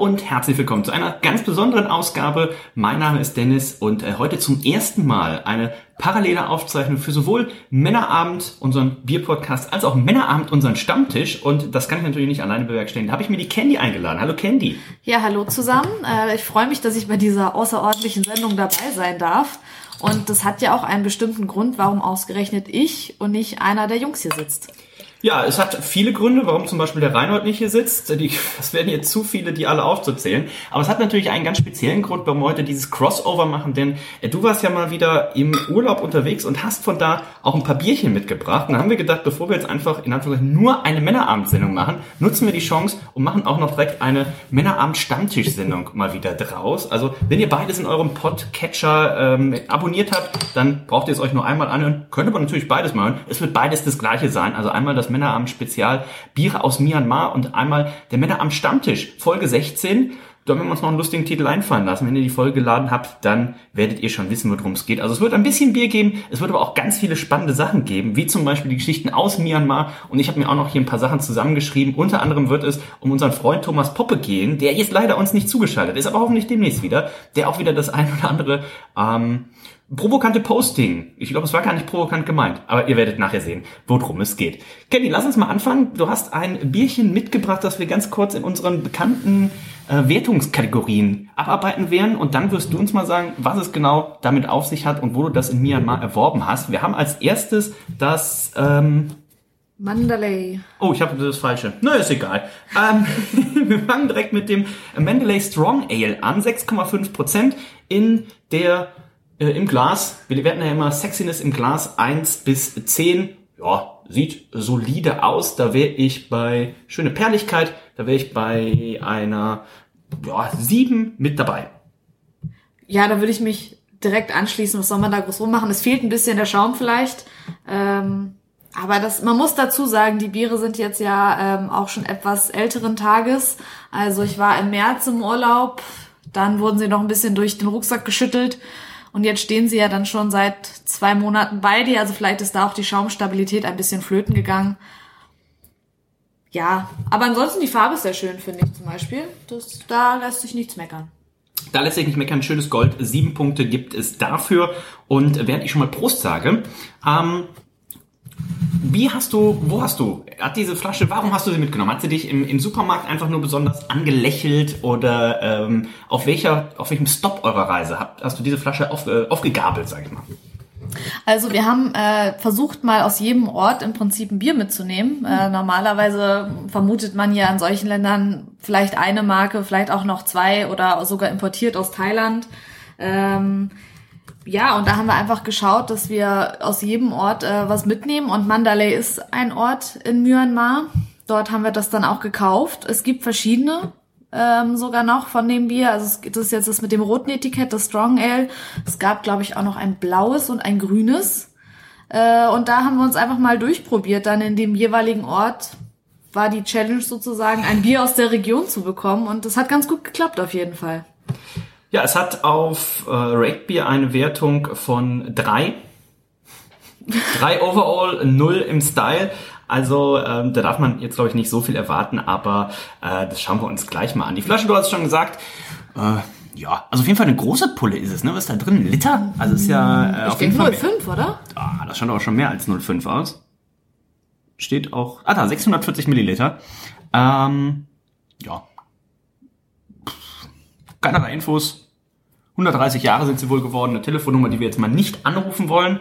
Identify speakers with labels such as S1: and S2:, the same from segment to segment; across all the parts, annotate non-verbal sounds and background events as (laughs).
S1: und herzlich willkommen zu einer ganz besonderen Ausgabe. Mein Name ist Dennis und äh, heute zum ersten Mal eine parallele Aufzeichnung für sowohl Männerabend, unseren Bierpodcast, als auch Männerabend, unseren Stammtisch. Und das kann ich natürlich nicht alleine bewerkstelligen. Da habe ich mir die Candy eingeladen. Hallo Candy.
S2: Ja, hallo zusammen. Äh, ich freue mich, dass ich bei dieser außerordentlichen Sendung dabei sein darf. Und das hat ja auch einen bestimmten Grund, warum ausgerechnet ich und nicht einer der Jungs hier sitzt.
S1: Ja, es hat viele Gründe, warum zum Beispiel der Reinhold nicht hier sitzt. Die, (laughs) das werden jetzt zu viele, die alle aufzuzählen. Aber es hat natürlich einen ganz speziellen Grund, warum wir heute dieses Crossover machen, denn äh, du warst ja mal wieder im Urlaub unterwegs und hast von da auch ein paar Bierchen mitgebracht. Und dann haben wir gedacht, bevor wir jetzt einfach in Anführungszeichen nur eine Männerabendsendung machen, nutzen wir die Chance und machen auch noch direkt eine Männerabend-Stammtisch-Sendung mal wieder draus. Also wenn ihr beides in eurem Podcatcher ähm, abonniert habt, dann braucht ihr es euch nur einmal anhören. Könnt aber natürlich beides machen. Es wird beides das gleiche sein. Also einmal das Männerabend Spezial Biere aus Myanmar und einmal der Männerabend Stammtisch, Folge 16. Da haben wir uns noch einen lustigen Titel einfallen lassen. Wenn ihr die Folge geladen habt, dann werdet ihr schon wissen, worum es geht. Also es wird ein bisschen Bier geben, es wird aber auch ganz viele spannende Sachen geben, wie zum Beispiel die Geschichten aus Myanmar. Und ich habe mir auch noch hier ein paar Sachen zusammengeschrieben. Unter anderem wird es um unseren Freund Thomas Poppe gehen, der jetzt leider uns nicht zugeschaltet ist, aber hoffentlich demnächst wieder, der auch wieder das ein oder andere ähm, provokante Posting. Ich glaube, es war gar nicht provokant gemeint, aber ihr werdet nachher sehen, worum es geht. Kenny, lass uns mal anfangen. Du hast ein Bierchen mitgebracht, das wir ganz kurz in unseren bekannten äh, Wertungskategorien abarbeiten werden und dann wirst du uns mal sagen, was es genau damit auf sich hat und wo du das in Myanmar erworben hast. Wir haben als erstes das ähm,
S2: Mandalay.
S1: Oh, ich habe das Falsche. Na, ist egal. Ähm, (laughs) wir fangen direkt mit dem Mandalay Strong Ale an. 6,5 Prozent in der äh, im Glas. Wir werden ja immer Sexiness im Glas 1 bis 10. Ja, sieht solide aus. Da wäre ich bei schöne Perligkeit, da wäre ich bei einer ja, 7 mit dabei.
S2: Ja, da würde ich mich direkt anschließen. Was soll man da groß rummachen? Es fehlt ein bisschen der Schaum vielleicht. Ähm, aber das, man muss dazu sagen, die Biere sind jetzt ja ähm, auch schon etwas älteren Tages. Also ich war im März im Urlaub, dann wurden sie noch ein bisschen durch den Rucksack geschüttelt. Und jetzt stehen sie ja dann schon seit zwei Monaten bei dir. Also vielleicht ist da auch die Schaumstabilität ein bisschen flöten gegangen. Ja, aber ansonsten die Farbe ist sehr schön, finde ich zum Beispiel. Das, da lässt sich nichts meckern.
S1: Da lässt sich nicht meckern, schönes Gold. Sieben Punkte gibt es dafür. Und während ich schon mal Prost sage, ähm, wie hast du, wo hast du, hat diese Flasche, warum hast du sie mitgenommen? Hat sie dich im, im Supermarkt einfach nur besonders angelächelt oder ähm, auf welcher, auf welchem Stop eurer Reise hast, hast du diese Flasche auf, äh, aufgegabelt, sag ich mal?
S2: Also wir haben äh, versucht mal aus jedem Ort im Prinzip ein Bier mitzunehmen. Äh, normalerweise vermutet man ja in solchen Ländern vielleicht eine Marke, vielleicht auch noch zwei oder sogar importiert aus Thailand. Ähm, ja, und da haben wir einfach geschaut, dass wir aus jedem Ort äh, was mitnehmen. Und Mandalay ist ein Ort in Myanmar. Dort haben wir das dann auch gekauft. Es gibt verschiedene ähm, sogar noch von dem Bier. Also es, das jetzt das mit dem roten Etikett, das Strong Ale. Es gab, glaube ich, auch noch ein blaues und ein grünes. Äh, und da haben wir uns einfach mal durchprobiert. Dann in dem jeweiligen Ort war die Challenge sozusagen, ein Bier aus der Region zu bekommen. Und das hat ganz gut geklappt auf jeden Fall.
S1: Ja, es hat auf äh, Rakebeer eine Wertung von drei. Drei overall, null im Style. Also ähm, da darf man jetzt, glaube ich, nicht so viel erwarten, aber äh, das schauen wir uns gleich mal an. Die Flasche, du hast schon gesagt, äh, ja, also auf jeden Fall eine große Pulle ist es, ne? Was ist da drin? Ein Liter? Also ist ja
S2: äh, auf jeden Fall 05, oder?
S1: Ah, das schaut aber schon mehr als 05 aus. Steht auch, ah da, 640 Milliliter. Ähm, ja, keinerlei Infos. 130 Jahre sind sie wohl geworden, eine Telefonnummer, die wir jetzt mal nicht anrufen wollen.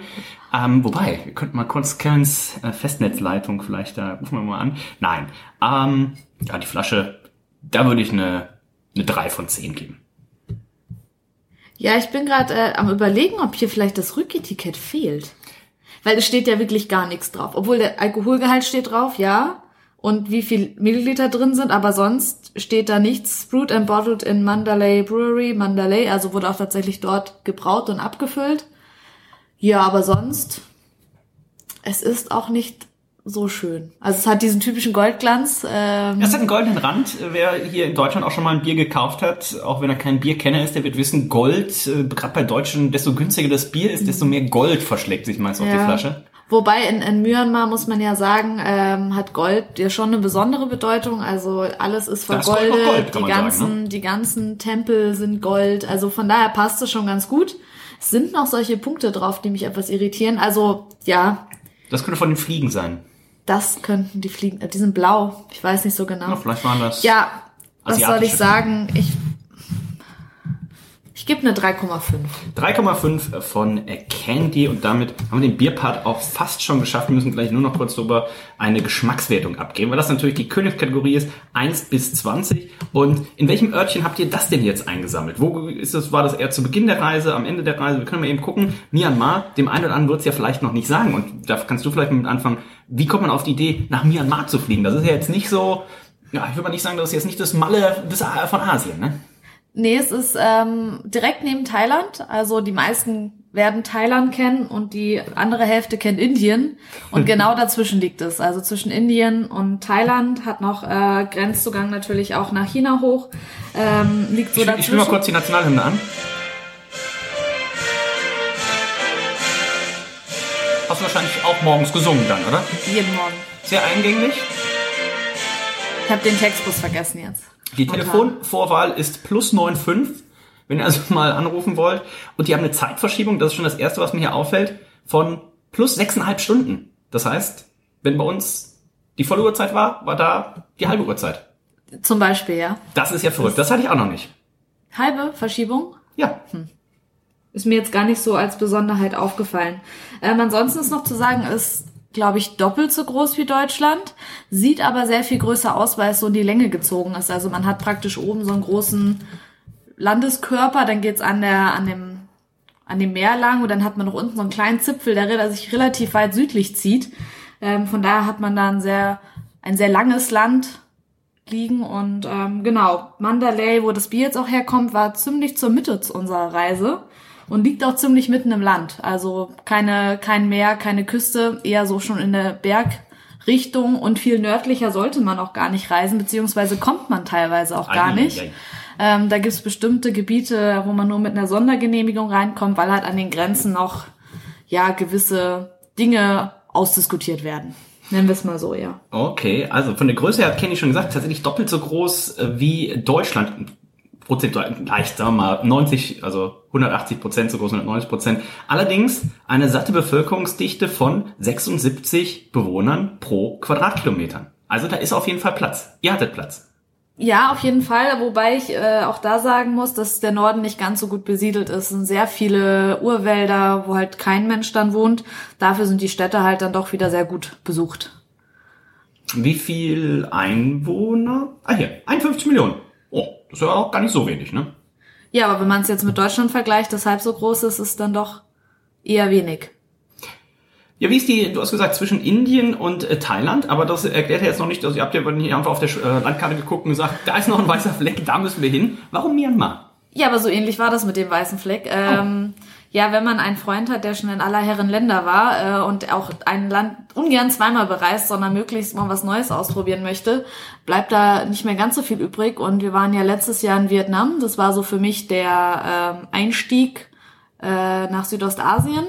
S1: Ähm, wobei, wir könnten mal kurz Kerns äh, Festnetzleitung vielleicht, da rufen wir mal an. Nein, ähm, ja, die Flasche, da würde ich eine, eine 3 von 10 geben.
S2: Ja, ich bin gerade äh, am überlegen, ob hier vielleicht das Rücketikett fehlt. Weil es steht ja wirklich gar nichts drauf. Obwohl der Alkoholgehalt steht drauf, ja und wie viel Milliliter drin sind, aber sonst steht da nichts. Brewed and bottled in Mandalay Brewery, Mandalay, also wurde auch tatsächlich dort gebraut und abgefüllt. Ja, aber sonst, es ist auch nicht so schön. Also es hat diesen typischen Goldglanz.
S1: Ähm es hat einen goldenen Rand. Wer hier in Deutschland auch schon mal ein Bier gekauft hat, auch wenn er kein Bierkenner ist, der wird wissen, Gold, äh, gerade bei Deutschen, desto günstiger das Bier ist, desto mehr Gold verschlägt sich meist ja. auf die Flasche.
S2: Wobei in, in Myanmar muss man ja sagen, ähm, hat Gold ja schon eine besondere Bedeutung. Also alles ist
S1: Da ist Gold
S2: vergoldet, die ganzen,
S1: sagen, ne?
S2: die ganzen Tempel sind Gold. Also von daher passt es schon ganz gut. Es sind noch solche Punkte drauf, die mich etwas irritieren. Also ja,
S1: Das könnte von den Fliegen sein.
S2: das könnten die Fliegen. Äh, die sind blau. Ich weiß nicht so genau.
S1: Ja, vielleicht waren das.
S2: Ja, was soll ich sagen? Ich, ich gebe eine 3,5.
S1: 3,5 von Candy und damit haben wir den Bierpart auch fast schon geschafft. Wir müssen gleich nur noch kurz darüber eine Geschmackswertung abgeben, weil das natürlich die Königskategorie ist, 1 bis 20. Und in welchem Örtchen habt ihr das denn jetzt eingesammelt? Wo ist das, war das eher zu Beginn der Reise, am Ende der Reise? Wir können mal eben gucken. Myanmar, dem einen oder anderen wird es ja vielleicht noch nicht sagen. Und da kannst du vielleicht mit anfangen, wie kommt man auf die Idee, nach Myanmar zu fliegen? Das ist ja jetzt nicht so, ja, ich würde mal nicht sagen, das ist jetzt nicht das Malle von Asien, ne?
S2: Nee, es ist ähm, direkt neben Thailand. Also die meisten werden Thailand kennen und die andere Hälfte kennt Indien. Und (laughs) genau dazwischen liegt es. Also zwischen Indien und Thailand hat noch äh, Grenzzugang natürlich auch nach China hoch. Ähm, liegt so
S1: Ich, ich
S2: dazwischen.
S1: spiele mal kurz die Nationalhymne an. Hast du wahrscheinlich auch morgens gesungen dann, oder?
S2: Jeden Morgen.
S1: Sehr eingänglich.
S2: Ich habe den Textbus vergessen jetzt.
S1: Die. Telefonvorwahl ist plus 95, wenn ihr also (laughs) mal anrufen wollt. Und die haben eine Zeitverschiebung, das ist schon das Erste, was mir hier auffällt, von plus sechseinhalb Stunden. Das heißt, wenn bei uns die volle Uhrzeit war, war da die halbe Uhrzeit.
S2: Zum Beispiel, ja.
S1: Das ist ja verrückt. Das hatte ich auch noch nicht.
S2: Halbe Verschiebung.
S1: Ja.
S2: Ist mir jetzt gar nicht so als Besonderheit aufgefallen. Ähm, ansonsten ist noch zu sagen, ist, glaube ich, doppelt so groß wie Deutschland, sieht aber sehr viel größer aus, weil es so in die Länge gezogen ist. Also man hat praktisch oben so einen großen Landeskörper, dann geht's an der, an dem, an dem Meer lang und dann hat man noch unten so einen kleinen Zipfel, der sich relativ weit südlich zieht. Ähm, von daher hat man da ein sehr, ein sehr langes Land liegen und ähm, genau, Mandalay, wo das Bier jetzt auch herkommt, war ziemlich zur Mitte zu unserer Reise und liegt auch ziemlich mitten im Land. Also keine, kein Meer, keine Küste, eher so schon in der Bergrichtung und viel nördlicher sollte man auch gar nicht reisen, beziehungsweise kommt man teilweise auch gar nicht. Ähm, da gibt's bestimmte Gebiete, wo man nur mit einer Sondergenehmigung reinkommt, weil halt an den Grenzen noch ja gewisse Dinge ausdiskutiert werden. Nennen wir es mal so, ja.
S1: Okay, also von der Größe her hat Kenny schon gesagt, tatsächlich doppelt so groß äh, wie Deutschland. Prozentual leicht, sagen wir mal 90, also 180 Prozent so groß, 190 Prozent. Allerdings eine satte Bevölkerungsdichte von 76 Bewohnern pro Quadratkilometer. Also da ist auf jeden Fall Platz. Ihr hattet Platz.
S2: Ja, auf jeden Fall, wobei ich äh, auch da sagen muss, dass der Norden nicht ganz so gut besiedelt ist. Es sind sehr viele Urwälder, wo halt kein Mensch dann wohnt. Dafür sind die Städte halt dann doch wieder sehr gut besucht.
S1: Wie viel Einwohner? Ah hier, 51 Millionen. Oh, das ist ja auch gar nicht so wenig, ne?
S2: Ja, aber wenn man es jetzt mit Deutschland vergleicht, das halb so groß ist, ist dann doch eher wenig.
S1: Ja, wie ist die, du hast gesagt, zwischen Indien und äh, Thailand, aber das erklärt ja jetzt noch nicht, also ihr habt ja hier einfach auf der äh, Landkarte geguckt und gesagt, da ist noch ein weißer Fleck, da müssen wir hin. Warum Myanmar?
S2: Ja, aber so ähnlich war das mit dem weißen Fleck. Ähm, Ja, wenn man einen Freund hat, der schon in aller Herren Länder war äh, und auch ein Land ungern zweimal bereist, sondern möglichst mal was Neues ausprobieren möchte, bleibt da nicht mehr ganz so viel übrig. Und wir waren ja letztes Jahr in Vietnam. Das war so für mich der ähm, Einstieg äh, nach Südostasien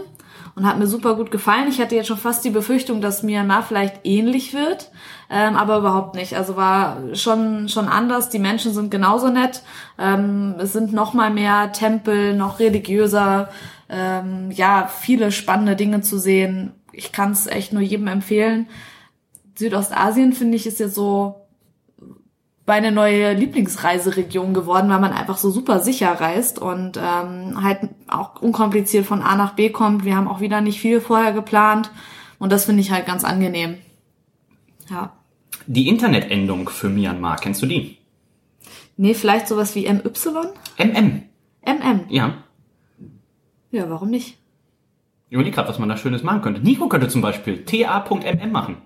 S2: und hat mir super gut gefallen. Ich hatte jetzt schon fast die Befürchtung, dass Myanmar vielleicht ähnlich wird, ähm, aber überhaupt nicht. Also war schon schon anders. Die Menschen sind genauso nett. Ähm, es sind noch mal mehr Tempel, noch religiöser. Ähm, ja, viele spannende Dinge zu sehen. Ich kann es echt nur jedem empfehlen. Südostasien finde ich ist jetzt so meine neue Lieblingsreiseregion geworden, weil man einfach so super sicher reist und ähm, halt auch unkompliziert von A nach B kommt. Wir haben auch wieder nicht viel vorher geplant und das finde ich halt ganz angenehm. Ja.
S1: Die Internetendung für Myanmar, kennst du die?
S2: Nee, vielleicht sowas wie MY?
S1: MM.
S2: MM.
S1: Ja.
S2: Ja, warum nicht?
S1: Ich überleg grad, was man da Schönes machen könnte. Nico könnte zum Beispiel ta.mm machen.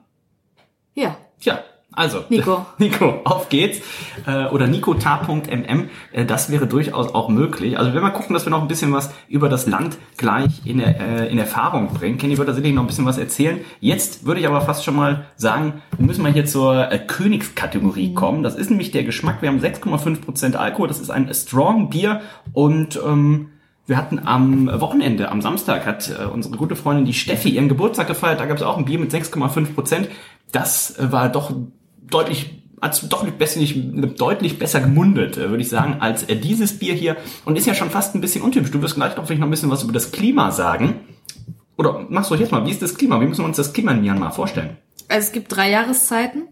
S2: Ja.
S1: Tja, also.
S2: Nico. (laughs)
S1: Nico, auf geht's. Äh, oder nicotar.mm. Äh, das wäre durchaus auch möglich. Also wenn wir gucken, dass wir noch ein bisschen was über das Land gleich in, äh, in Erfahrung bringen. Kenny wird da sicherlich noch ein bisschen was erzählen. Jetzt würde ich aber fast schon mal sagen, wir müssen mal hier zur äh, Königskategorie kommen. Das ist nämlich der Geschmack. Wir haben 6,5% Alkohol. Das ist ein Strong Bier und ähm, Wir hatten am Wochenende, am Samstag, hat äh, unsere gute Freundin die Steffi ihren Geburtstag gefeiert. Da gab es auch ein Bier mit 6,5 Prozent. Das äh, war doch deutlich hat doch besser, nicht, deutlich besser gemundet, äh, würde ich sagen, als äh, dieses Bier hier. Und ist ja schon fast ein bisschen untypisch. Du wirst gleich noch vielleicht noch ein bisschen was über das Klima sagen. Oder machst du jetzt mal, wie ist das Klima? Wie müssen wir uns das Klima in Myanmar vorstellen?
S2: Also es gibt drei Jahreszeiten.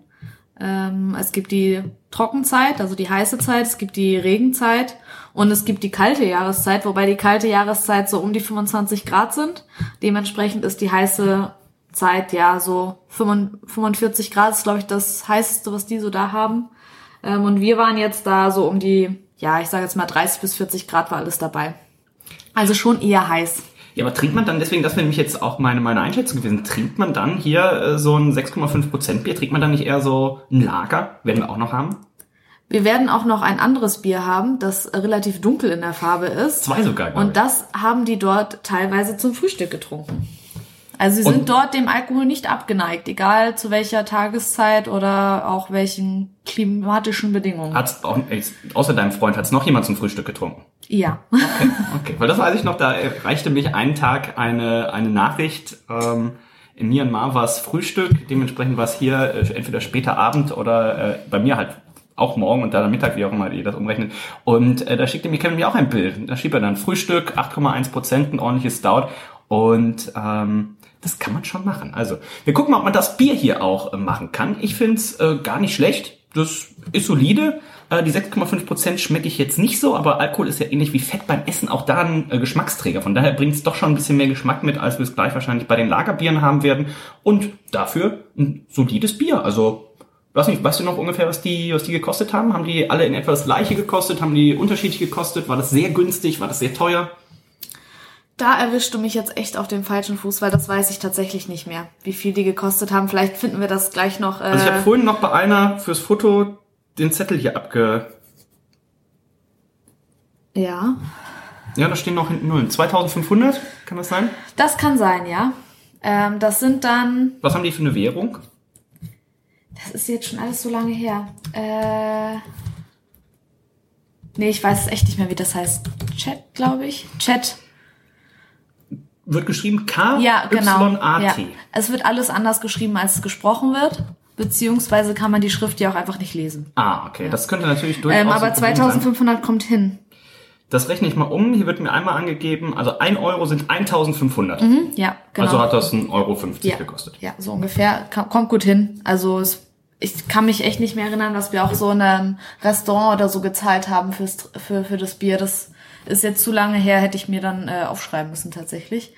S2: Ähm, es gibt die Trockenzeit, also die heiße Zeit, es gibt die Regenzeit und es gibt die kalte Jahreszeit, wobei die kalte Jahreszeit so um die 25 Grad sind. Dementsprechend ist die heiße Zeit ja so 45 Grad ist, glaube ich, das heißeste, was die so da haben. Ähm, und wir waren jetzt da so um die, ja, ich sage jetzt mal 30 bis 40 Grad war alles dabei. Also schon eher heiß.
S1: Ja, aber trinkt man dann, deswegen, das wäre nämlich jetzt auch meine, meine Einschätzung gewesen, trinkt man dann hier äh, so ein 6,5% Bier, trinkt man dann nicht eher so ein Lager, werden wir auch noch haben?
S2: Wir werden auch noch ein anderes Bier haben, das relativ dunkel in der Farbe ist.
S1: Zwei sogar.
S2: Und das haben die dort teilweise zum Frühstück getrunken. Also sie sind und dort dem Alkohol nicht abgeneigt, egal zu welcher Tageszeit oder auch welchen klimatischen Bedingungen.
S1: Hat's auch, außer deinem Freund hat es noch jemand zum Frühstück getrunken?
S2: Ja.
S1: Okay, okay. Weil das weiß ich noch, da reichte mich einen Tag eine, eine Nachricht. Ähm, in Myanmar war es Frühstück, dementsprechend war es hier äh, entweder später Abend oder äh, bei mir halt auch morgen und dann Mittag, wie auch immer ihr das umrechnet. Und äh, da schickte mir Kevin mir auch ein Bild. Da schrieb er dann Frühstück, 8,1 Prozent, ein ordentliches Stout. Und ähm, das kann man schon machen. Also, wir gucken mal, ob man das Bier hier auch äh, machen kann. Ich find's äh, gar nicht schlecht. Das ist solide. Äh, die 6,5% schmecke ich jetzt nicht so, aber Alkohol ist ja ähnlich wie Fett beim Essen auch da ein äh, Geschmacksträger. Von daher bringt's doch schon ein bisschen mehr Geschmack mit, als wir es gleich wahrscheinlich bei den Lagerbieren haben werden. Und dafür ein solides Bier. Also weiß nicht, weißt du noch ungefähr, was die, was die gekostet haben? Haben die alle in etwa das gleiche gekostet? Haben die unterschiedlich gekostet? War das sehr günstig? War das sehr teuer?
S2: Da erwischst du mich jetzt echt auf dem falschen Fuß, weil das weiß ich tatsächlich nicht mehr, wie viel die gekostet haben. Vielleicht finden wir das gleich noch.
S1: Äh also ich habe vorhin noch bei einer fürs Foto den Zettel hier abge.
S2: Ja.
S1: Ja, da stehen noch hinten Nullen. 2500, kann das sein?
S2: Das kann sein, ja. Ähm, das sind dann.
S1: Was haben die für eine Währung?
S2: Das ist jetzt schon alles so lange her. Äh. Nee, ich weiß echt nicht mehr, wie das heißt. Chat, glaube ich. Chat
S1: wird geschrieben K
S2: ja, genau.
S1: Y A T. Ja.
S2: Es wird alles anders geschrieben, als es gesprochen wird. Beziehungsweise kann man die Schrift ja auch einfach nicht lesen.
S1: Ah, okay. Ja. Das könnte natürlich durchaus.
S2: Ähm, aber 2500 kommt hin.
S1: Das rechne ich mal um. Hier wird mir einmal angegeben, also ein Euro sind 1500.
S2: Mhm, ja,
S1: genau. Also hat das ein Euro 50 ja, gekostet.
S2: Ja, so ungefähr. Kommt gut hin. Also es, ich kann mich echt nicht mehr erinnern, dass wir auch so in einem Restaurant oder so gezahlt haben fürs, für, für das Bier. Das ist jetzt zu lange her, hätte ich mir dann äh, aufschreiben müssen tatsächlich.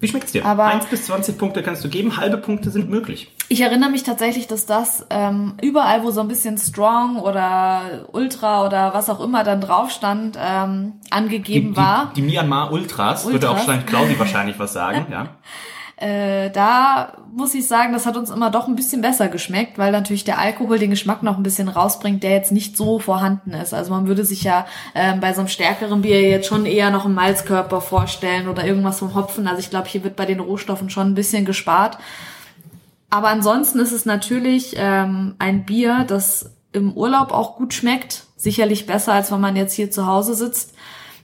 S1: Wie schmeckt's dir? Aber 1 bis 20 Punkte kannst du geben, halbe Punkte sind möglich.
S2: Ich erinnere mich tatsächlich, dass das ähm, überall, wo so ein bisschen Strong oder Ultra oder was auch immer dann drauf stand, ähm, angegeben
S1: die, die,
S2: war.
S1: Die Myanmar Ultras, Ultras. würde auch Klausi (laughs) wahrscheinlich was sagen, ja.
S2: Äh, da muss ich sagen, das hat uns immer doch ein bisschen besser geschmeckt, weil natürlich der Alkohol den Geschmack noch ein bisschen rausbringt, der jetzt nicht so vorhanden ist. Also man würde sich ja äh, bei so einem stärkeren Bier jetzt schon eher noch einen Malzkörper vorstellen oder irgendwas vom Hopfen. Also ich glaube, hier wird bei den Rohstoffen schon ein bisschen gespart. Aber ansonsten ist es natürlich ähm, ein Bier, das im Urlaub auch gut schmeckt. Sicherlich besser, als wenn man jetzt hier zu Hause sitzt.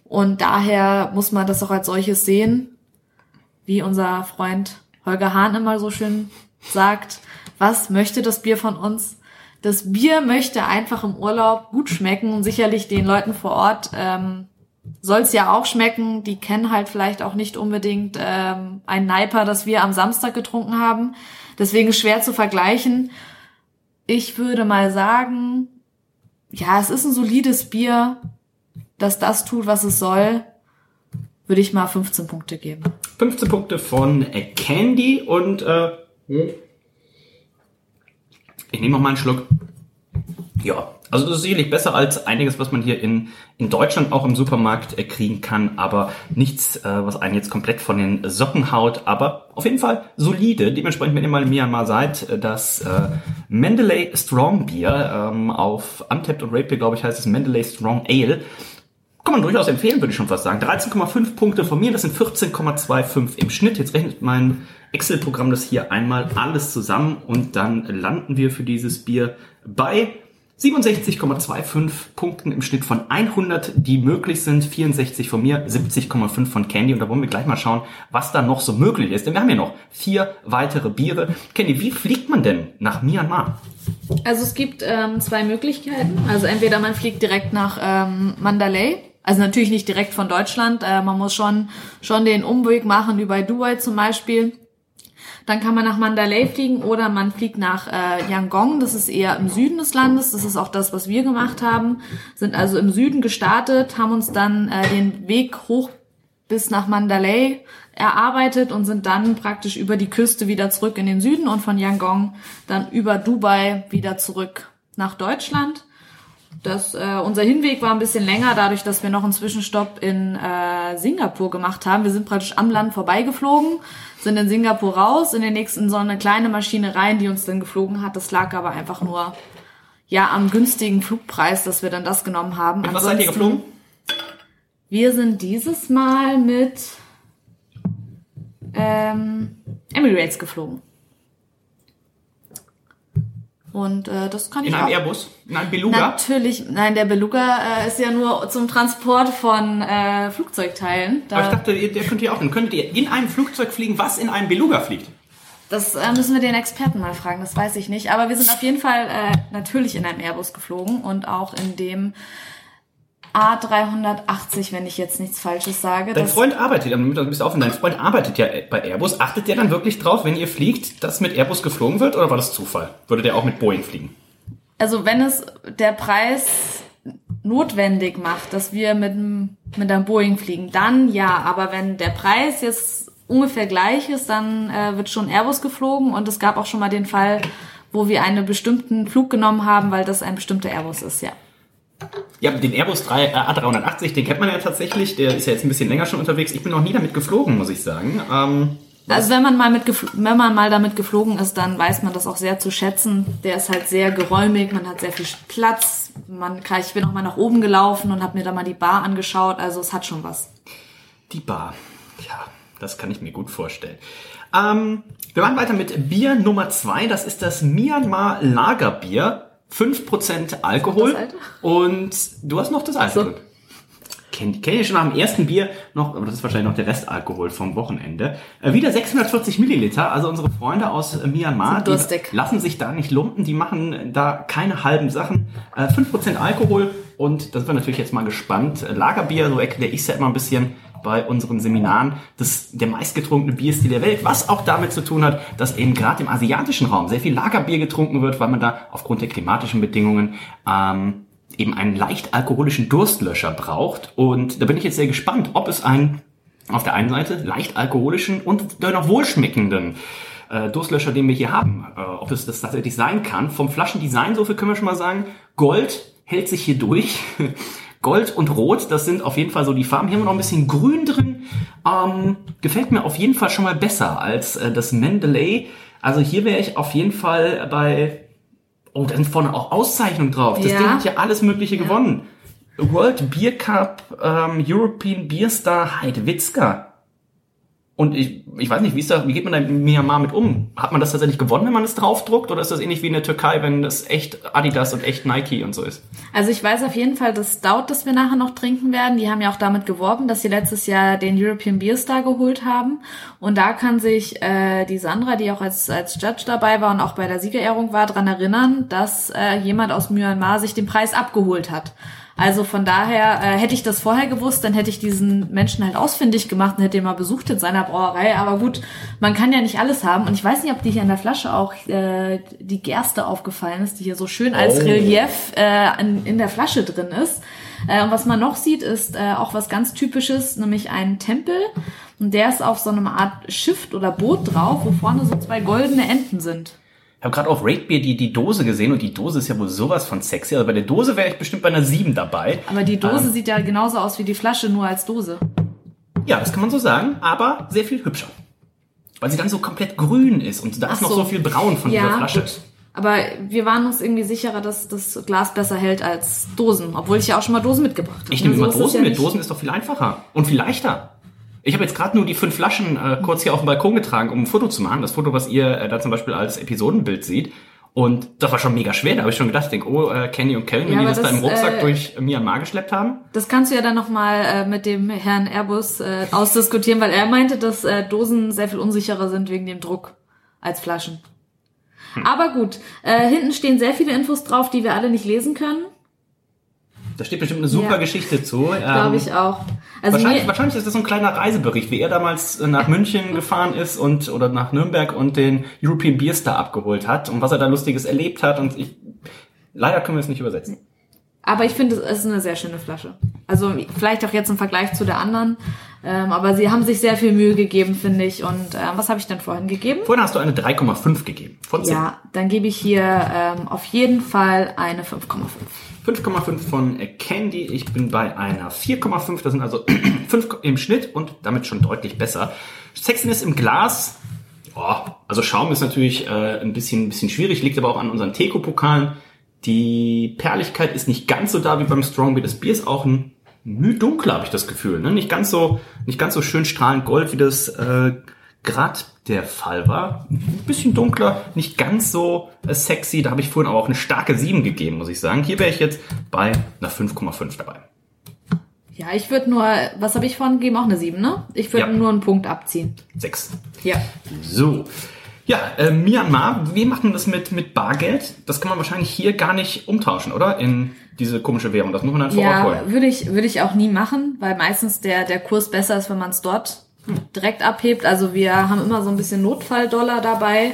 S2: Und daher muss man das auch als solches sehen wie unser Freund Holger Hahn immer so schön sagt, was möchte das Bier von uns? Das Bier möchte einfach im Urlaub gut schmecken und sicherlich den Leuten vor Ort ähm, soll es ja auch schmecken. Die kennen halt vielleicht auch nicht unbedingt ähm, ein Neiper, das wir am Samstag getrunken haben. Deswegen schwer zu vergleichen. Ich würde mal sagen, ja, es ist ein solides Bier, das das tut, was es soll würde ich mal 15 Punkte geben.
S1: 15 Punkte von äh, Candy und äh, ich nehme noch mal einen Schluck. Ja, also das ist sicherlich besser als einiges, was man hier in, in Deutschland auch im Supermarkt äh, kriegen kann, aber nichts, äh, was einen jetzt komplett von den Socken haut, aber auf jeden Fall solide. Dementsprechend, wenn ihr mal in Myanmar seid, äh, das äh, Mendeley Strong Beer ähm, auf Untapped und Rapier, glaube ich, heißt es Mendeley Strong Ale kann man durchaus empfehlen, würde ich schon fast sagen. 13,5 Punkte von mir, das sind 14,25 im Schnitt. Jetzt rechnet mein Excel-Programm das hier einmal alles zusammen und dann landen wir für dieses Bier bei 67,25 Punkten im Schnitt von 100, die möglich sind. 64 von mir, 70,5 von Candy. Und da wollen wir gleich mal schauen, was da noch so möglich ist. Denn wir haben ja noch vier weitere Biere. Candy, wie fliegt man denn nach Myanmar?
S2: Also es gibt ähm, zwei Möglichkeiten. Also entweder man fliegt direkt nach ähm, Mandalay. Also natürlich nicht direkt von Deutschland. Äh, man muss schon, schon den Umweg machen über Dubai zum Beispiel. Dann kann man nach Mandalay fliegen oder man fliegt nach äh, Yangon. Das ist eher im Süden des Landes. Das ist auch das, was wir gemacht haben. Sind also im Süden gestartet, haben uns dann äh, den Weg hoch bis nach Mandalay erarbeitet und sind dann praktisch über die Küste wieder zurück in den Süden und von Yangon dann über Dubai wieder zurück nach Deutschland. Das, äh, unser Hinweg war ein bisschen länger, dadurch, dass wir noch einen Zwischenstopp in äh, Singapur gemacht haben. Wir sind praktisch am Land vorbeigeflogen, sind in Singapur raus, in den nächsten so eine kleine Maschine rein, die uns dann geflogen hat. Das lag aber einfach nur ja am günstigen Flugpreis, dass wir dann das genommen haben.
S1: Mit was seid ihr geflogen?
S2: Wir sind dieses Mal mit ähm, Emirates geflogen. Und äh, das kann
S1: In
S2: ich
S1: einem
S2: auch.
S1: Airbus? In einem Beluga?
S2: Natürlich, nein, der Beluga äh, ist ja nur zum Transport von äh, Flugzeugteilen. Da,
S1: Aber ich dachte, ihr, der könnt ihr auch. Dann könntet ihr in einem Flugzeug fliegen, was in einem Beluga fliegt.
S2: das äh, müssen wir den Experten mal fragen, das weiß ich nicht. Aber wir sind auf jeden Fall äh, natürlich in einem Airbus geflogen und auch in dem A380, wenn ich jetzt nichts Falsches sage.
S1: Dein Freund arbeitet, du bisschen offen, dein Freund arbeitet ja bei Airbus. Achtet der dann wirklich drauf, wenn ihr fliegt, dass mit Airbus geflogen wird oder war das Zufall? Würde der auch mit Boeing fliegen?
S2: Also wenn es der Preis notwendig macht, dass wir mit, mit einem Boeing fliegen, dann ja. Aber wenn der Preis jetzt ungefähr gleich ist, dann äh, wird schon Airbus geflogen. Und es gab auch schon mal den Fall, wo wir einen bestimmten Flug genommen haben, weil das ein bestimmter Airbus ist, ja.
S1: Ja, den Airbus 3, äh, A380, den kennt man ja tatsächlich. Der ist ja jetzt ein bisschen länger schon unterwegs. Ich bin noch nie damit geflogen, muss ich sagen. Ähm,
S2: Also wenn man mal mit wenn man mal damit geflogen ist, dann weiß man das auch sehr zu schätzen. Der ist halt sehr geräumig, man hat sehr viel Platz. Man kann, ich bin auch mal nach oben gelaufen und habe mir da mal die Bar angeschaut. Also es hat schon was.
S1: Die Bar. Ja, das kann ich mir gut vorstellen. Ähm, wir machen weiter mit Bier Nummer zwei. Das ist das Myanmar Lagerbier. 5% Alkohol. Und du hast noch das alte.
S2: So.
S1: Kennt kenn ich schon nach dem ersten Bier noch, aber das ist wahrscheinlich noch der Restalkohol vom Wochenende. Äh, wieder 640 Milliliter. Also unsere Freunde aus äh, Myanmar, lassen sich da nicht lumpen. Die machen da keine halben Sachen. Äh, 5% Alkohol und da sind wir natürlich jetzt mal gespannt. Äh, Lagerbier, so erkläre ich es ja immer ein bisschen bei unseren Seminaren, das der meistgetrunkene Bierstil der Welt, was auch damit zu tun hat, dass eben gerade im asiatischen Raum sehr viel Lagerbier getrunken wird, weil man da aufgrund der klimatischen Bedingungen ähm, eben einen leicht alkoholischen Durstlöscher braucht. Und da bin ich jetzt sehr gespannt, ob es einen auf der einen Seite leicht alkoholischen und dennoch wohlschmeckenden äh, Durstlöscher, den wir hier haben, äh, ob es das tatsächlich sein kann. Vom Flaschendesign, so viel können wir schon mal sagen, Gold hält sich hier durch. (laughs) Gold und Rot, das sind auf jeden Fall so die Farben. Hier haben wir noch ein bisschen Grün drin. Ähm, gefällt mir auf jeden Fall schon mal besser als äh, das Mendeley. Also hier wäre ich auf jeden Fall bei Oh, da sind vorne auch Auszeichnungen drauf. Das
S2: Ja.
S1: Ding hat ja alles Mögliche gewonnen. World Beer Cup, ähm, European Beer Star Heidwitzka. Und ich, ich weiß nicht, wie ist da, wie geht man da in Myanmar mit um? Hat man das tatsächlich gewonnen, wenn man es draufdruckt? Oder ist das ähnlich wie in der Türkei, wenn das echt Adidas und echt Nike und so ist?
S2: Also ich weiß auf jeden Fall, das Stout, das wir nachher noch trinken werden, die haben ja auch damit geworben, dass sie letztes Jahr den European Beer Star geholt haben. Und da kann sich äh, die Sandra, die auch als, als Judge dabei war und auch bei der Siegerehrung war, dran erinnern, dass äh, jemand aus Myanmar sich den Preis abgeholt hat. Also von daher äh, hätte ich das vorher gewusst, dann hätte ich diesen Menschen halt ausfindig gemacht und hätte ihn mal besucht in seiner Brauerei. Aber gut, man kann ja nicht alles haben. Und ich weiß nicht, ob dir hier an der Flasche auch äh, die Gerste aufgefallen ist, die hier so schön als
S1: Oh.
S2: Relief äh, an, in der Flasche drin ist. Äh, und was man noch sieht, ist äh, auch was ganz Typisches, nämlich ein Tempel. Und der ist auf so einer Art Schiff oder Boot drauf, wo vorne so zwei goldene Enten sind.
S1: Ich habe gerade auf Rate Beer die, die Dose gesehen und die Dose ist ja wohl sowas von sexy. Also bei der Dose wäre ich bestimmt bei einer 7 dabei.
S2: Aber die Dose
S1: Ähm.
S2: sieht ja genauso aus wie die Flasche, nur als Dose.
S1: Ja, das kann man so sagen, aber sehr viel hübscher. Weil sie dann so komplett grün ist und da
S2: Ach
S1: ist noch
S2: so.
S1: so viel braun von dieser Flasche.
S2: gut. Aber wir waren uns irgendwie sicherer, dass das Glas besser hält als Dosen. Obwohl ich ja auch schon mal Dosen mitgebracht habe.
S1: Ich nehme
S2: So
S1: immer Dosen
S2: ja
S1: mit. Dosen ist doch viel einfacher und viel leichter. Ich habe jetzt gerade nur die fünf Flaschen äh, kurz hier auf den Balkon getragen, um ein Foto zu machen. Das Foto, was ihr äh, da zum Beispiel als Episodenbild seht. Und das war schon mega schwer. Da habe ich schon gedacht, ich denke, oh, äh, Kenny und Kellen, wenn
S2: Ja,
S1: die
S2: aber
S1: das, da
S2: das,
S1: im Rucksack
S2: äh,
S1: durch Myanmar geschleppt haben.
S2: Das kannst du ja dann nochmal äh, mit dem Herrn Airbus äh, ausdiskutieren, weil er meinte, dass äh, Dosen sehr viel unsicherer sind wegen dem Druck als Flaschen.
S1: Hm.
S2: Aber gut, äh, hinten stehen sehr viele Infos drauf, die wir alle nicht lesen können,
S1: Da steht bestimmt eine super
S2: Ja.
S1: Geschichte zu. Ähm,
S2: glaube ich auch. Also
S1: Wahrscheinlich, wahrscheinlich ist das so ein kleiner Reisebericht, wie er damals äh, nach München (laughs) gefahren ist und oder nach Nürnberg und den European Beer Star abgeholt hat und was er da Lustiges erlebt hat. Und ich leider können wir es nicht übersetzen.
S2: aber ich finde, es ist eine sehr schöne Flasche. Also vielleicht auch jetzt im Vergleich zu der anderen. Ähm, aber sie haben sich sehr viel Mühe gegeben, finde ich. Und äh, was habe ich denn vorhin gegeben?
S1: Vorhin hast du eine 3,5 gegeben von 10.
S2: Ja, dann gebe ich hier ähm, auf jeden Fall eine 5,5.
S1: 5,5 von Candy. Ich bin bei einer 4,5. Das sind also (clears throat) 5 im Schnitt und damit schon deutlich besser. Sexiness im Glas. Oh, also Schaum ist natürlich äh, ein bisschen, ein bisschen schwierig, liegt aber auch an unseren Teko-Pokalen. Die Perligkeit ist nicht ganz so da wie beim Strong Beer. Das Bier ist auch ein Mühe dunkler, habe ich das Gefühl. Ne? Nicht ganz so, nicht ganz so schön strahlend gold, wie das äh, gerade der Fall war. Ein bisschen dunkler, nicht ganz so äh, sexy. Da habe ich vorhin aber auch eine starke 7 gegeben, muss ich sagen. Hier wäre ich jetzt bei einer 5,5 dabei.
S2: Ja, ich würde nur, was habe ich vorhin gegeben? Auch eine 7, ne? Ich würde
S1: Ja.
S2: nur einen Punkt abziehen.
S1: 6.
S2: Ja.
S1: So. Ja, äh, Myanmar, wie macht man das mit, mit Bargeld? Das kann man wahrscheinlich hier gar nicht umtauschen, oder? In diese komische Währung. Das muss man dann vor Ort
S2: Ja,
S1: holen.
S2: würde ich, würde ich auch nie machen, weil meistens der, der Kurs besser ist, wenn man es dort direkt abhebt. Also wir haben immer so ein bisschen Notfalldollar dabei.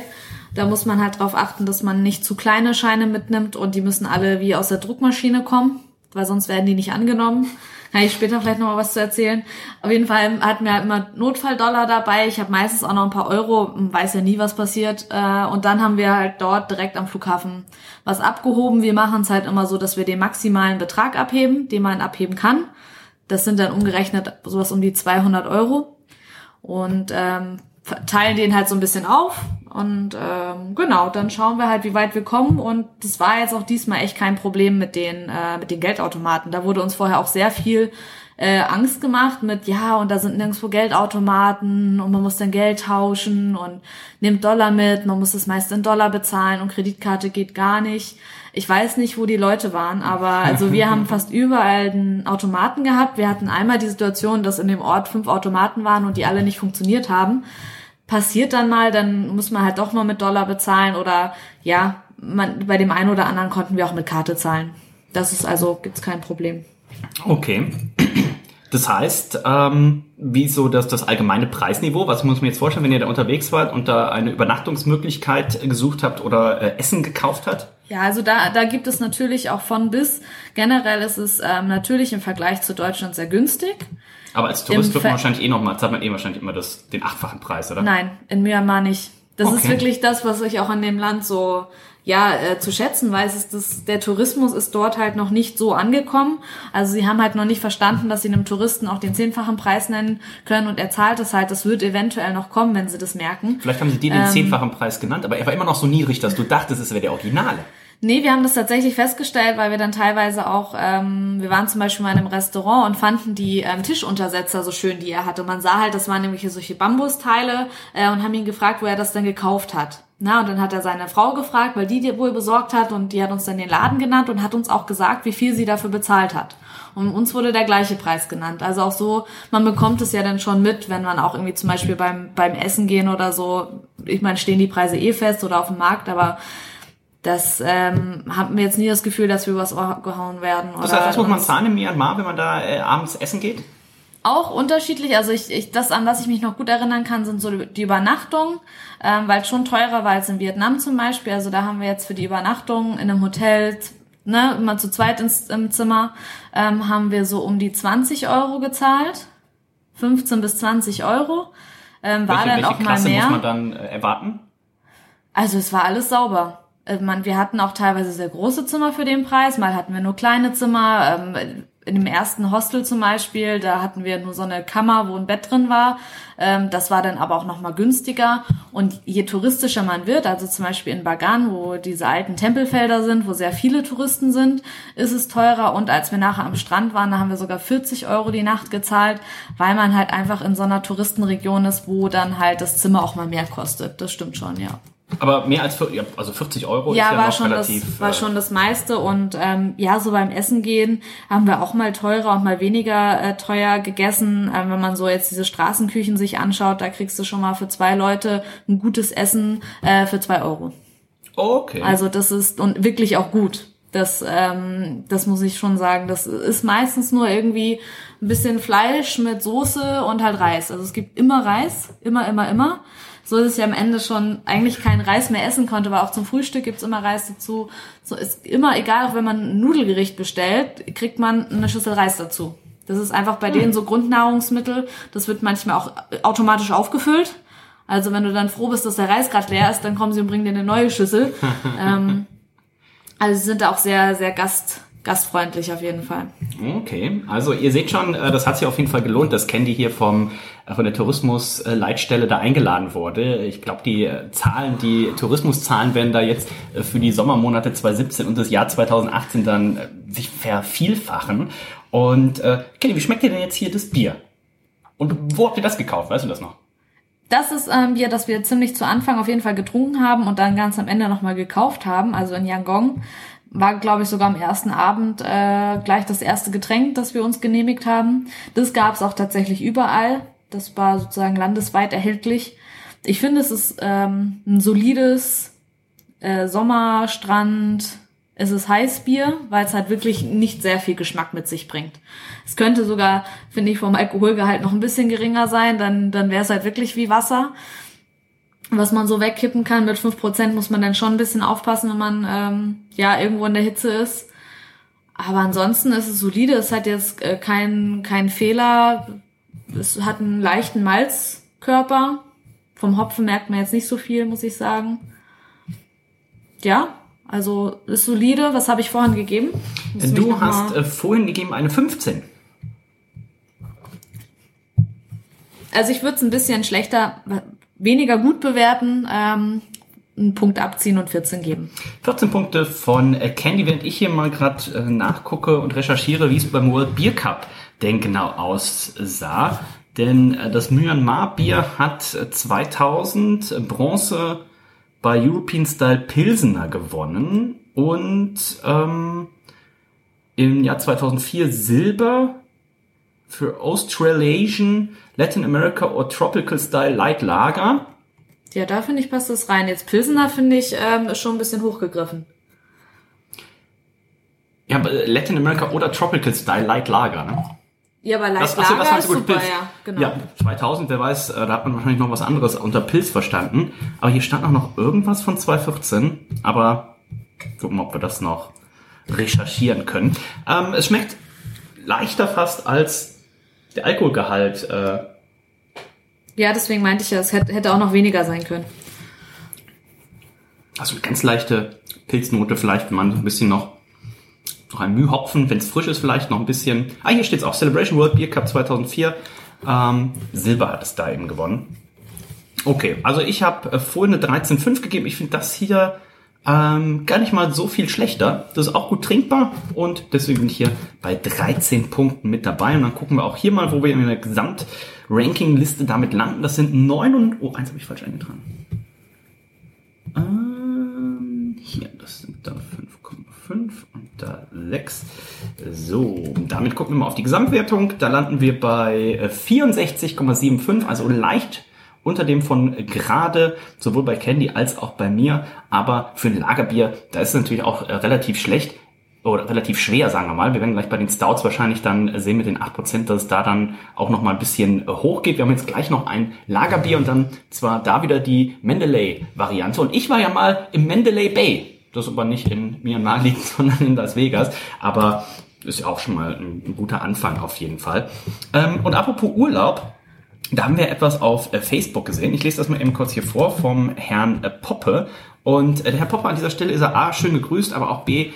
S2: Da muss man halt drauf achten, dass man nicht zu kleine Scheine mitnimmt und die müssen alle wie aus der Druckmaschine kommen, weil sonst werden die nicht angenommen. Kann ich später vielleicht noch mal was zu erzählen. Auf jeden Fall hatten wir halt immer Notfalldollar dabei. Ich habe meistens auch noch ein paar Euro, weiß ja nie, was passiert. Äh, Und dann haben wir halt dort direkt am Flughafen was abgehoben. Wir machen es halt immer so, dass wir den maximalen Betrag abheben, den man abheben kann. Das sind dann umgerechnet sowas um die 200 Euro. Und ähm, teilen den halt so ein bisschen auf. Und ähm, genau, dann schauen wir halt, wie weit wir kommen. Und das war jetzt auch diesmal echt kein Problem mit den, äh, mit den Geldautomaten. Da wurde uns vorher auch sehr viel äh, Angst gemacht mit, ja, und da sind nirgendwo Geldautomaten und man muss dann Geld tauschen und nimmt Dollar mit, man muss das meiste in Dollar bezahlen und Kreditkarte geht gar nicht. Ich weiß nicht, wo die Leute waren, aber also wir haben fast überall einen Automaten gehabt. Wir hatten einmal die Situation, dass in dem Ort fünf Automaten waren und die alle nicht funktioniert haben. Passiert dann mal, dann muss man halt doch mal mit Dollar bezahlen oder ja, man, bei dem einen oder anderen konnten wir auch mit Karte zahlen. Das ist also, gibt's kein Problem.
S1: Okay. Das heißt, ähm, wie so das, das allgemeine Preisniveau? Was muss man jetzt vorstellen, wenn ihr da unterwegs wart und da eine Übernachtungsmöglichkeit gesucht habt oder äh, Essen gekauft habt?
S2: Ja, also da, da gibt es natürlich auch von bis. Generell ist es ähm, natürlich im Vergleich zu Deutschland sehr günstig.
S1: Aber als Tourist wird man wahrscheinlich eh nochmal, zahlt man eh wahrscheinlich immer das, den achtfachen Preis, oder?
S2: Nein, in Myanmar nicht. Das ist
S1: Okay.
S2: wirklich das, was ich auch an dem Land so ja äh, zu schätzen weiß, ist, dass der Tourismus ist dort halt noch nicht so angekommen. Also sie haben halt noch nicht verstanden, dass sie einem Touristen auch den zehnfachen Preis nennen können und er zahlt es halt. Das wird eventuell noch kommen, wenn sie das merken.
S1: Vielleicht haben sie dir den zehnfachen Preis genannt, aber er war immer noch so niedrig, dass du dachtest, es wäre der Originale.
S2: Nee, wir haben das tatsächlich festgestellt, weil wir dann teilweise auch, ähm, wir waren zum Beispiel mal in einem Restaurant und fanden die ähm, Tischuntersetzer so schön, die er hatte. Und man sah halt, das waren nämlich hier solche Bambusteile äh, und haben ihn gefragt, wo er das denn gekauft hat. Na, und dann hat er seine Frau gefragt, weil die die wohl besorgt hat und die hat uns dann den Laden genannt und hat uns auch gesagt, wie viel sie dafür bezahlt hat. Und uns wurde der gleiche Preis genannt. Also auch so, man bekommt es ja dann schon mit, wenn man auch irgendwie zum Beispiel beim, beim Essen gehen oder so, ich meine, stehen die Preise eh fest oder auf dem Markt, aber das ähm, haben wir jetzt nie das Gefühl, dass wir was gehauen werden.
S1: Das
S2: oder
S1: heißt, was muss man zahlen in Myanmar, wenn man da äh, abends essen geht?
S2: Auch unterschiedlich. Also ich, ich, das, an was ich mich noch gut erinnern kann, sind so die Übernachtungen, ähm, weil es schon teurer war als in Vietnam zum Beispiel. Also da haben wir jetzt für die Übernachtung in einem Hotel, ne, immer zu zweit ins, im Zimmer, ähm, haben wir so um die 20 Euro gezahlt. 15 bis 20 Euro. Ähm, war
S1: welche
S2: dann
S1: welche
S2: auch mal
S1: Klasse
S2: mehr.
S1: muss man dann äh, erwarten?
S2: Also es war alles sauber. Äh, Man, wir hatten auch teilweise sehr große Zimmer für den Preis, mal hatten wir nur kleine Zimmer. Ähm, in dem ersten Hostel zum Beispiel, da hatten wir nur so eine Kammer, wo ein Bett drin war. Ähm, das war dann aber auch nochmal günstiger. Und je touristischer man wird, also zum Beispiel in Bagan, wo diese alten Tempelfelder sind, wo sehr viele Touristen sind, ist es teurer. Und als wir nachher am Strand waren, da haben wir sogar 40 Euro die Nacht gezahlt, weil man halt einfach in so einer Touristenregion ist, wo dann halt das Zimmer auch mal mehr kostet. Das stimmt schon, ja.
S1: Aber mehr als ja, also 40 Euro
S2: ja,
S1: ist ja
S2: war
S1: noch
S2: schon
S1: relativ.
S2: das war
S1: äh,
S2: schon das meiste. Und ähm, ja so beim Essen gehen haben wir auch mal teurer und mal weniger äh, teuer gegessen. Ähm, wenn man so jetzt diese Straßenküchen sich anschaut da kriegst du schon mal für zwei Leute ein gutes Essen äh, für zwei Euro.
S1: Okay.
S2: also das ist und wirklich auch gut. Das ähm, das muss ich schon sagen. Das ist meistens nur irgendwie ein bisschen Fleisch mit Soße und halt Reis. Also es gibt immer Reis immer immer immer so dass ich am Ende schon eigentlich keinen Reis mehr essen konnte, aber auch zum Frühstück gibt's immer Reis dazu. So ist immer egal, auch wenn man ein Nudelgericht bestellt, kriegt man eine Schüssel Reis dazu. Das ist einfach bei denen so Grundnahrungsmittel. Das wird manchmal auch automatisch aufgefüllt. Also wenn du dann froh bist, dass der Reis gerade leer ist, dann kommen sie und bringen dir eine neue Schüssel. (laughs) ähm, also sie sind da auch sehr, sehr gast, gastfreundlich auf jeden Fall.
S1: Okay, also ihr seht schon, äh, das hat sich auf jeden Fall gelohnt, dass Candy hier vom äh, von der Tourismusleitstelle da eingeladen wurde. Ich glaube, die äh, Zahlen, die Tourismuszahlen werden da jetzt für die Sommermonate 2017 und das Jahr 2018 dann sich vervielfachen. Und äh, Candy, wie schmeckt dir denn jetzt hier das Bier? Und wo habt ihr das gekauft? Weißt du das noch?
S2: Das ist ein Bier, das wir ziemlich zu Anfang auf jeden Fall getrunken haben und dann ganz am Ende nochmal gekauft haben, also in Yangon. War, glaube ich, sogar am ersten Abend äh, gleich das erste Getränk, das wir uns genehmigt haben. Das gab es auch tatsächlich überall. Das war sozusagen landesweit erhältlich. Ich finde, es ist ähm, ein solides äh, Sommerstrand. Es ist Heißbier, weil es halt wirklich nicht sehr viel Geschmack mit sich bringt. Es könnte sogar, finde ich, vom Alkoholgehalt noch ein bisschen geringer sein, dann, dann wäre es halt wirklich wie Wasser was man so wegkippen kann. Mit 5% muss man dann schon ein bisschen aufpassen, wenn man ähm, ja irgendwo in der Hitze ist. Aber ansonsten ist es solide. Es hat jetzt äh, kein, kein Fehler. Es hat einen leichten Malzkörper. Vom Hopfen merkt man jetzt nicht so viel, muss ich sagen. Ja, also ist solide. Was habe ich vorhin gegeben? Muss
S1: Du hast äh, vorhin gegeben eine 15.
S2: Also ich würde es ein bisschen schlechter, weniger gut bewerten, ähm, einen Punkt abziehen und 14 geben.
S1: 14 Punkte von äh, Candy, während ich hier mal gerade äh, nachgucke und recherchiere, wie es beim World Beer Cup denn genau aussah. Denn äh, das Myanmar Bier hat äh, 2000 äh, Bronze bei European Style Pilsener gewonnen und ähm, im Jahr 2004 Silber für Australasian, Latin America or Tropical Style Light Lager.
S2: Ja, da finde ich passt das rein. Jetzt Pilsener finde ich ähm, schon ein bisschen hochgegriffen.
S1: Ja, aber Latin America oder Tropical Style Light Lager, ne?
S2: Ja, aber Light
S1: Das, achso,
S2: Lager
S1: das
S2: ist super,
S1: Pilz.
S2: ja, genau.
S1: Ja, 2000, wer weiß, äh, da hat man wahrscheinlich noch was anderes unter Pilz verstanden. Aber hier stand auch noch irgendwas von 2014. Aber gucken wir, ob wir das noch recherchieren können. Ähm, es schmeckt leichter fast als der Alkoholgehalt. Äh,
S2: Ja, deswegen meinte ich ja, es hätte, auch noch weniger sein können.
S1: also eine ganz leichte Pilznote vielleicht, wenn man so ein bisschen noch noch ein Mühhopfen, wenn es frisch ist, vielleicht noch ein bisschen. Ah, hier steht's auch. Celebration World Beer Cup 2004. Ähm, Silber hat es da eben gewonnen. Okay, also ich habe äh, vorhin eine 13,5 gegeben. Ich finde das hier ähm, gar nicht mal so viel schlechter. Das ist auch gut trinkbar und deswegen bin ich hier bei 13 Punkten mit dabei. Und dann gucken wir auch hier mal, wo wir in der Gesamtranking-Liste damit landen. Das sind 9 und... Oh, eins habe ich falsch eingetragen. Ähm, hier, das sind da 5,5 und da 6. So, damit gucken wir mal auf die Gesamtwertung. Da landen wir bei äh, 64,75, also leicht unter dem von gerade, sowohl bei Candy als auch bei mir. Aber für ein Lagerbier, da ist es natürlich auch äh, relativ schlecht oder relativ schwer, sagen wir mal. Wir werden gleich bei den Stouts wahrscheinlich dann sehen mit den 8%, dass es da dann auch noch mal ein bisschen äh, hochgeht. Wir haben jetzt gleich noch ein Lagerbier und dann zwar da wieder die Mendeley-Variante. Und ich war ja mal im Mendeley Bay. Das aber nicht in Myanmar (laughs) liegt, sondern in Las Vegas. Aber ist ja auch schon mal ein, ein guter Anfang auf jeden Fall. Ähm, und apropos Urlaub, da haben wir etwas auf äh, Facebook gesehen. Ich lese das mal eben kurz hier vor vom Herrn äh, Poppe. Und äh, der Herr Poppe an dieser Stelle ist er A, schön gegrüßt, aber auch B,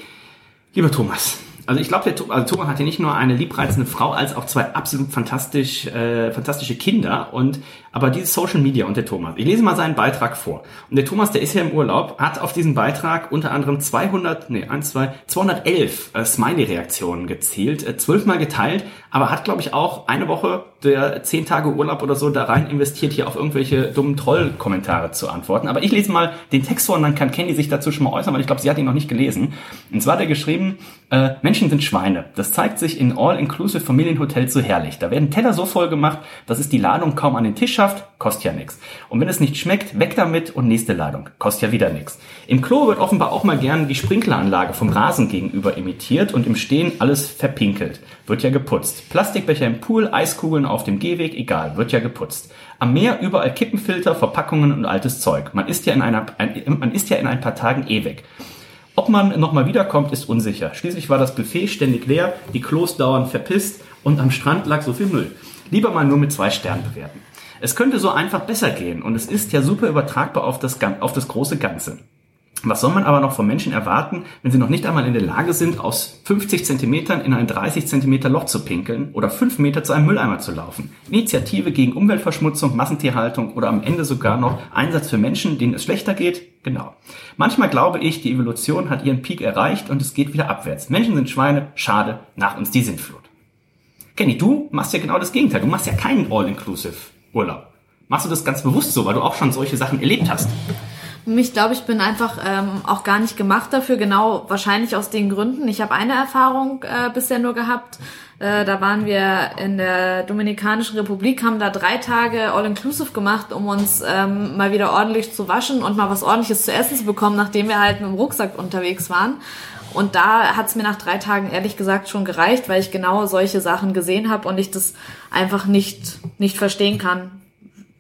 S1: Lieber Thomas, also ich glaube, der also Thomas hat hier nicht nur eine liebreizende Frau, als auch zwei absolut fantastisch, äh, fantastische Kinder. Und Aber dieses Social Media und der Thomas, ich lese mal seinen Beitrag vor. Und der Thomas, der ist ja im Urlaub, hat auf diesen Beitrag unter anderem 200, nee, 1, 2, 211 äh, Smiley-Reaktionen gezielt, äh, zwölfmal geteilt, aber hat, glaube ich, auch eine Woche der zehn Tage Urlaub oder so da rein investiert, hier auf irgendwelche dummen Troll-Kommentare zu antworten. Aber ich lese mal den Text vor und dann kann Candy sich dazu schon mal äußern, weil ich glaube, sie hat ihn noch nicht gelesen. Und zwar hat er geschrieben, äh, Menschen sind Schweine. Das zeigt sich in All-Inclusive Familienhotels so herrlich. Da werden Teller so voll gemacht, dass es die Ladung kaum an den Tisch schafft, kostet ja nichts. Und wenn es nicht schmeckt, weg damit und nächste Ladung, kostet ja wieder nichts. Im Klo wird offenbar auch mal gern die Sprinkleranlage vom Rasen gegenüber imitiert und im Stehen alles verpinkelt. Wird ja geputzt. Plastikbecher im Pool, Eiskugeln auf dem Gehweg, egal, wird ja geputzt. Am Meer überall Kippenfilter, Verpackungen und altes Zeug. Man ist ja in, einer, ein, man ist ja in ein paar Tagen eh weg. Ob man nochmal wiederkommt, ist unsicher. Schließlich war das Buffet ständig leer, die Klos dauernd verpisst und am Strand lag so viel Müll. Lieber mal nur mit zwei Sternen bewerten. Es könnte so einfach besser gehen und es ist ja super übertragbar auf das, auf das große Ganze. Was soll man aber noch von Menschen erwarten, wenn sie noch nicht einmal in der Lage sind, aus 50 Zentimetern in ein 30 Zentimeter Loch zu pinkeln oder 5 Meter zu einem Mülleimer zu laufen? Initiative gegen Umweltverschmutzung, Massentierhaltung oder am Ende sogar noch Einsatz für Menschen, denen es schlechter geht? Genau. Manchmal glaube ich, die Evolution hat ihren Peak erreicht und es geht wieder abwärts. Menschen sind Schweine, schade, nach uns die Sintflut. Kenny, du machst ja genau das Gegenteil. Du machst ja keinen All-Inclusive Urlaub. Machst du das ganz bewusst so, weil du auch schon solche Sachen erlebt hast?
S2: Ich glaube, ich bin einfach ähm, auch gar nicht gemacht dafür, genau wahrscheinlich aus den Gründen. Ich habe eine Erfahrung äh, bisher nur gehabt. Äh, da waren wir in der Dominikanischen Republik, haben da drei Tage All-Inclusive gemacht, um uns ähm, mal wieder ordentlich zu waschen und mal was ordentliches zu essen zu bekommen, nachdem wir halt mit dem Rucksack unterwegs waren. Und da hat es mir nach drei Tagen ehrlich gesagt schon gereicht, weil ich genau solche Sachen gesehen habe und ich das einfach nicht, nicht verstehen kann,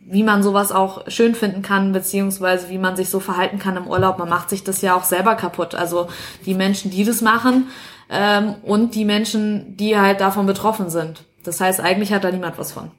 S2: wie man sowas auch schön finden kann, beziehungsweise wie man sich so verhalten kann im Urlaub. Man macht sich das ja auch selber kaputt. Also die Menschen, die das machen ähm, und die Menschen, die halt davon betroffen sind. Das heißt, eigentlich hat da niemand was von.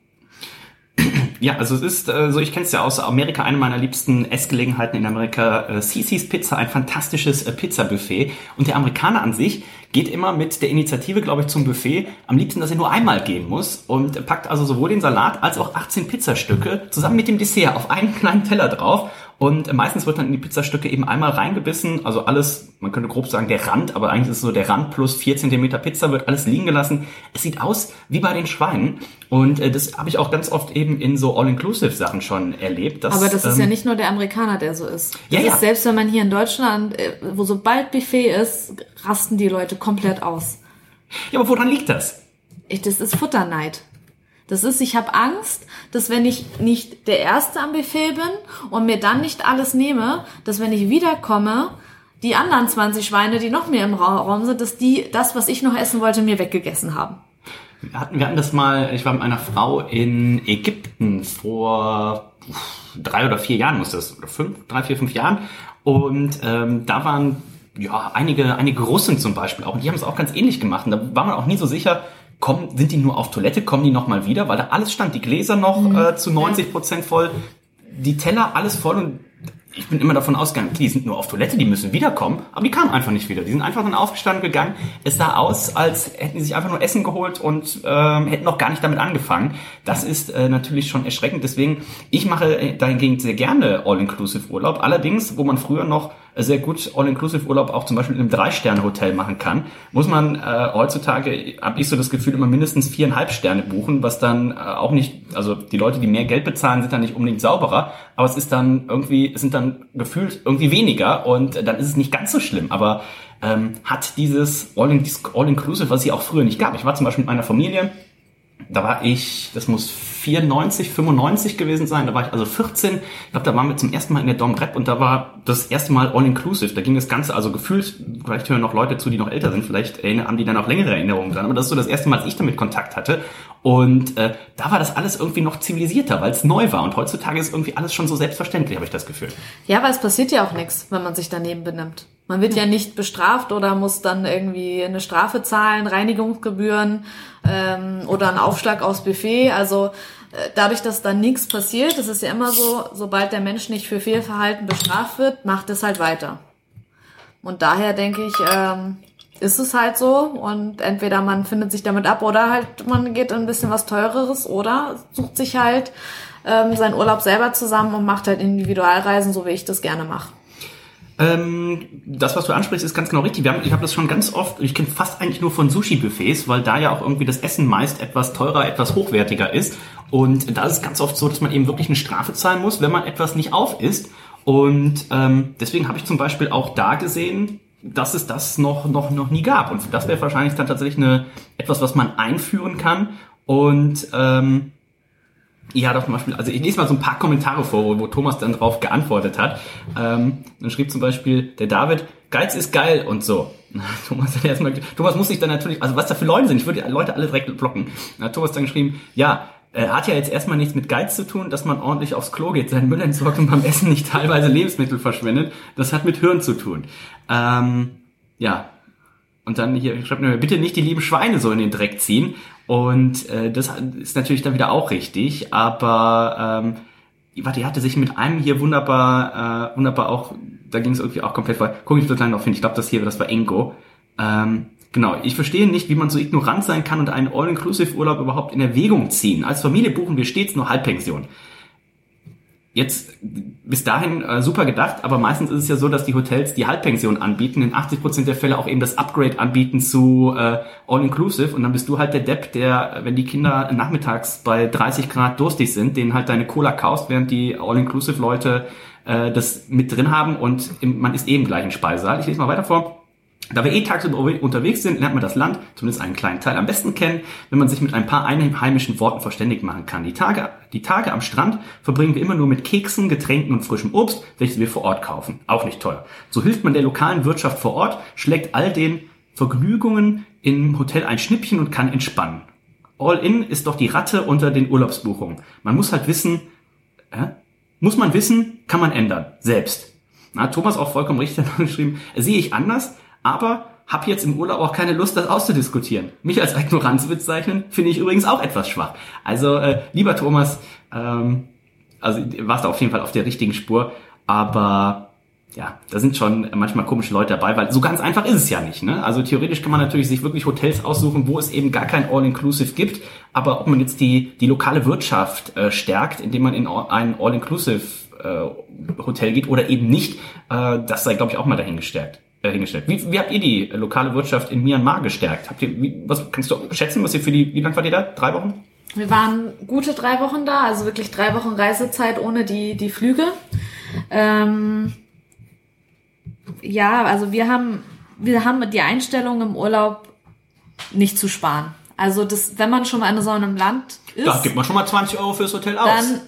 S1: Ja, also es ist äh, so, ich kenne es ja aus Amerika, eine meiner liebsten Essgelegenheiten in Amerika, äh, CC's Pizza, ein fantastisches äh, Pizza-Buffet. Und der Amerikaner an sich geht immer mit der Initiative, glaube ich, zum Buffet. Am liebsten, dass er nur einmal gehen muss und packt also sowohl den Salat als auch 18 Pizzastücke zusammen mit dem Dessert auf einen kleinen Teller drauf und meistens wird dann in die Pizzastücke eben einmal reingebissen, also alles, man könnte grob sagen der Rand, aber eigentlich ist es so der Rand plus vier Zentimeter Pizza wird alles liegen gelassen. Es sieht aus wie bei den Schweinen und äh, das habe ich auch ganz oft eben in so All-Inclusive-Sachen schon erlebt.
S2: Dass, aber das ist ähm, ja nicht nur der Amerikaner, der so ist. Das
S1: ja,
S2: ist
S1: ja.
S2: selbst wenn man hier in Deutschland, äh, wo sobald Buffet ist, rasten die Leute komplett aus.
S1: Ja, aber woran liegt das?
S2: Das ist Futterneid. Das ist, ich habe Angst, dass wenn ich nicht der Erste am Buffet bin und mir dann nicht alles nehme, dass wenn ich wiederkomme, die anderen 20 Schweine, die noch mehr im Raum sind, dass die das, was ich noch essen wollte, mir weggegessen haben.
S1: Wir hatten, wir hatten das mal, ich war mit einer Frau in Ägypten vor drei oder vier Jahren muss das, oder fünf, drei, vier, fünf Jahren. Und ähm, da waren ja einige, einige Russen zum Beispiel auch, und die haben es auch ganz ähnlich gemacht. Und da war man auch nie so sicher, kommen, sind die nur auf Toilette, kommen die nochmal wieder, weil da alles stand, die Gläser noch mhm. äh, zu 90 Prozent voll, die Teller alles voll und ich bin immer davon ausgegangen, die sind nur auf Toilette, die müssen wiederkommen, aber die kamen einfach nicht wieder. Die sind einfach dann aufgestanden gegangen. Es sah aus, als hätten sie sich einfach nur Essen geholt und ähm, hätten noch gar nicht damit angefangen. Das ist äh, natürlich schon erschreckend. Deswegen, ich mache äh, dahingegen sehr gerne All-Inclusive Urlaub. Allerdings, wo man früher noch sehr gut All-Inclusive-Urlaub auch zum Beispiel in einem Drei-Sterne-Hotel machen kann, muss man äh, heutzutage, habe ich so das Gefühl, immer mindestens viereinhalb Sterne buchen, was dann äh, auch nicht, also die Leute, die mehr Geld bezahlen, sind dann nicht unbedingt sauberer, aber es ist dann irgendwie, es sind dann gefühlt irgendwie weniger und dann ist es nicht ganz so schlimm, aber ähm, hat dieses All-Inclusive, was es auch früher nicht gab. Ich war zum Beispiel mit meiner Familie, da war ich, das muss 94, 95 gewesen sein. Da war ich also 14. Ich glaube, da waren wir zum ersten Mal in der Dom Rep und da war das erste Mal All-Inclusive. Da ging das Ganze, also gefühlt, vielleicht hören noch Leute zu, die noch älter sind, vielleicht haben die dann auch längere Erinnerungen dran. Aber das ist so das erste Mal, als ich damit Kontakt hatte. Und äh, da war das alles irgendwie noch zivilisierter, weil es neu war. Und heutzutage ist irgendwie alles schon so selbstverständlich, habe ich das Gefühl.
S2: Ja, aber es passiert ja auch nichts, wenn man sich daneben benimmt. Man wird ja nicht bestraft oder muss dann irgendwie eine Strafe zahlen, Reinigungsgebühren ähm, oder einen Aufschlag aufs Buffet. Also äh, dadurch, dass dann nichts passiert, das ist ja immer so, sobald der Mensch nicht für Fehlverhalten bestraft wird, macht es halt weiter. Und daher denke ich, ähm, ist es halt so und entweder man findet sich damit ab oder halt man geht ein bisschen was teureres oder sucht sich halt ähm, seinen Urlaub selber zusammen und macht halt Individualreisen, so wie ich das gerne mache.
S1: Ähm, das, was du ansprichst, ist ganz genau richtig. Haben, ich habe das schon ganz oft, ich kenne fast eigentlich nur von Sushi-Buffets, weil da ja auch irgendwie das Essen meist etwas teurer, etwas hochwertiger ist. Und da ist es ganz oft so, dass man eben wirklich eine Strafe zahlen muss, wenn man etwas nicht auf isst. Und ähm, deswegen habe ich zum Beispiel auch da gesehen, dass es das noch, noch, noch nie gab. Und das wäre wahrscheinlich dann tatsächlich eine, etwas, was man einführen kann. Und ähm, ja, doch zum Beispiel, also ich lese mal so ein paar Kommentare vor, wo, wo Thomas dann drauf geantwortet hat. Ähm, dann schrieb zum Beispiel der David, Geiz ist geil und so. (laughs) Thomas hat erstmal, Thomas muss sich dann natürlich, also was da für Leute sind, ich würde die Leute alle direkt blocken. Dann hat Thomas dann geschrieben, ja, äh, hat ja jetzt erstmal nichts mit Geiz zu tun, dass man ordentlich aufs Klo geht, seinen Müll entsorgt und beim Essen nicht teilweise Lebensmittel verschwendet. Das hat mit Hirn zu tun. Ähm, ja. Und dann hier schreibt mir bitte nicht die lieben Schweine so in den Dreck ziehen. Und äh, das ist natürlich dann wieder auch richtig, aber ähm, warte, die hatte sich mit einem hier wunderbar, äh, wunderbar auch, da ging es irgendwie auch komplett vor. Guck ich total noch hin, ich glaube, das hier, das war Engo. Ähm, Genau, ich verstehe nicht, wie man so ignorant sein kann und einen All-Inclusive-Urlaub überhaupt in Erwägung ziehen. Als Familie buchen wir stets nur Halbpension. Jetzt bis dahin äh, super gedacht, aber meistens ist es ja so, dass die Hotels die Halbpension anbieten, in 80% der Fälle auch eben das Upgrade anbieten zu äh, All-Inclusive und dann bist du halt der Depp, der, wenn die Kinder nachmittags bei 30 Grad durstig sind, denen halt deine Cola kaust, während die All-Inclusive-Leute äh, das mit drin haben und im, man ist eben gleich im Speisesaal. Ich lese mal weiter vor. Da wir eh tagsüber unterwegs sind, lernt man das Land, zumindest einen kleinen Teil, am besten kennen, wenn man sich mit ein paar einheimischen Worten verständigt machen kann. Die Tage, die Tage am Strand verbringen wir immer nur mit Keksen, Getränken und frischem Obst, welches wir vor Ort kaufen. Auch nicht teuer. So hilft man der lokalen Wirtschaft vor Ort, schlägt all den Vergnügungen im Hotel ein Schnippchen und kann entspannen. All in ist doch die Ratte unter den Urlaubsbuchungen. Man muss halt wissen, äh, muss man wissen, kann man ändern. Selbst. Na, Thomas auch vollkommen richtig (laughs) geschrieben, sehe ich anders, aber habe jetzt im Urlaub auch keine Lust, das auszudiskutieren. Mich als Ignoranz bezeichnen, finde ich übrigens auch etwas schwach. Also, äh, lieber Thomas, ähm, also warst du auf jeden Fall auf der richtigen Spur, aber ja, da sind schon manchmal komische Leute dabei, weil so ganz einfach ist es ja nicht. Ne? Also theoretisch kann man natürlich sich wirklich Hotels aussuchen, wo es eben gar kein All-Inclusive gibt, aber ob man jetzt die, die lokale Wirtschaft äh, stärkt, indem man in ein All-Inclusive äh, Hotel geht oder eben nicht, äh, das sei, glaube ich, auch mal dahingestellt dahingestellt. Wie, wie habt ihr die lokale Wirtschaft in Myanmar gestärkt? Habt ihr, wie, was kannst du schätzen, was ihr für die, wie lange wart ihr da? Drei Wochen?
S2: Wir waren gute drei Wochen da, also wirklich drei Wochen Reisezeit ohne die, die Flüge. Ähm, ja, also wir haben, wir haben die Einstellung im Urlaub nicht zu sparen. Also das, wenn man schon mal in so einem Land ist.
S1: Da gibt man schon mal 20 Euro fürs Hotel aus.
S2: Dann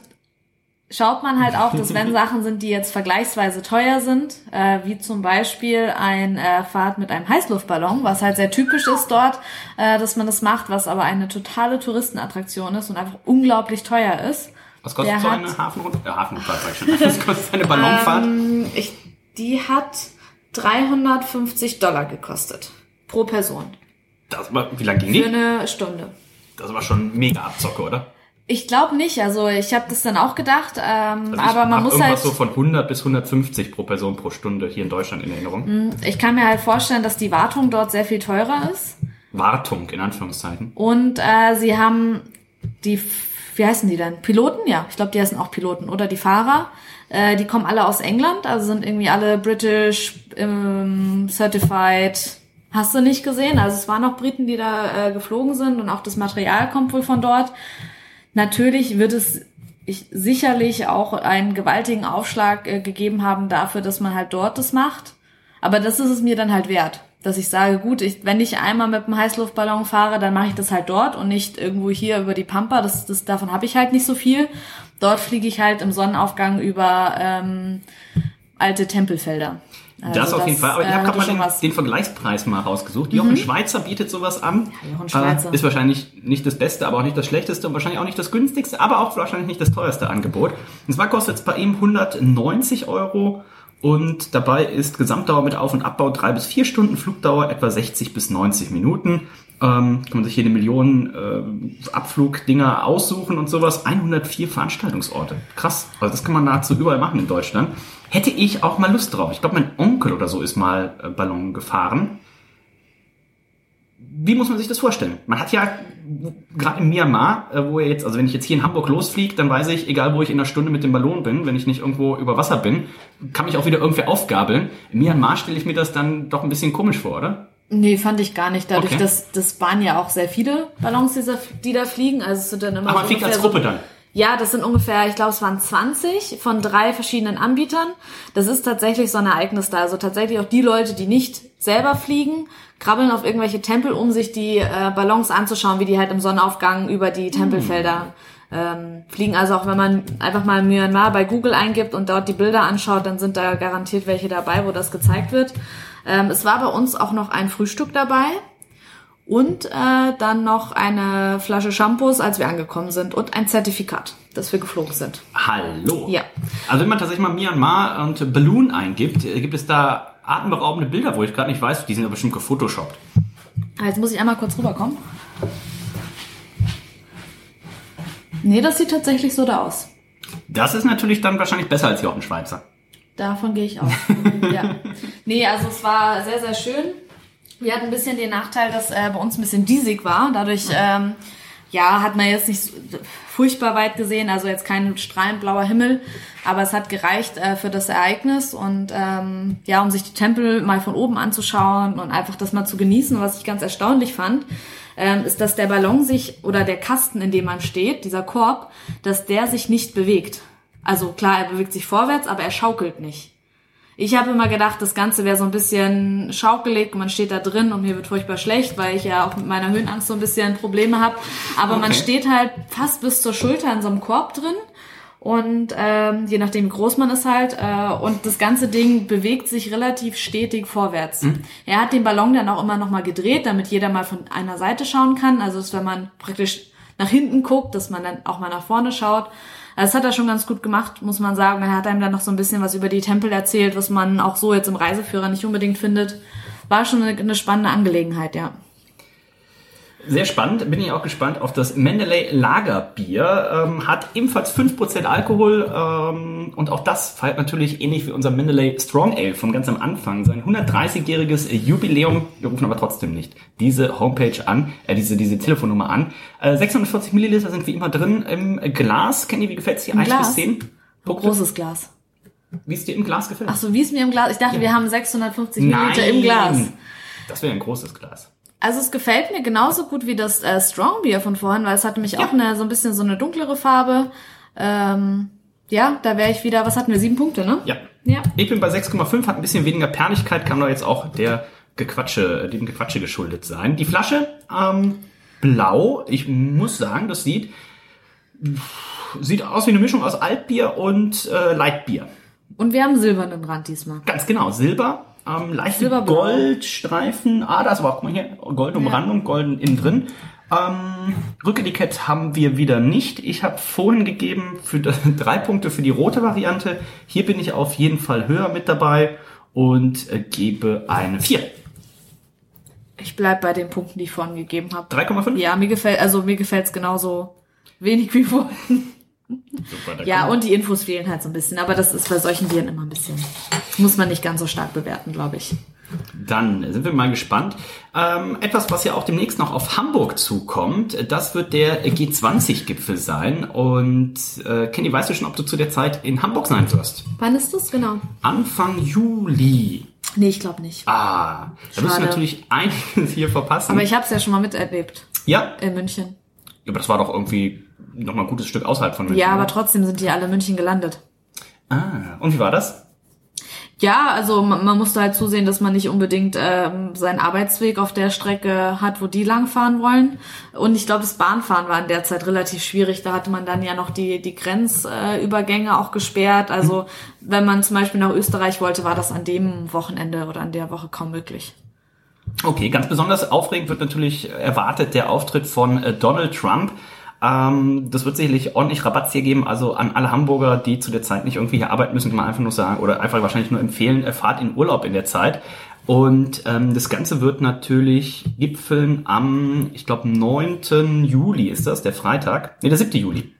S2: schaut man halt auch, dass wenn (laughs) Sachen sind, die jetzt vergleichsweise teuer sind, äh, wie zum Beispiel ein äh, Fahrt mit einem Heißluftballon, was halt sehr typisch ist dort, äh, dass man das macht, was aber eine totale Touristenattraktion ist und einfach unglaublich teuer ist.
S1: Was kostet Der so eine Hafenrundfahrt? Ja, Hafenrundfahrt, sag ich schon. (laughs) Was kostet eine Ballonfahrt?
S2: Ähm, ich, die hat 350 Dollar gekostet. Pro Person.
S1: Das war, wie lange ging die?
S2: Für eine Stunde.
S1: Das war schon mega Abzocke, oder?
S2: Ich glaube nicht. Also ich habe das dann auch gedacht, ähm, also aber man muss halt
S1: so von 100 bis 150 pro Person pro Stunde hier in Deutschland in Erinnerung.
S2: Hm, ich kann mir halt vorstellen, dass die Wartung dort sehr viel teurer ist.
S1: Wartung in Anführungszeichen.
S2: Und äh, sie haben die, wie heißen die denn? Piloten? Ja, ich glaube, die heißen auch Piloten oder die Fahrer. Äh, die kommen alle aus England, also sind irgendwie alle British ähm, Certified. Hast du nicht gesehen? Also es waren auch Briten, die da äh, geflogen sind und auch das Material kommt wohl von dort. Natürlich wird es ich sicherlich auch einen gewaltigen Aufschlag äh, gegeben haben dafür, dass man halt dort das macht. Aber das ist es mir dann halt wert, dass ich sage, gut, ich, wenn ich einmal mit einem Heißluftballon fahre, dann mache ich das halt dort und nicht irgendwo hier über die Pampa. Das, das davon habe ich halt nicht so viel. Dort fliege ich halt im Sonnenaufgang über ähm, alte Tempelfelder.
S1: Also das auf jeden Fall. Aber ich habe gerade mal den, den, Vergleichspreis mal rausgesucht. Jochen mhm. Schweizer bietet sowas an. Ja, Jochen Schweizer. Äh, ist wahrscheinlich nicht das Beste, aber auch nicht das Schlechteste und wahrscheinlich auch nicht das günstigste, aber auch wahrscheinlich nicht das teuerste Angebot. Und zwar kostet es bei ihm 190 Euro und dabei ist Gesamtdauer mit Auf- und Abbau drei bis vier Stunden, Flugdauer etwa 60 bis 90 Minuten. Ähm, kann man sich hier eine Million äh, Abflugdinger aussuchen und sowas. 104 Veranstaltungsorte. Krass. Also das kann man nahezu überall machen in Deutschland. Hätte ich auch mal Lust drauf. Ich glaube, mein Onkel oder so ist mal äh, Ballon gefahren. Wie muss man sich das vorstellen? Man hat ja gerade in Myanmar, äh, wo er jetzt, also wenn ich jetzt hier in Hamburg losfliege, dann weiß ich, egal wo ich in einer Stunde mit dem Ballon bin, wenn ich nicht irgendwo über Wasser bin, kann mich auch wieder irgendwie aufgabeln. In Myanmar stelle ich mir das dann doch ein bisschen komisch vor, oder?
S2: Nee, fand ich gar nicht. Dadurch,
S1: Okay.
S2: dass das waren ja auch sehr viele Ballons, die, da- die da fliegen. Also es sind dann immer
S1: Aber man fliegt als Gruppe
S2: so,
S1: dann.
S2: Ja, das sind ungefähr, ich glaube, es waren 20 von drei verschiedenen Anbietern. Das ist tatsächlich so ein Ereignis da. Also tatsächlich auch die Leute, die nicht selber fliegen, krabbeln auf irgendwelche Tempel, um sich die äh, Ballons anzuschauen, wie die halt im Sonnenaufgang über die Tempelfelder ähm, fliegen. Also auch wenn man einfach mal Myanmar bei Google eingibt und dort die Bilder anschaut, dann sind da garantiert welche dabei, wo das gezeigt wird. Ähm, es war bei uns auch noch ein Frühstück dabei. Und äh, dann noch eine Flasche Shampoos, als wir angekommen sind. Und ein Zertifikat, dass wir geflogen sind.
S1: Hallo.
S2: Ja.
S1: Also wenn man tatsächlich mal Myanmar und Balloon eingibt, äh, gibt es da atemberaubende Bilder, wo ich gerade nicht weiß, die sind ja bestimmt gefotoshoppt.
S2: Ah, Jetzt muss ich einmal kurz rüberkommen. Nee, das sieht tatsächlich so da aus.
S1: Das ist natürlich dann wahrscheinlich besser als Jochen Schweizer.
S2: Davon gehe ich aus. (laughs) ja. Nee, also es war sehr, sehr schön. Wir hatten ein bisschen den Nachteil, dass äh, bei uns ein bisschen diesig war. Dadurch, ähm, ja, hat man jetzt nicht furchtbar weit gesehen, also jetzt kein strahlend blauer Himmel, aber es hat gereicht äh, für das Ereignis und ähm, ja, um sich die Tempel mal von oben anzuschauen und einfach das mal zu genießen. Was ich ganz erstaunlich fand, ähm, ist, dass der Ballon sich oder der Kasten, in dem man steht, dieser Korb, dass der sich nicht bewegt. Also klar, er bewegt sich vorwärts, aber er schaukelt nicht. Ich habe immer gedacht, das Ganze wäre so ein bisschen schaukelig, man steht da drin und mir wird furchtbar schlecht, weil ich ja auch mit meiner Höhenangst so ein bisschen Probleme habe. Aber man
S1: Okay.
S2: steht halt fast bis zur Schulter in so einem Korb drin und ähm, je nachdem wie groß man ist halt äh, und das ganze Ding bewegt sich relativ stetig vorwärts. Er hat den Ballon dann auch immer noch mal gedreht, damit jeder mal von einer Seite schauen kann. Also dass wenn man praktisch nach hinten guckt, dass man dann auch mal nach vorne schaut. Also Das hat er schon ganz gut gemacht, muss man sagen. Er hat einem dann noch so ein bisschen was über die Tempel erzählt, was man auch so jetzt im Reiseführer nicht unbedingt findet. War schon eine, eine spannende Angelegenheit, ja.
S1: Sehr spannend, bin ich auch gespannt auf das Mendeley Lagerbier. Ähm, hat ebenfalls 5% Alkohol ähm, und auch das feiert natürlich ähnlich wie unser Mendeley Strong Ale von ganz am Anfang sein 130-jähriges Jubiläum. Wir rufen aber trotzdem nicht diese Homepage an, äh, diese, diese Telefonnummer an. Äh, 640 Milliliter sind wie immer drin im Glas. Kenny, wie gefällt's dir?
S2: Im
S1: 1 bis
S2: Glas?
S1: 10 Punkte.
S2: Großes Glas.
S1: Wie es dir im Glas gefällt?
S2: Ach so, wie es mir im Glas. Ich dachte, wir haben 650 Milliliter im Glas.
S1: Das wäre ein großes Glas.
S2: Also es gefällt mir genauso gut wie das äh, Strong Beer von vorhin, weil es hatte mich auch eine, so ein bisschen so eine dunklere Farbe. Ähm, ja, da wäre ich wieder, was hatten wir, sieben Punkte, ne?
S1: Ja.
S2: Ja.
S1: Ich bin bei 6,5, hat ein bisschen weniger Perligkeit, kann doch jetzt auch der Gequatsche, dem Gequatsche geschuldet sein. Die Flasche, ähm, blau. Ich muss sagen, das sieht, sieht aus wie eine Mischung aus Altbier und äh, Leitbier.
S2: Und wir haben silbernen Rand diesmal.
S1: Ganz genau, Silber, ähm, leichte. Goldstreifen. Ah, das war, guck mal hier, goldene Umrandung, golden innen drin. Ähm, Rücketikett haben wir wieder nicht. Ich habe vorhin gegeben für das, (laughs) drei Punkte für die rote Variante. Hier bin ich auf jeden Fall höher mit dabei und äh, gebe eine 4.
S2: Ich bleib bei den Punkten, die ich vorhin gegeben habe.
S1: 3,5?
S2: Ja, mir gefällt, also mir gefällt's genauso wenig wie vorhin.
S1: Super,
S2: Ja, und die Infos fehlen halt so ein bisschen, aber das ist bei solchen Bieren immer ein bisschen. Muss man nicht ganz so stark bewerten, glaube ich.
S1: Dann sind wir mal gespannt. Ähm, etwas, was ja auch demnächst noch auf Hamburg zukommt, das wird der G20-Gipfel sein. Und äh, Kenny, weißt du schon, ob du zu der Zeit in Hamburg sein wirst?
S2: Wann ist das genau?
S1: Anfang Juli.
S2: Nee, ich glaube nicht.
S1: Ah, da wirst du natürlich einiges hier verpassen.
S2: Aber ich habe es ja schon mal miterlebt
S1: ja,
S2: in München.
S1: aber das war doch irgendwie noch mal ein gutes Stück außerhalb von München.
S2: Ja, aber
S1: oder?
S2: trotzdem sind die alle in München gelandet.
S1: Ah, und wie war das?
S2: Ja, also man, man musste halt zusehen, dass man nicht unbedingt ähm, seinen Arbeitsweg auf der Strecke hat, wo die langfahren wollen. Und ich glaube, das Bahnfahren war in der Zeit relativ schwierig. Da hatte man dann ja noch die, die Grenzübergänge auch gesperrt. Also wenn man zum Beispiel nach Österreich wollte, war das an dem Wochenende oder an der Woche kaum möglich.
S1: Okay, ganz besonders aufregend wird natürlich erwartet der Auftritt von äh, Donald Trump. Ähm, das wird sicherlich ordentlich Rabatz hier geben. Also an alle Hamburger, die zu der Zeit nicht irgendwie hier arbeiten müssen, kann man einfach nur sagen oder einfach wahrscheinlich nur empfehlen, äh, fahrt in Urlaub in der Zeit. Und ähm, das Ganze wird natürlich gipfeln am, ich glaube, 9. Juli ist das, der Freitag. Nee, der 7. Juli.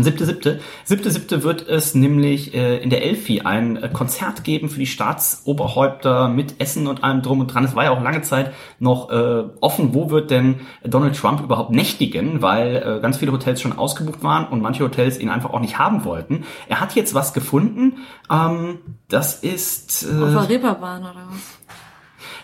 S1: Siebte, siebte. Siebte, siebte wird es nämlich äh, in der Elfi ein äh, Konzert geben für die Staatsoberhäupter mit Essen und allem drum und dran. Es war ja auch lange Zeit noch äh, offen, wo wird denn Donald Trump überhaupt nächtigen, weil äh, ganz viele Hotels schon ausgebucht waren und manche Hotels ihn einfach auch nicht haben wollten. Er hat jetzt was gefunden. Ähm, das ist...
S2: Äh, Auf der Reeperbahn oder was?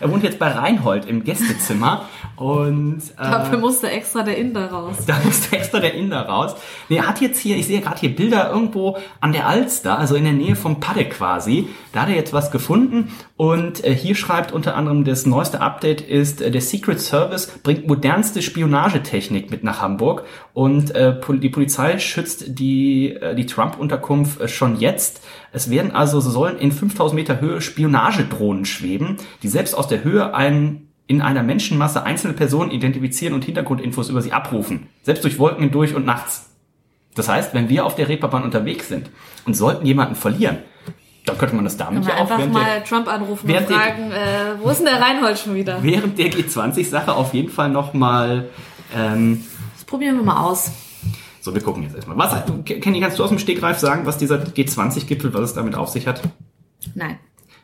S1: Er wohnt jetzt bei Reinhold im Gästezimmer und
S2: äh, dafür musste extra der Inder raus.
S1: Da musste extra der Inder raus. Nee, er hat jetzt hier, ich sehe gerade hier Bilder irgendwo an der Alster, also in der Nähe vom Padde quasi. Da hat er jetzt was gefunden und äh, hier schreibt unter anderem das neueste Update ist, äh, der Secret Service bringt modernste Spionagetechnik mit nach Hamburg und äh, die Polizei schützt die, äh, die Trump-Unterkunft äh, schon jetzt. Es werden also, so sollen in 5000 Meter Höhe Spionagedrohnen schweben, die selbst aus der Höhe einen in einer Menschenmasse einzelne Personen identifizieren und Hintergrundinfos über sie abrufen. Selbst durch Wolken hindurch und nachts. Das heißt, wenn wir auf der Reeperbahn unterwegs sind und sollten jemanden verlieren, dann könnte man das damit
S2: ja auch einfach mal der, Trump anrufen und fragen, der, äh, wo ist denn der Reinhold schon wieder?
S1: Während der G20-Sache auf jeden Fall nochmal... Ähm,
S2: das probieren wir mal aus.
S1: So, wir gucken jetzt erstmal. Was, Kenny, kannst du aus dem Stegreif sagen, was dieser G20-Gipfel, was es damit auf sich hat?
S2: Nein.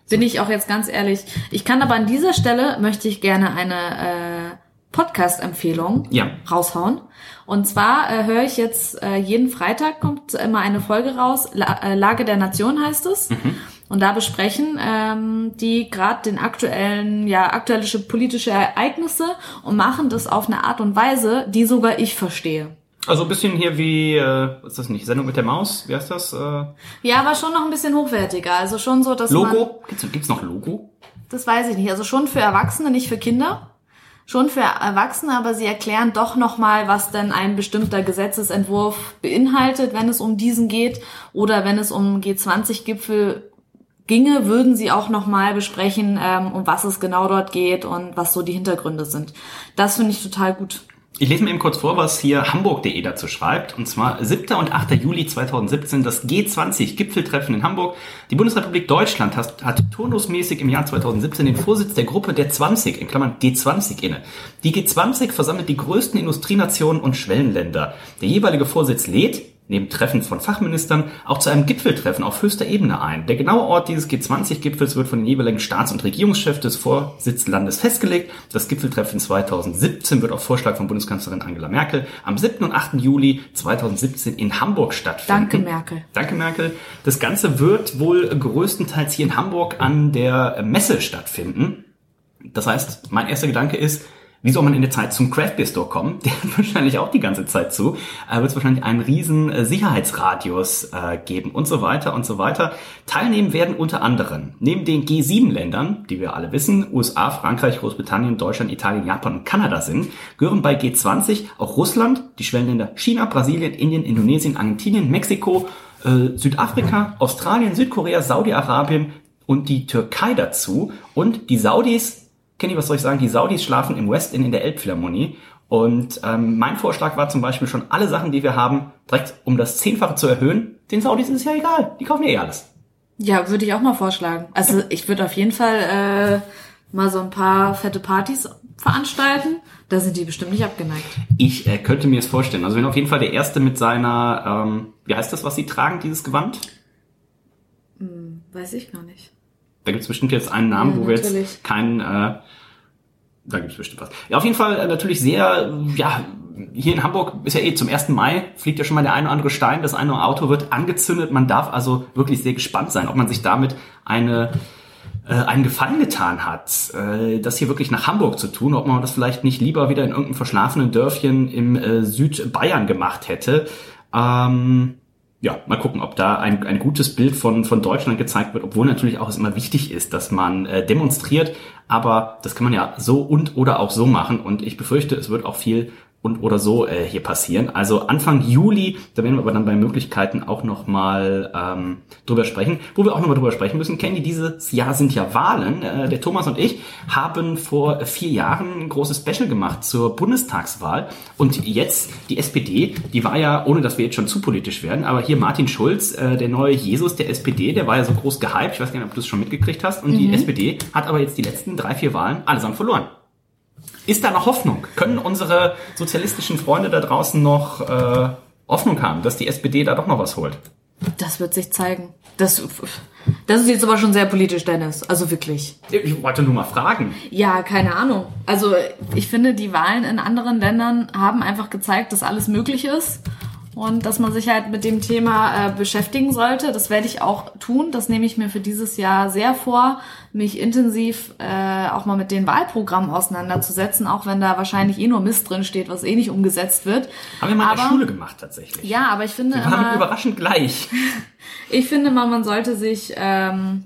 S2: Bin ich auch jetzt ganz ehrlich. Ich kann aber an dieser Stelle möchte ich gerne eine äh, Podcast-Empfehlung
S1: ja.
S2: raushauen. Und zwar äh, höre ich jetzt äh, jeden Freitag kommt immer eine Folge raus. La äh, Lage der Nation heißt es. Mhm. Und da besprechen ähm, die gerade den aktuellen, ja, aktuelle politische Ereignisse und machen das auf eine Art und Weise, die sogar ich verstehe.
S1: Also ein bisschen hier wie, äh, was ist das nicht, Sendung mit der Maus, wie heißt das? Äh?
S2: Ja, aber schon noch ein bisschen hochwertiger. Also schon so, dass
S1: Logo? Man, gibt's, gibt's noch Logo?
S2: Das weiß ich nicht. Also schon für Erwachsene, nicht für Kinder. Schon für Erwachsene, aber sie erklären doch nochmal, was denn ein bestimmter Gesetzesentwurf beinhaltet, wenn es um diesen geht. Oder wenn es um G20-Gipfel ginge, würden sie auch nochmal besprechen, ähm, um was es genau dort geht und was so die Hintergründe sind. Das finde ich total gut.
S1: Ich lese mir eben kurz vor, was hier hamburg.de dazu schreibt. Und zwar 7. und 8. Juli 2017, das G20-Gipfeltreffen in Hamburg. Die Bundesrepublik Deutschland hat, hat turnusmäßig im Jahr 2017 den Vorsitz der Gruppe der 20, in Klammern G20 inne. Die G20 versammelt die größten Industrienationen und Schwellenländer. Der jeweilige Vorsitz lädt, neben Treffen von Fachministern auch zu einem Gipfeltreffen auf höchster Ebene ein. Der genaue Ort dieses G20-Gipfels wird von den jeweiligen Staats- und Regierungschefs des Vorsitzlandes festgelegt. Das Gipfeltreffen 2017 wird auf Vorschlag von Bundeskanzlerin Angela Merkel am 7. und 8. Juli 2017 in Hamburg stattfinden.
S2: Danke, Merkel.
S1: Danke, Merkel. Das Ganze wird wohl größtenteils hier in Hamburg an der Messe stattfinden. Das heißt, mein erster Gedanke ist, wie soll man in der Zeit zum Craft Beer Store kommen? (laughs) Der hat wahrscheinlich auch die ganze Zeit zu. Äh, Wird es wahrscheinlich einen riesen äh, Sicherheitsradius äh, geben und so weiter und so weiter. Teilnehmen werden unter anderem neben den G7-Ländern, die wir alle wissen, USA, Frankreich, Großbritannien, Deutschland, Italien, Japan und Kanada sind, gehören bei G20 auch Russland, die Schwellenländer China, Brasilien, Indien, Indonesien, Argentinien, Mexiko, äh, Südafrika, Australien, Südkorea, Saudi-Arabien und die Türkei dazu. Und die Saudis Kenny, was soll ich sagen? Die Saudis schlafen im West Inn in der Elbphilharmonie. Und ähm, mein Vorschlag war zum Beispiel schon alle Sachen, die wir haben, direkt um das Zehnfache zu erhöhen. Den Saudis ist es ja egal. Die kaufen ja eh alles.
S2: Ja, würde ich auch mal vorschlagen. Also ich würde auf jeden Fall äh, mal so ein paar fette Partys veranstalten. Da sind die bestimmt nicht abgeneigt.
S1: Ich äh, könnte mir es vorstellen. Also wenn auf jeden Fall der Erste mit seiner, ähm, wie heißt das, was sie tragen, dieses Gewand?
S2: Hm, weiß ich gar nicht.
S1: Da gibt es bestimmt jetzt einen Namen, ja, wo natürlich. wir jetzt keinen, äh, da gibt es bestimmt was. Ja, auf jeden Fall äh, natürlich sehr, ja, hier in Hamburg ist ja eh zum 1. Mai, fliegt ja schon mal der eine oder andere Stein, das eine Auto wird angezündet. Man darf also wirklich sehr gespannt sein, ob man sich damit eine äh, einen Gefallen getan hat, äh, das hier wirklich nach Hamburg zu tun, ob man das vielleicht nicht lieber wieder in irgendeinem verschlafenen Dörfchen im äh, Südbayern gemacht hätte. Ähm, ja, mal gucken, ob da ein, ein gutes Bild von, von Deutschland gezeigt wird, obwohl natürlich auch es immer wichtig ist, dass man äh, demonstriert, aber das kann man ja so und oder auch so machen. Und ich befürchte, es wird auch viel und oder so äh, hier passieren. Also Anfang Juli, da werden wir aber dann bei Möglichkeiten auch nochmal ähm, drüber sprechen. Wo wir auch nochmal drüber sprechen müssen, Kenny, dieses Jahr sind ja Wahlen. Äh, der Thomas und ich haben vor vier Jahren ein großes Special gemacht zur Bundestagswahl. Und jetzt die SPD, die war ja, ohne dass wir jetzt schon zu politisch werden, aber hier Martin Schulz, äh, der neue Jesus der SPD, der war ja so groß gehypt. Ich weiß gar nicht, ob du es schon mitgekriegt hast. Und mhm. die SPD hat aber jetzt die letzten drei, vier Wahlen allesamt verloren. Ist da noch Hoffnung? Können unsere sozialistischen Freunde da draußen noch äh, Hoffnung haben, dass die SPD da doch noch was holt.
S2: Das wird sich zeigen. Das, das ist jetzt aber schon sehr politisch, Dennis. Also wirklich.
S1: Ich wollte nur mal fragen.
S2: Ja, keine Ahnung. Also ich finde, die Wahlen in anderen Ländern haben einfach gezeigt, dass alles möglich ist und dass man sich halt mit dem Thema äh, beschäftigen sollte. Das werde ich auch tun. Das nehme ich mir für dieses Jahr sehr vor, mich intensiv äh, auch mal mit den Wahlprogrammen auseinanderzusetzen, auch wenn da wahrscheinlich eh nur Mist drin steht, was eh nicht umgesetzt wird.
S1: Haben wir mal in der
S2: Aber-
S1: Schule gemacht tatsächlich.
S2: Ja, aber ich finde
S1: Wir waren
S2: immer,
S1: überraschend gleich. (laughs)
S2: ich finde mal, man sollte sich ähm,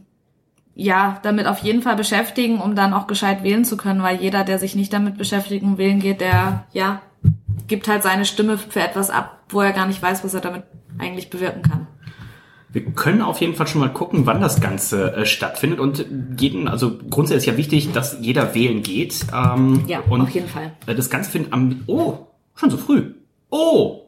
S2: ja damit auf jeden Fall beschäftigen, um dann auch gescheit wählen zu können, weil jeder, der sich nicht damit beschäftigt und wählen geht, der ja gibt halt seine Stimme für etwas ab, wo er gar nicht weiß, was er damit eigentlich bewirken kann.
S1: Wir können auf jeden Fall schon mal gucken, wann das Ganze äh, stattfindet und jeden, also grundsätzlich ist ja wichtig, dass jeder wählen geht. Ähm,
S2: Ja, auf jeden Fall.
S1: äh, Das Ganze findet am, oh, schon so früh. Oh,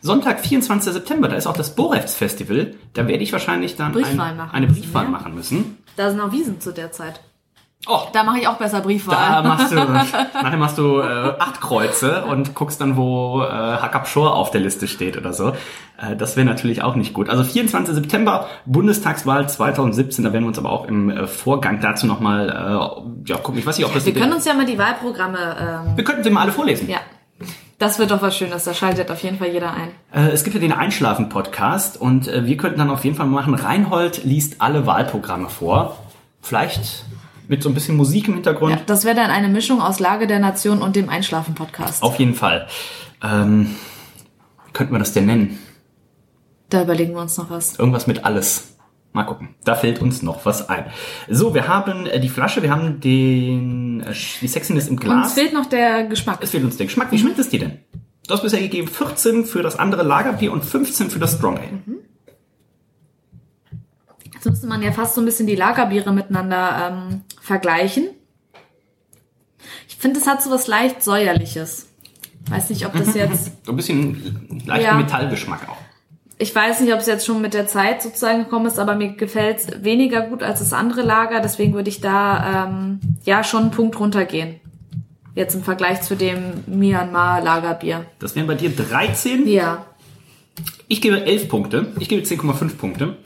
S1: Sonntag, 24. September, da ist auch das Borefts Festival. Da werde ich wahrscheinlich dann
S2: Briefwahl
S1: ein, eine
S2: müssen,
S1: Briefwahl
S2: ja.
S1: machen müssen.
S2: Da sind auch Wiesen zu der Zeit.
S1: Oh,
S2: Da mache ich auch besser
S1: da
S2: Briefwahl.
S1: machst du, (laughs) nachher machst du äh, acht Kreuze und guckst dann, wo äh, Hakab Shore auf der Liste steht oder so. Äh, das wäre natürlich auch nicht gut. Also 24. September, Bundestagswahl 2017, da werden wir uns aber auch im äh, Vorgang dazu nochmal, äh, ja, gucken. Ich weiß nicht, ob das...
S2: Wir können uns ja mal die Wahlprogramme, ähm,
S1: wir könnten sie mal alle vorlesen.
S2: ja, das wird doch was Schönes. Da schaltet auf jeden Fall jeder ein.
S1: Äh, es gibt ja den Einschlafen-Podcast und äh, wir könnten dann auf jeden Fall machen, Reinhold liest alle Wahlprogramme vor. Vielleicht mit so ein bisschen Musik im Hintergrund.
S2: Ja, das wäre dann eine Mischung aus Lage der Nation und dem Einschlafen-Podcast.
S1: Auf jeden Fall. Ähm, wie könnten wir das denn nennen?
S2: Da überlegen wir uns noch was.
S1: Irgendwas mit alles. Mal gucken. Da fällt uns noch was ein. So, wir haben äh, die Flasche, wir haben den, äh, die Sexiness im
S2: Uns
S1: Glas.
S2: fehlt noch der Geschmack.
S1: es fehlt uns der Geschmack. Wie schmeckt es dir denn? Du hast bisher gegeben 14 für das andere Lagerbier und 15 für das Strong Ale.
S2: Jetzt müsste man ja fast so ein bisschen die Lagerbiere miteinander ähm, vergleichen. Ich finde, es hat so was leicht säuerliches. Weiß nicht, ob das (laughs) jetzt,
S1: So ein bisschen leichten
S2: Ja.
S1: Metallgeschmack auch.
S2: ich weiß nicht, ob es jetzt schon mit der Zeit sozusagen gekommen ist, aber mir gefällt es weniger gut als das andere Lager. Deswegen würde ich da ähm, ja schon einen Punkt runtergehen. Jetzt im Vergleich zu dem Myanmar Lagerbier.
S1: Das wären bei dir 13.
S2: Ja.
S1: Ich gebe 11 Punkte. Ich gebe 10,5 Punkte.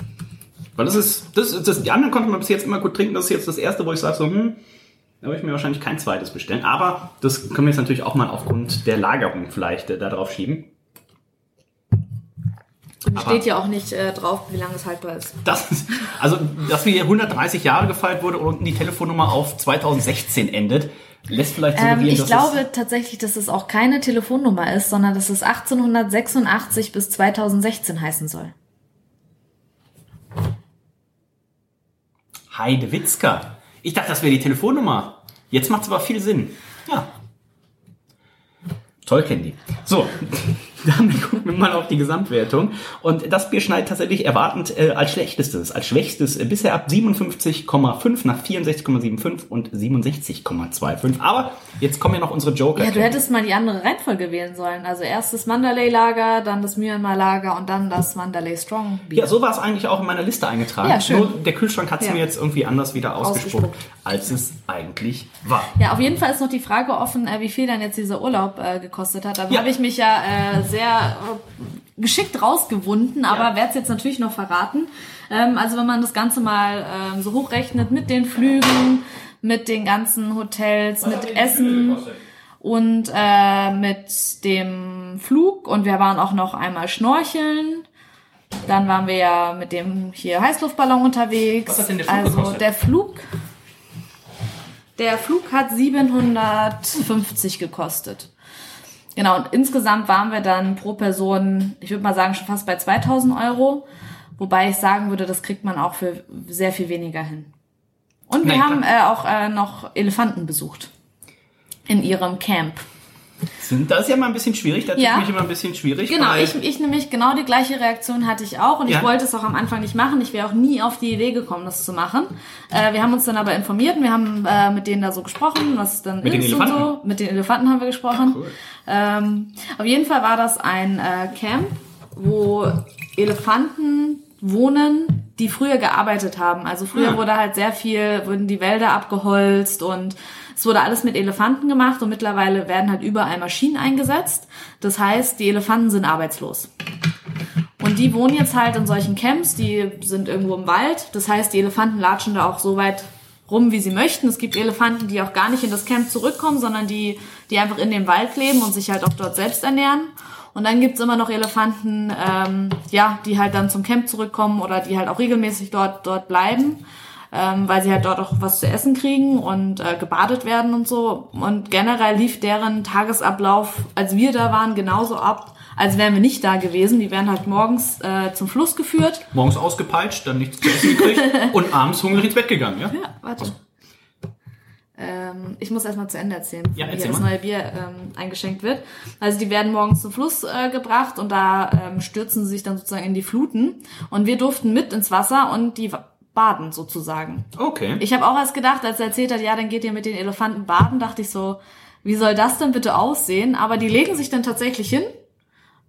S1: Weil das ist, das, ist- das, die anderen konnte man bis jetzt immer gut trinken. Das ist jetzt das erste, wo ich sage so, hm, da würde ich mir wahrscheinlich kein zweites bestellen. Aber das können wir jetzt natürlich auch mal aufgrund der Lagerung vielleicht äh, da drauf schieben.
S2: Und
S1: Aber-
S2: steht ja auch nicht äh, drauf, wie lange es haltbar ist.
S1: Das ist, also, dass wir hier 130 Jahre gefeiert wurde und die Telefonnummer auf 2016 endet, lässt vielleicht
S2: Ähm,
S1: suggerieren,
S2: ich
S1: dass
S2: glaube tatsächlich, dass es auch keine Telefonnummer ist, sondern dass es 1886 bis 2016 heißen soll.
S1: es Heide Witzka. Ich dachte, das wäre die Telefonnummer. Jetzt macht es aber viel Sinn. Ja. Toll, Candy. So, (laughs) damit gucken wir mal auf die Gesamtwertung. Und das Bier schneidet tatsächlich erwartend äh, als schlechtestes, als schwächstes äh, bisher ab 57,5 nach 64,75 und 67,25. Aber jetzt kommen ja noch unsere Joker.
S2: Ja, du hättest mal die andere Reihenfolge wählen sollen. Also erst das Mandalay-Lager, dann das Myanmar-Lager und dann das Mandalay Strong Bier.
S1: Ja, so war es eigentlich auch in meiner Liste eingetragen.
S2: Ja, schön.
S1: Nur der Kühlschrank hat es
S2: Ja.
S1: mir jetzt irgendwie anders wieder ausgespuckt,
S2: Ausgespuckt.
S1: als es eigentlich war.
S2: Ja, auf jeden Fall ist noch die Frage offen, äh, wie viel dann jetzt dieser Urlaub äh, gekostet hat. Da
S1: Ja.
S2: habe ich mich ja äh, sehr äh, geschickt rausgewunden, aber
S1: Ja.
S2: werde es jetzt natürlich noch verraten. Ähm, also wenn man das Ganze mal ähm, so hochrechnet mit den Flügen, mit den ganzen Hotels, mit Essen und äh, mit dem Flug und wir waren auch noch einmal schnorcheln. Dann waren wir ja mit dem hier Heißluftballon unterwegs.
S1: Was hat denn der Flug
S2: also
S1: gekostet?
S2: der Flug der Flug hat 750 gekostet. Genau, und insgesamt waren wir dann pro Person, ich würde mal sagen, schon fast bei 2000 Euro. Wobei ich sagen würde, das kriegt man auch für sehr viel weniger hin. Und wir
S1: Nein,
S2: haben äh, auch äh, noch Elefanten besucht. In ihrem Camp.
S1: Das ist ja mal ein bisschen schwierig, da tut
S2: Ja.
S1: mich immer ein bisschen schwierig.
S2: Genau, ich, ich nämlich genau die gleiche Reaktion hatte ich auch und
S1: Ja.
S2: ich wollte es auch am Anfang nicht machen. Ich wäre auch nie auf die Idee gekommen, das zu machen. Äh, wir haben uns dann aber informiert und wir haben äh, mit denen da so gesprochen, was dann
S1: Mit den
S2: ist und
S1: Elefanten?
S2: so. Mit den Elefanten haben wir gesprochen.
S1: Cool.
S2: Ähm, auf jeden Fall war das ein äh, Camp, wo Elefanten wohnen, die früher gearbeitet haben. Also früher
S1: Ah.
S2: wurde halt sehr viel, wurden die Wälder abgeholzt und es wurde alles mit Elefanten gemacht und mittlerweile werden halt überall Maschinen eingesetzt. Das heißt, die Elefanten sind arbeitslos. Und die wohnen jetzt halt in solchen Camps, die sind irgendwo im Wald. Das heißt, die Elefanten latschen da auch so weit rum, wie sie möchten. Es gibt Elefanten, die auch gar nicht in das Camp zurückkommen, sondern die, die einfach in dem Wald leben und sich halt auch dort selbst ernähren. Und dann gibt's immer noch Elefanten, ähm, ja, die halt dann zum Camp zurückkommen oder die halt auch regelmäßig dort, dort bleiben, ähm, weil sie halt dort auch was zu essen kriegen und äh, gebadet werden und so. Und generell lief deren Tagesablauf, als wir da waren, genauso ab, als wären wir nicht da gewesen. Die werden halt morgens äh, zum Fluss geführt.
S1: Morgens ausgepeitscht, dann nichts zu essen gekriegt (laughs) und abends hungrig ins Bett gegangen, ja?
S2: Ja, warte. Ähm, ich muss erstmal zu Ende erzählen,
S1: Ja, erzähl
S2: das
S1: mal.
S2: neue Bier ähm, eingeschenkt wird. Also die werden morgens zum Fluss äh, gebracht und da ähm, stürzen sie sich dann sozusagen in die Fluten. Und wir durften mit ins Wasser und die baden sozusagen.
S1: Okay.
S2: Ich habe auch erst gedacht, als er erzählt hat, ja, dann geht ihr mit den Elefanten baden, dachte ich so, wie soll das denn bitte aussehen? Aber die legen sich dann tatsächlich hin,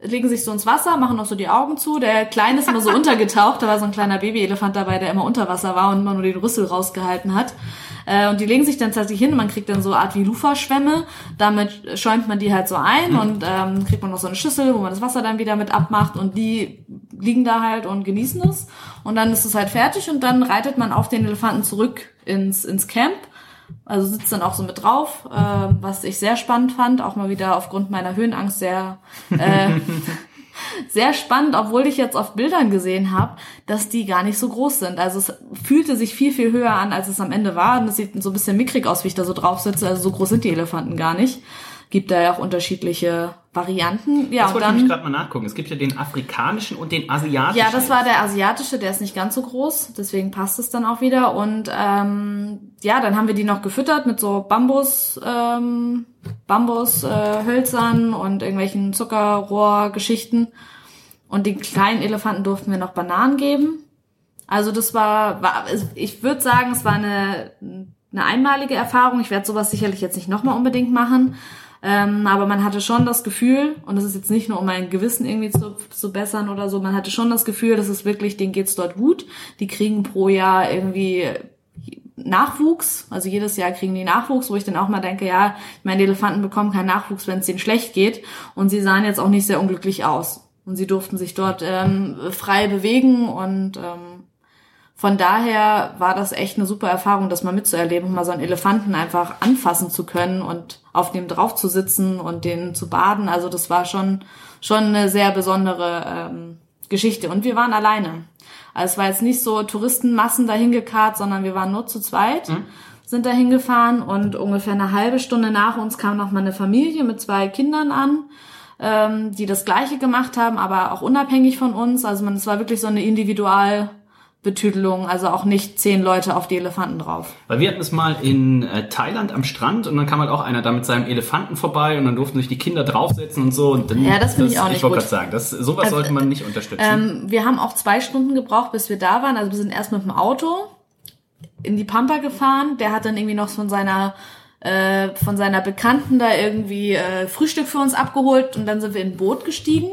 S2: legen sich so ins Wasser, machen noch so die Augen zu. Der Kleine ist immer so (laughs) untergetaucht, da war so ein kleiner Babyelefant dabei, der immer unter Wasser war und immer nur den Rüssel rausgehalten hat. Äh, Und die legen sich dann tatsächlich hin man kriegt dann so eine Art wie Luferschwämme. Damit schäumt man die halt so ein und ähm, kriegt man noch so eine Schüssel, wo man das Wasser dann wieder mit abmacht und die liegen da halt und genießen es. Und dann ist es halt fertig und dann reitet man auf den Elefanten zurück ins, ins Camp. Also sitzt dann auch so mit drauf, ähm, was ich sehr spannend fand, auch mal wieder aufgrund meiner Höhenangst sehr äh, (laughs) sehr spannend, obwohl ich jetzt auf Bildern gesehen habe, dass die gar nicht so groß sind. Also es fühlte sich viel, viel höher an, als es am Ende war. Und es sieht so ein bisschen mickrig aus, wie ich da so drauf sitze. Also so groß sind die Elefanten gar nicht. Gibt da ja auch unterschiedliche Varianten. Ja,
S1: Das
S2: und
S1: wollte ich
S2: dann.
S1: gerade mal nachgucken. Es gibt ja den afrikanischen und den asiatischen.
S2: Ja, das war der asiatische, der ist nicht ganz so groß, deswegen passt es dann auch wieder. Und ähm, ja, dann haben wir die noch gefüttert mit so Bambus, ähm, Bambus, äh, und irgendwelchen Zuckerrohrgeschichten. Und den kleinen Elefanten durften wir noch Bananen geben. Also das war, war ich würde sagen, es war eine, eine einmalige Erfahrung. Ich werde sowas sicherlich jetzt nicht nochmal unbedingt machen. Ähm, aber man hatte schon das Gefühl, und das ist jetzt nicht nur um mein Gewissen irgendwie zu, zu bessern oder so, man hatte schon das Gefühl, dass es wirklich, denen geht's dort gut. Die kriegen pro Jahr irgendwie Nachwuchs, also jedes Jahr kriegen die Nachwuchs, wo ich dann auch mal denke, ja, ich meine, die Elefanten bekommen keinen Nachwuchs, wenn es denen schlecht geht. Und sie sahen jetzt auch nicht sehr unglücklich aus. Und sie durften sich dort ähm, frei bewegen und ähm, von daher war das echt eine super Erfahrung, das mal mitzuerleben mal so einen Elefanten einfach anfassen zu können und auf dem drauf zu sitzen und den zu baden. Also das war schon, schon eine sehr besondere ähm, Geschichte. Und wir waren alleine. Also es war jetzt nicht so Touristenmassen dahin gekarrt, sondern wir waren nur zu zweit, sind dahin gefahren und ungefähr eine halbe Stunde nach uns kam noch mal eine Familie mit zwei Kindern an ähm, die das Gleiche gemacht haben, aber auch unabhängig von uns. Also man, es war wirklich so eine Individualbetüdelung, also auch nicht zehn Leute auf die Elefanten drauf.
S1: Weil wir hatten es mal in äh, Thailand am Strand und dann kam halt auch einer da mit seinem Elefanten vorbei und dann durften sich die Kinder draufsetzen und so. Und dann,
S2: Ja, das finde ich auch nicht
S1: Ich wollte gerade sagen, das, sowas
S2: Also,
S1: sollte man nicht unterstützen.
S2: Ähm, wir haben auch zwei Stunden gebraucht, bis wir da waren. Also wir sind erst mit dem Auto in die Pampa gefahren. Der hat dann irgendwie noch von seiner äh, von seiner Bekannten da irgendwie äh, Frühstück für uns abgeholt und dann sind wir in ein Boot gestiegen.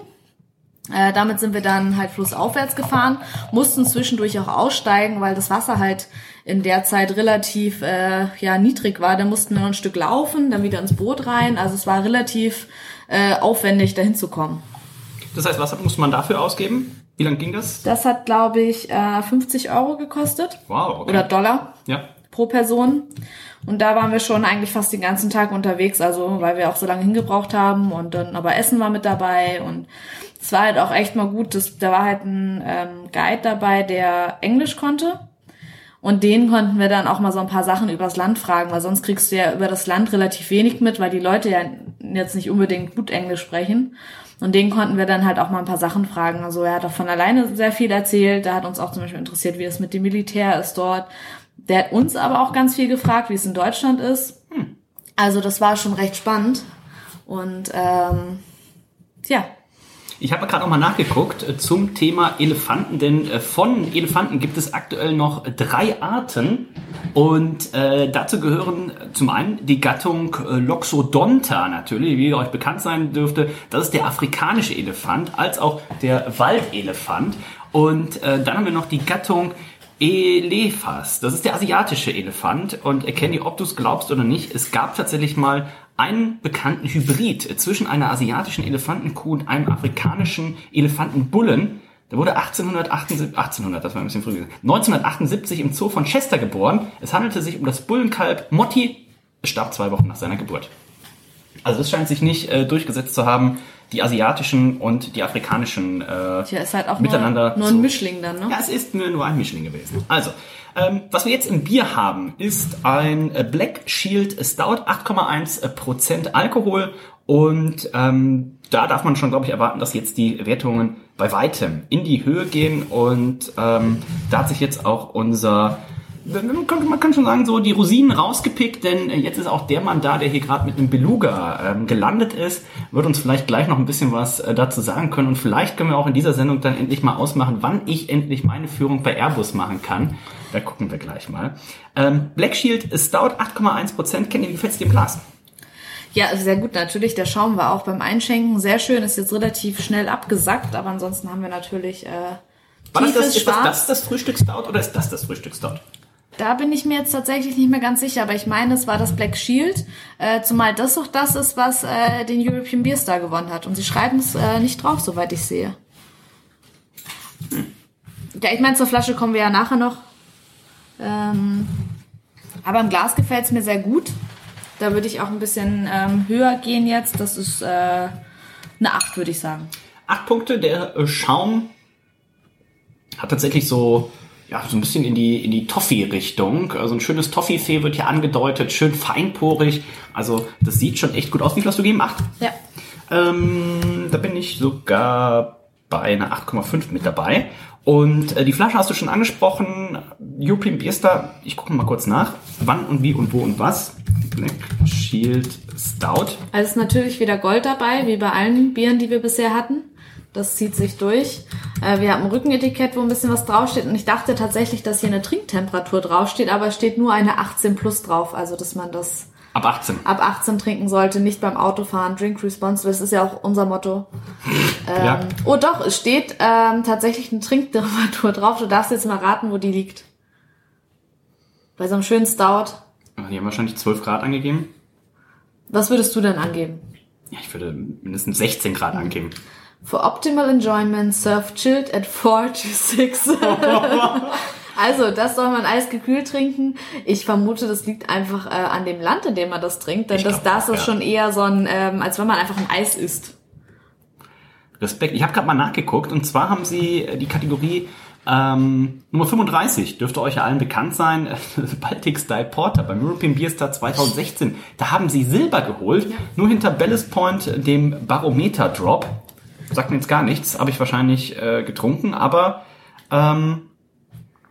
S2: Äh, damit sind wir dann halt flussaufwärts gefahren, mussten zwischendurch auch aussteigen, weil das Wasser halt in der Zeit relativ äh, ja niedrig war. Da mussten wir noch ein Stück laufen, dann wieder ins Boot rein. Also es war relativ äh, aufwendig, dahin zu kommen.
S1: das heißt, was muss man dafür ausgeben? Wie lang ging das?
S2: Das hat, glaube ich, äh, 50 Euro gekostet.
S1: Wow, okay.
S2: Oder Dollar
S1: ja.
S2: pro Person. Und da waren wir schon eigentlich fast den ganzen Tag unterwegs, also weil wir auch so lange hingebraucht haben und dann aber Essen war mit dabei und es war halt auch echt mal gut, dass, da war halt ein ähm, Guide dabei, der Englisch konnte und den konnten wir dann auch mal so ein paar Sachen übers Land fragen, weil sonst kriegst du ja über das Land relativ wenig mit, weil die Leute ja jetzt nicht unbedingt gut Englisch sprechen. Und den konnten wir dann halt auch mal ein paar Sachen fragen. Also er hat auch von alleine sehr viel erzählt. Da hat uns auch zum Beispiel interessiert, wie es mit dem Militär ist dort. Der hat uns aber auch ganz viel gefragt, wie es in Deutschland ist. Also das war schon recht spannend. Und ähm, ja,
S1: Ich habe gerade noch mal nachgeguckt äh, zum Thema Elefanten, denn äh, von Elefanten gibt es aktuell noch drei Arten und äh, dazu gehören zum einen die Gattung äh, Loxodonta natürlich, wie euch bekannt sein dürfte. Das ist der afrikanische Elefant, als auch der Waldelefant. Und äh, dann haben wir noch die Gattung Elephas. Das ist der asiatische Elefant. Und erkennt ob du es glaubst oder nicht, es gab tatsächlich mal einen bekannten Hybrid zwischen einer asiatischen Elefantenkuh und einem afrikanischen Elefantenbullen. Der wurde 1878, 1800, das war ein bisschen früh, 1978 im Zoo von Chester geboren. Es handelte sich um das Bullenkalb Motti, starb zwei Wochen nach seiner Geburt. Also es scheint sich nicht äh, durchgesetzt zu haben, die asiatischen und die afrikanischen äh,
S2: Tja, ist halt auch
S1: miteinander.
S2: Nur, nur ein Mischling dann, ne?
S1: Ja, es ist nur, ein Mischling gewesen. Also, ähm, was wir jetzt im Bier haben, ist ein äh, Black Shield Stout, 8,1% Alkohol und ähm, da darf man schon, glaube ich, erwarten, dass jetzt die Wertungen bei weitem in die Höhe gehen und ähm, da hat sich jetzt auch unser man kann, schon sagen, so die Rosinen rausgepickt, denn jetzt ist auch der Mann da, der hier gerade mit einem Beluga ähm, gelandet ist, wird uns vielleicht gleich noch ein bisschen was äh, dazu sagen können und vielleicht können wir auch in dieser Sendung dann endlich mal ausmachen, wann ich endlich meine Führung bei Airbus machen kann. Da gucken wir gleich mal. Ähm, Black Shield Stout 8,1%. Kenny, wie gefällt es dir im Glas?
S2: Ja, sehr gut natürlich. Der Schaum war auch beim Einschenken sehr schön, ist jetzt relativ schnell abgesackt, aber ansonsten haben wir natürlich äh,
S1: war das, das, ist das, das das Frühstück Stout oder ist das das Frühstück Stout?
S2: Da bin ich mir jetzt tatsächlich nicht mehr ganz sicher, aber ich meine, es war das Black Shield, äh, zumal das auch das ist, was äh, den European Beer Star gewonnen hat. Und sie schreiben es äh, nicht drauf, soweit ich sehe. Hm. Ja, ich meine, zur Flasche kommen wir ja nachher noch. Ähm, aber im Glas gefällt es mir sehr gut. Da würde ich auch ein bisschen ähm, höher gehen jetzt. Das ist äh, eine 8, würde ich sagen.
S1: 8 Punkte. Der Schaum hat tatsächlich so ja, so ein bisschen in die, in die Toffee-Richtung. Also ein schönes Toffee-Fee wird hier angedeutet, schön feinporig. Also das sieht schon echt gut aus. Wie viel hast du gegeben? Acht?
S2: Ja.
S1: Ähm, da bin ich sogar bei einer 8,5 mit dabei. Und äh, die Flasche hast du schon angesprochen. European Beer Star. Ich gucke mal kurz nach. Wann und wie und wo und was. Black Shield Stout.
S2: Also ist natürlich wieder Gold dabei, wie bei allen Bieren, die wir bisher hatten. Das zieht sich durch. Äh, wir haben ein Rückenetikett, wo ein bisschen was draufsteht. Und ich dachte tatsächlich, dass hier eine Trinktemperatur draufsteht, aber es steht nur eine 18 plus drauf. Also, dass man das
S1: ab 18,
S2: ab 18 trinken sollte, nicht beim Autofahren. Drink responsible, das ist ja auch unser Motto. Ähm, ja. Oh doch, es steht ähm, tatsächlich eine Trinktemperatur drauf. Du darfst jetzt mal raten, wo die liegt. Bei so einem schönen Stout.
S1: Die haben wahrscheinlich 12 Grad angegeben.
S2: Was würdest du denn angeben?
S1: Ja, ich würde mindestens 16 Grad angeben.
S2: For optimal enjoyment, serve chilled at 4 to 6. (laughs) also, das soll man eisgekühlt trinken. Ich vermute, das liegt einfach äh, an dem Land, in dem man das trinkt. Denn das, das ist ja. schon eher so ein, ähm, als wenn man einfach ein Eis isst.
S1: Respekt. Ich habe gerade mal nachgeguckt und zwar haben sie äh, die Kategorie ähm, Nummer 35 dürfte euch ja allen bekannt sein, (laughs) Baltic Style Porter beim European Beer Star 2016. Da haben sie Silber geholt, ja. nur hinter Ballast Point, dem Barometer Drop sagt mir jetzt gar nichts, habe ich wahrscheinlich äh, getrunken, aber ähm,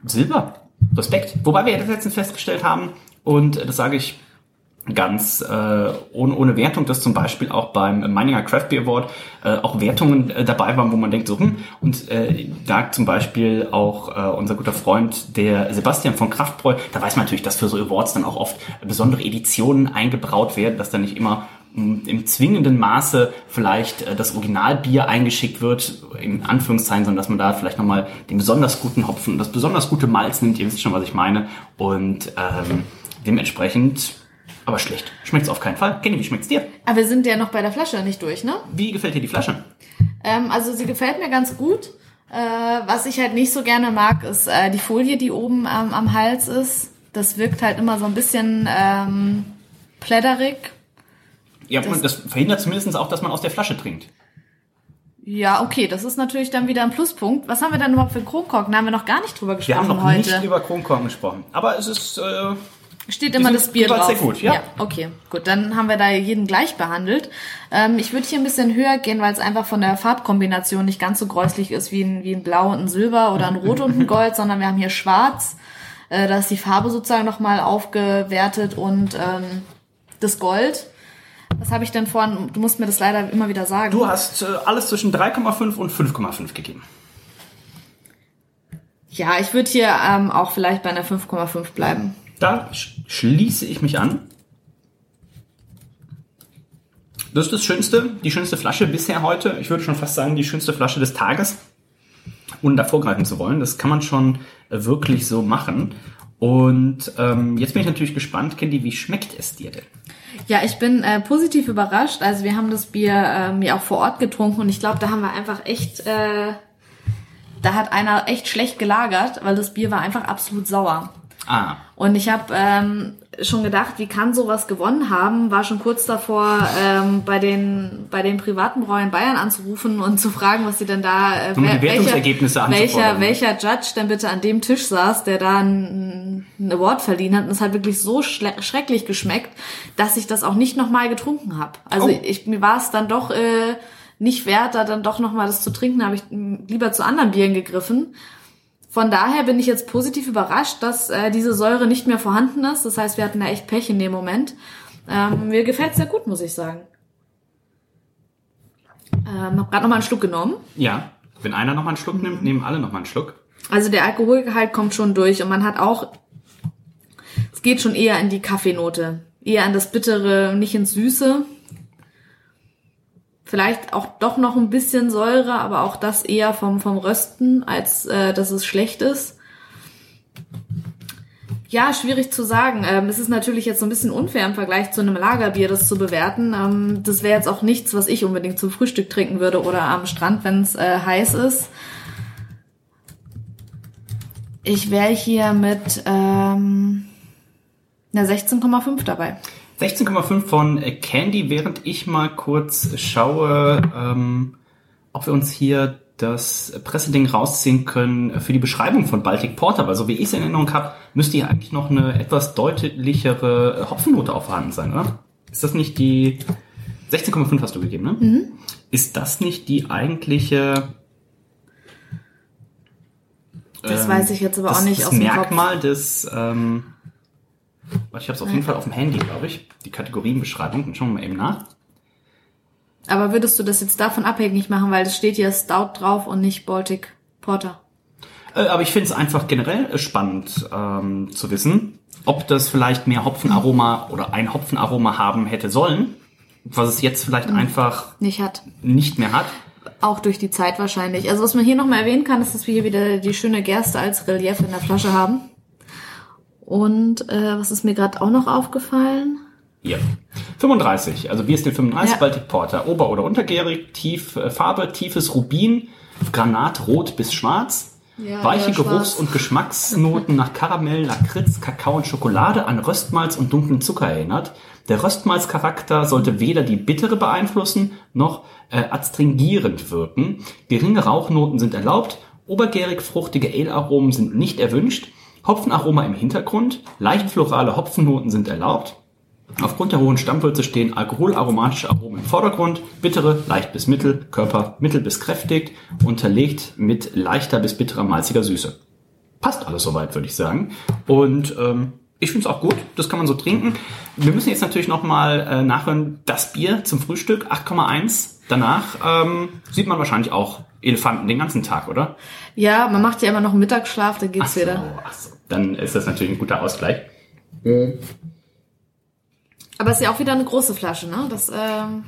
S1: Silber, Respekt. Wobei wir ja letztens festgestellt haben, und das sage ich ganz äh, ohne, ohne Wertung, dass zum Beispiel auch beim Meininger Craft Beer Award äh, auch Wertungen äh, dabei waren, wo man denkt, so, hm, und äh, da zum Beispiel auch äh, unser guter Freund, der Sebastian von Kraftbräu, da weiß man natürlich, dass für so Awards dann auch oft besondere Editionen eingebraut werden, dass da nicht immer im zwingenden Maße vielleicht äh, das Originalbier eingeschickt wird, in Anführungszeichen, sondern dass man da vielleicht nochmal den besonders guten Hopfen und das besonders gute Malz nimmt, ihr wisst schon, was ich meine. Und ähm, dementsprechend, aber schlecht. Schmeckt's auf keinen Fall. Kenny, wie schmeckt's dir?
S2: Aber wir sind ja noch bei der Flasche nicht durch, ne?
S1: Wie gefällt dir die Flasche?
S2: Ähm, also sie gefällt mir ganz gut. Äh, was ich halt nicht so gerne mag, ist äh, die Folie, die oben ähm, am Hals ist. Das wirkt halt immer so ein bisschen ähm, plätterig
S1: ja, das, das verhindert zumindest auch, dass man aus der Flasche trinkt.
S2: Ja, okay, das ist natürlich dann wieder ein Pluspunkt. Was haben wir dann überhaupt für Kronkorken? Da haben wir noch gar nicht drüber gesprochen
S1: heute. Wir haben noch
S2: heute.
S1: nicht über Kronkorken gesprochen. Aber es ist... Äh,
S2: Steht immer das Bier drauf.
S1: sehr gut, ja. ja.
S2: Okay, gut, dann haben wir da jeden gleich behandelt. Ähm, ich würde hier ein bisschen höher gehen, weil es einfach von der Farbkombination nicht ganz so gräuslich ist wie ein, wie ein Blau und ein Silber oder ein Rot und ein (laughs) Gold, sondern wir haben hier Schwarz. Äh, da ist die Farbe sozusagen nochmal aufgewertet und ähm, das Gold. Was habe ich denn vorhin? Du musst mir das leider immer wieder sagen.
S1: Du hast äh, alles zwischen 3,5 und 5,5 gegeben.
S2: Ja, ich würde hier ähm, auch vielleicht bei einer 5,5 bleiben.
S1: Da sch schließe ich mich an. Das ist das Schönste, die schönste Flasche bisher heute. Ich würde schon fast sagen, die schönste Flasche des Tages. Ohne da vorgreifen zu wollen. Das kann man schon äh, wirklich so machen. Und ähm, jetzt bin ich natürlich gespannt, Candy, wie schmeckt es dir denn?
S2: Ja, ich bin äh, positiv überrascht. Also wir haben das Bier ähm, ja auch vor Ort getrunken und ich glaube, da haben wir einfach echt, äh, da hat einer echt schlecht gelagert, weil das Bier war einfach absolut sauer.
S1: Ah.
S2: Und ich habe ähm, schon gedacht, wie kann sowas gewonnen haben? War schon kurz davor, ähm, bei den bei den privaten Brauern Bayern anzurufen und zu fragen, was sie denn da äh,
S1: Um Wertungsergebnisse
S2: welcher,
S1: anzufordern.
S2: welcher Judge denn bitte an dem Tisch saß, der da einen, einen Award verliehen hat. Und es hat wirklich so schrecklich geschmeckt, dass ich das auch nicht nochmal getrunken habe. Also
S1: Oh.
S2: ich mir war es dann doch äh, nicht wert, da dann doch nochmal das zu trinken. Da habe ich mh, lieber zu anderen Bieren gegriffen. Von daher bin ich jetzt positiv überrascht, dass äh, diese Säure nicht mehr vorhanden ist. Das heißt, wir hatten da echt Pech in dem Moment. Ähm, mir gefällt sehr gut, muss ich sagen. Ähm, hab gerade noch mal einen Schluck genommen.
S1: Ja. Wenn einer noch mal einen Schluck nimmt, nehmen alle noch mal einen Schluck.
S2: Also der Alkoholgehalt kommt schon durch und man hat auch, es geht schon eher in die Kaffeenote, eher an das Bittere, nicht ins Süße. Vielleicht auch doch noch ein bisschen Säure, aber auch das eher vom, vom Rösten, als äh, dass es schlecht ist. Ja, schwierig zu sagen. Ähm, es ist natürlich jetzt so ein bisschen unfair im Vergleich zu einem Lagerbier, das zu bewerten. Ähm, das wäre jetzt auch nichts, was ich unbedingt zum Frühstück trinken würde oder am Strand, wenn es äh, heiß ist. Ich wäre hier mit ähm, einer 16,5 dabei.
S1: 16,5 von äh, Candy, während ich mal kurz schaue, ähm, ob wir uns hier das Presseding rausziehen können für die Beschreibung von Baltic Porter, weil so wie ich es in Erinnerung habe, müsste hier eigentlich noch eine etwas deutlichere Hopfennote auch vorhanden sein, oder? Ist das nicht die 16,5 hast du gegeben, ne? Ist das nicht die eigentliche
S2: Das
S1: ähm,
S2: weiß ich jetzt aber
S1: das,
S2: auch nicht
S1: das
S2: aus dem
S1: Merkmal des ähm, warte, ich habe es auf jeden Fall auf dem Handy, glaube ich. Die Kategorienbeschreibung. Dann schauen wir mal eben nach.
S2: Aber würdest du das jetzt davon abhängig machen, weil es steht hier Stout drauf und nicht Baltic Porter?
S1: Äh, aber ich finde es einfach generell äh, spannend ähm, zu wissen, ob das vielleicht mehr Hopfenaroma oder ein Hopfenaroma haben hätte sollen, was es jetzt vielleicht einfach
S2: Nicht hat.
S1: nicht mehr hat.
S2: Auch durch die Zeit wahrscheinlich. Also was man hier nochmal erwähnen kann, ist, dass wir hier wieder die schöne Gerste als Relief in der Flasche haben. Und äh, was ist mir gerade auch noch aufgefallen?
S1: Hier. 35, also Bierstil 35,
S2: Ja.
S1: Baltic Porter. Ober- oder untergärig, tief, äh, Farbe, tiefes Rubin, Granatrot bis schwarz.
S2: Ja,
S1: Weiche. Geruchs- und Geschmacksnoten nach Karamell, Lakritz, Kakao und Schokolade an Röstmalz und dunklen Zucker erinnert. Der Röstmalzcharakter sollte weder die Bittere beeinflussen, noch äh, adstringierend wirken. Geringe Rauchnoten sind erlaubt. Obergärig fruchtige Ale-Aromen sind nicht erwünscht. Hopfenaroma im Hintergrund. Leicht florale Hopfennoten sind erlaubt. Aufgrund der hohen Stammwürze stehen alkoholaromatische Aromen im Vordergrund, bittere, leicht bis mittel, Körper mittel bis kräftig, unterlegt mit leichter bis bitterer malziger Süße. Passt alles soweit, würde ich sagen. Und ähm, ich finde es auch gut, das kann man so trinken. Wir müssen jetzt natürlich nochmal äh, nachhören, das Bier zum Frühstück, 8,1. Danach ähm, sieht man wahrscheinlich auch Elefanten den ganzen Tag, oder?
S2: Ja, man macht ja immer noch einen Mittagsschlaf, dann geht's
S1: so,
S2: wieder.
S1: ach so. Dann ist das natürlich ein guter Ausgleich.
S2: Aber es ist ja auch wieder eine große Flasche, ne? Das ähm,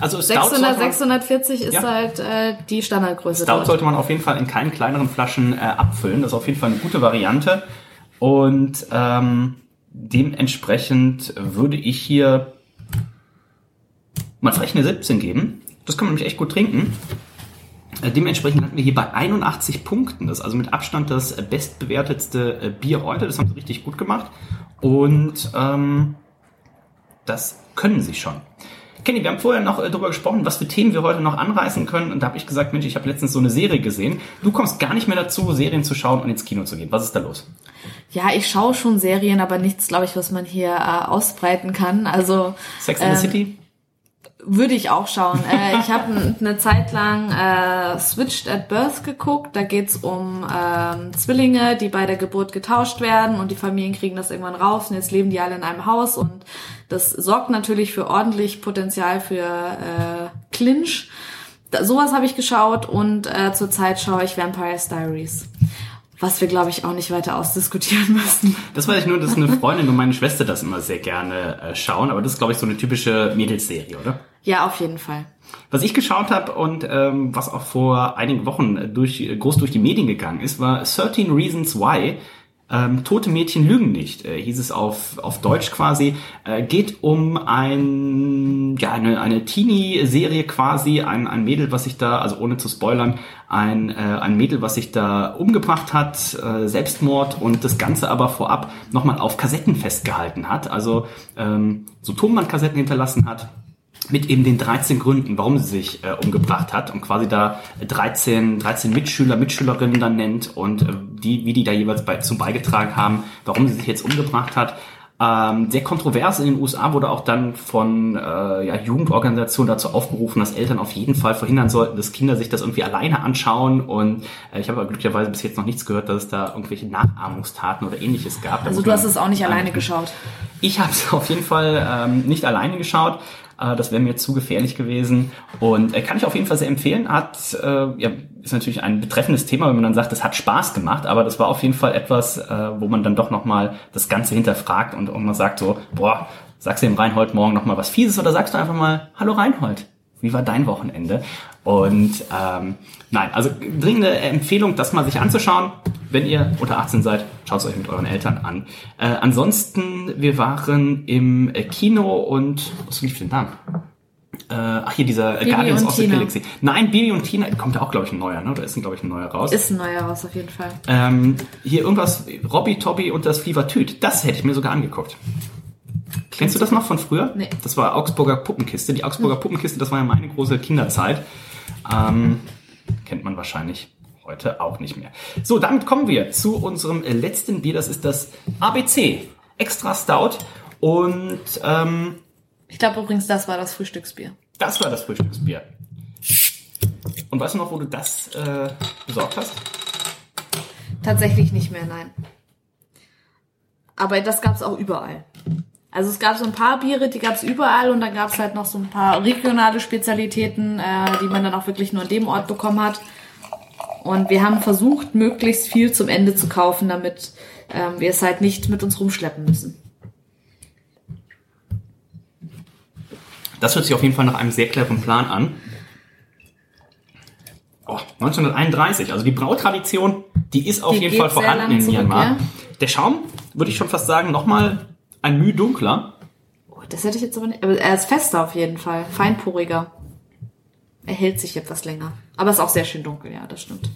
S1: Also Stout
S2: 600,
S1: sollte man-
S2: 640 ist
S1: Ja.
S2: halt äh, die Standardgröße.
S1: Stout
S2: dort.
S1: sollte man auf jeden Fall in keinen kleineren Flaschen äh, abfüllen. Das ist auf jeden Fall eine gute Variante. Und ähm, dementsprechend würde ich hier mal frech eine 17 geben. Das kann man nämlich echt gut trinken. Äh, Dementsprechend hatten wir hier bei 81 Punkten. Das ist also mit Abstand das äh, bestbewertetste äh, Bier heute. Das haben sie richtig gut gemacht. Und ähm, das können sie schon. Kenny, wir haben vorher noch darüber gesprochen, was für Themen wir heute noch anreißen können. Und da habe ich gesagt, Mensch, ich habe letztens so eine Serie gesehen. Du kommst gar nicht mehr dazu, Serien zu schauen und ins Kino zu gehen. Was ist da los?
S2: Ja, ich schaue schon Serien, aber nichts, glaube ich, was man hier äh, ausbreiten kann. Also
S1: Sex in the
S2: Ähm,
S1: City?
S2: Würde ich auch schauen. Äh, ich habe eine Zeit lang äh, Switched at Birth geguckt. Da geht's um ähm, Zwillinge, die bei der Geburt getauscht werden und die Familien kriegen das irgendwann raus und jetzt leben die alle in einem Haus und das sorgt natürlich für ordentlich Potenzial für äh, Clinch. Da, sowas habe ich geschaut und äh, zurzeit schaue ich Vampire's Diaries was wir, glaube ich, auch nicht weiter ausdiskutieren müssen.
S1: Das weiß ich nur, dass eine Freundin und meine Schwester das immer sehr gerne äh, schauen, aber das ist, glaube ich, so eine typische Mädelsserie, oder?
S2: Ja, auf jeden Fall.
S1: Was ich geschaut habe und ähm, was auch vor einigen Wochen durch, groß durch die Medien gegangen ist, war 13 Reasons Why. Ähm, Tote Mädchen lügen nicht, äh, hieß es auf, auf Deutsch quasi. Äh, geht um ein, ja, eine, eine Teenie-Serie quasi, ein, ein Mädel, was sich da, also ohne zu spoilern, ein, äh, ein Mädel, was sich da umgebracht hat, äh, Selbstmord und das Ganze aber vorab nochmal auf Kassetten festgehalten hat, also ähm, so Tonbandkassetten hinterlassen hat mit eben den 13 Gründen, warum sie sich äh, umgebracht hat und quasi da 13, 13 Mitschüler, Mitschülerinnen dann nennt und äh, die, wie die da jeweils bei, zum beigetragen haben, warum sie sich jetzt umgebracht hat. Ähm, sehr kontrovers in den USA wurde auch dann von äh, ja, Jugendorganisationen dazu aufgerufen, dass Eltern auf jeden Fall verhindern sollten, dass Kinder sich das irgendwie alleine anschauen. Und äh, ich habe aber glücklicherweise bis jetzt noch nichts gehört, dass es da irgendwelche Nachahmungstaten oder ähnliches gab.
S2: Also du hast es auch nicht alleine geschaut.
S1: Ich habe es (laughs) auf jeden Fall ähm, nicht alleine geschaut. Äh, das wäre mir zu gefährlich gewesen. Und äh, kann ich auf jeden Fall sehr empfehlen. Hat, äh, ja, ist natürlich ein betreffendes Thema, wenn man dann sagt, das hat Spaß gemacht, aber das war auf jeden Fall etwas, äh, wo man dann doch nochmal das Ganze hinterfragt und irgendwann sagt so, boah, sagst du dem Reinhold morgen nochmal was Fieses oder sagst du einfach mal, hallo Reinhold, wie war dein Wochenende? Und ähm, nein, also dringende Empfehlung, das mal sich anzuschauen. Wenn ihr unter 18 seid, schaut es euch mit euren Eltern an. Äh, ansonsten, wir waren im äh, Kino und was lief denn da? Äh, ach hier, dieser
S2: Bibi
S1: Guardians of the. Galaxy. Nein, Bibi und Tina, kommt ja auch, glaube ich, ein neuer, ne? Oder ist, glaube ich, ein neuer raus?
S2: Ist ein neuer raus, auf jeden Fall.
S1: Ähm, hier irgendwas, Robby, Tobby und das Flievertüt. Das hätte ich mir sogar angeguckt. Kennst du das noch von früher?
S2: Nee.
S1: Das war Augsburger Puppenkiste. Die Augsburger Puppenkiste, das war ja meine große Kinderzeit. Ähm, kennt man wahrscheinlich heute auch nicht mehr. So, damit kommen wir zu unserem letzten Bier. Das ist das ABC Extra Stout. Und ähm,
S2: Ich glaube übrigens, das war das Frühstücksbier.
S1: das war das Frühstücksbier. Und weißt du noch, wo du das äh, besorgt hast?
S2: Tatsächlich nicht mehr, nein. Aber das gab's auch überall. Also es gab so ein paar Biere, die gab's überall und dann gab's halt noch so ein paar regionale Spezialitäten, äh, die man dann auch wirklich nur an dem Ort bekommen hat. Und wir haben versucht, möglichst viel zum Ende zu kaufen, damit ähm, wir es halt nicht mit uns rumschleppen müssen.
S1: Das hört sich auf jeden Fall nach einem sehr cleveren Plan an. Oh, 1931, also die Brautradition, die ist auf
S2: Die
S1: jeden Fall vorhanden in Myanmar.
S2: ja.
S1: Der Schaum, würde ich schon fast sagen, nochmal ein Mühe dunkler.
S2: Oh, das hätte ich jetzt aber nicht. Aber er ist fester auf jeden Fall. Feinporiger. Er hält sich etwas länger. Aber ist auch sehr schön dunkel, ja, das stimmt.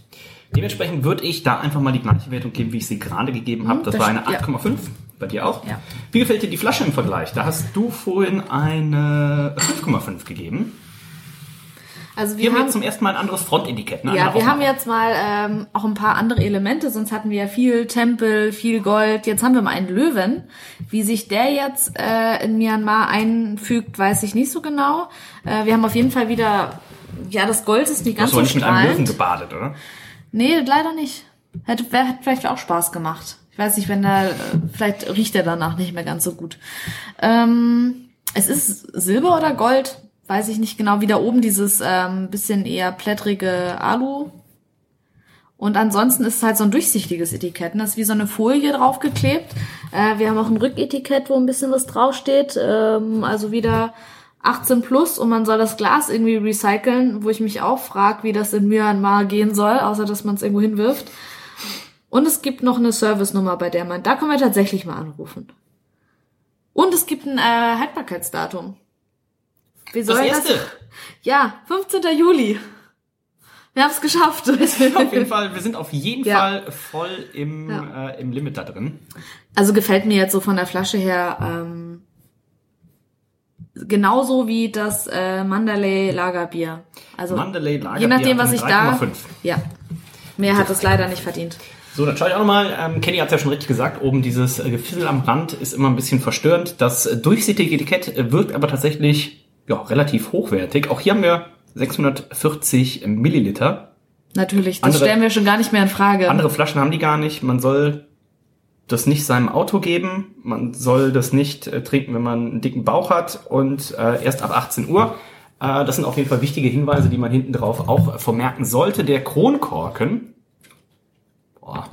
S1: Dementsprechend würde ich da einfach mal die gleiche Wertung geben, wie ich sie gerade gegeben habe.
S2: Mhm,
S1: Das
S2: das
S1: war eine
S2: stimmt, ja.
S1: 8,5. Bei dir auch?
S2: Ja.
S1: Wie gefällt dir die Flasche im Vergleich? Da hast du vorhin eine 5,5 gegeben.
S2: Also
S1: Hier
S2: wir
S1: haben wir
S2: haben
S1: jetzt zum ersten Mal ein anderes Frontetikett. Ne?
S2: Ja, wir haben jetzt mal ähm, auch ein paar andere Elemente, sonst hatten wir ja viel Tempel, viel Gold. Jetzt haben wir mal einen Löwen. Wie sich der jetzt äh, in Myanmar einfügt, weiß ich nicht so genau. Äh, wir haben auf jeden Fall wieder, ja, das Gold ist nicht
S1: hast
S2: ganz so
S1: nicht mit einem Löwen
S2: strahlend.
S1: gebadet, oder?
S2: Nee, leider nicht. Hätte, hätte vielleicht auch Spaß gemacht. Ich weiß nicht, wenn da, äh, vielleicht riecht er danach nicht mehr ganz so gut. Ähm, es ist Silber oder Gold, weiß ich nicht genau. Wieder oben dieses ähm, bisschen eher plättrige Alu. Und ansonsten ist es halt so ein durchsichtiges Etikett. ne? Das ist wie so eine Folie draufgeklebt. Äh, wir haben auch ein Rücketikett, wo ein bisschen was draufsteht. Ähm, also wieder 18 plus und man soll das Glas irgendwie recyceln, wo ich mich auch frage, wie das in Myanmar gehen soll, außer dass man es irgendwo hinwirft. Und es gibt noch eine Service-Nummer, bei der man, da können wir tatsächlich mal anrufen. Und es gibt ein äh, Haltbarkeitsdatum. Wie soll
S1: Das erste.
S2: Ja, 15. Juli. Wir haben es geschafft. (laughs)
S1: Auf jeden Fall, wir sind auf jeden
S2: Ja.
S1: Fall voll im,
S2: Ja.
S1: äh, im Limit da drin.
S2: Also gefällt mir jetzt so von der Flasche her ähm, genauso wie das äh, Mandalay Lagerbier. Also
S1: Mandalay Lagerbier
S2: je nachdem, was ich da.
S1: 3,5.
S2: Ja. Mehr hat es leider nicht verdient.
S1: So, dann schaue ich auch nochmal. Ähm, Kenny hat es ja schon richtig gesagt, oben dieses äh, Gefissel am Rand ist immer ein bisschen verstörend. Das äh, durchsichtige Etikett äh, wirkt aber tatsächlich ja, relativ hochwertig. Auch hier haben wir 640 Milliliter.
S2: Natürlich, das
S1: Andere-
S2: stellen wir schon gar nicht mehr in Frage.
S1: Andere Flaschen haben die gar nicht. Man soll das nicht seinem Auto geben. Man soll das nicht äh, trinken, wenn man einen dicken Bauch hat und äh, erst ab 18 Uhr. Äh, das sind auf jeden Fall wichtige Hinweise, die man hinten drauf auch vermerken sollte. Der Kronkorken, boah,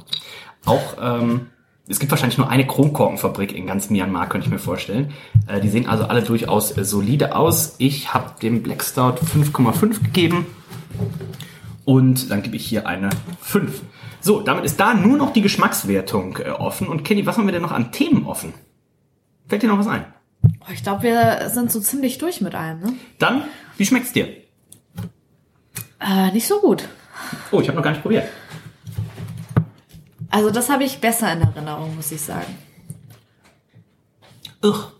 S1: auch, ähm, es gibt wahrscheinlich nur eine Kronkorkenfabrik in ganz Myanmar, könnte ich mir vorstellen. Äh, die sehen also alle durchaus äh, solide aus. Ich habe dem Black Stout 5,5 gegeben. Und dann gebe ich hier eine 5. So, damit ist da nur noch die Geschmackswertung äh, offen. Und Kenny, was haben wir denn noch an Themen offen? Fällt dir noch was ein?
S2: Oh, ich glaube, wir sind so ziemlich durch mit allem, ne?
S1: Dann, wie schmeckt's dir?
S2: Äh, nicht so gut.
S1: Oh, ich habe noch gar nicht probiert.
S2: Also das habe ich besser in Erinnerung, muss ich sagen.
S1: Ugh.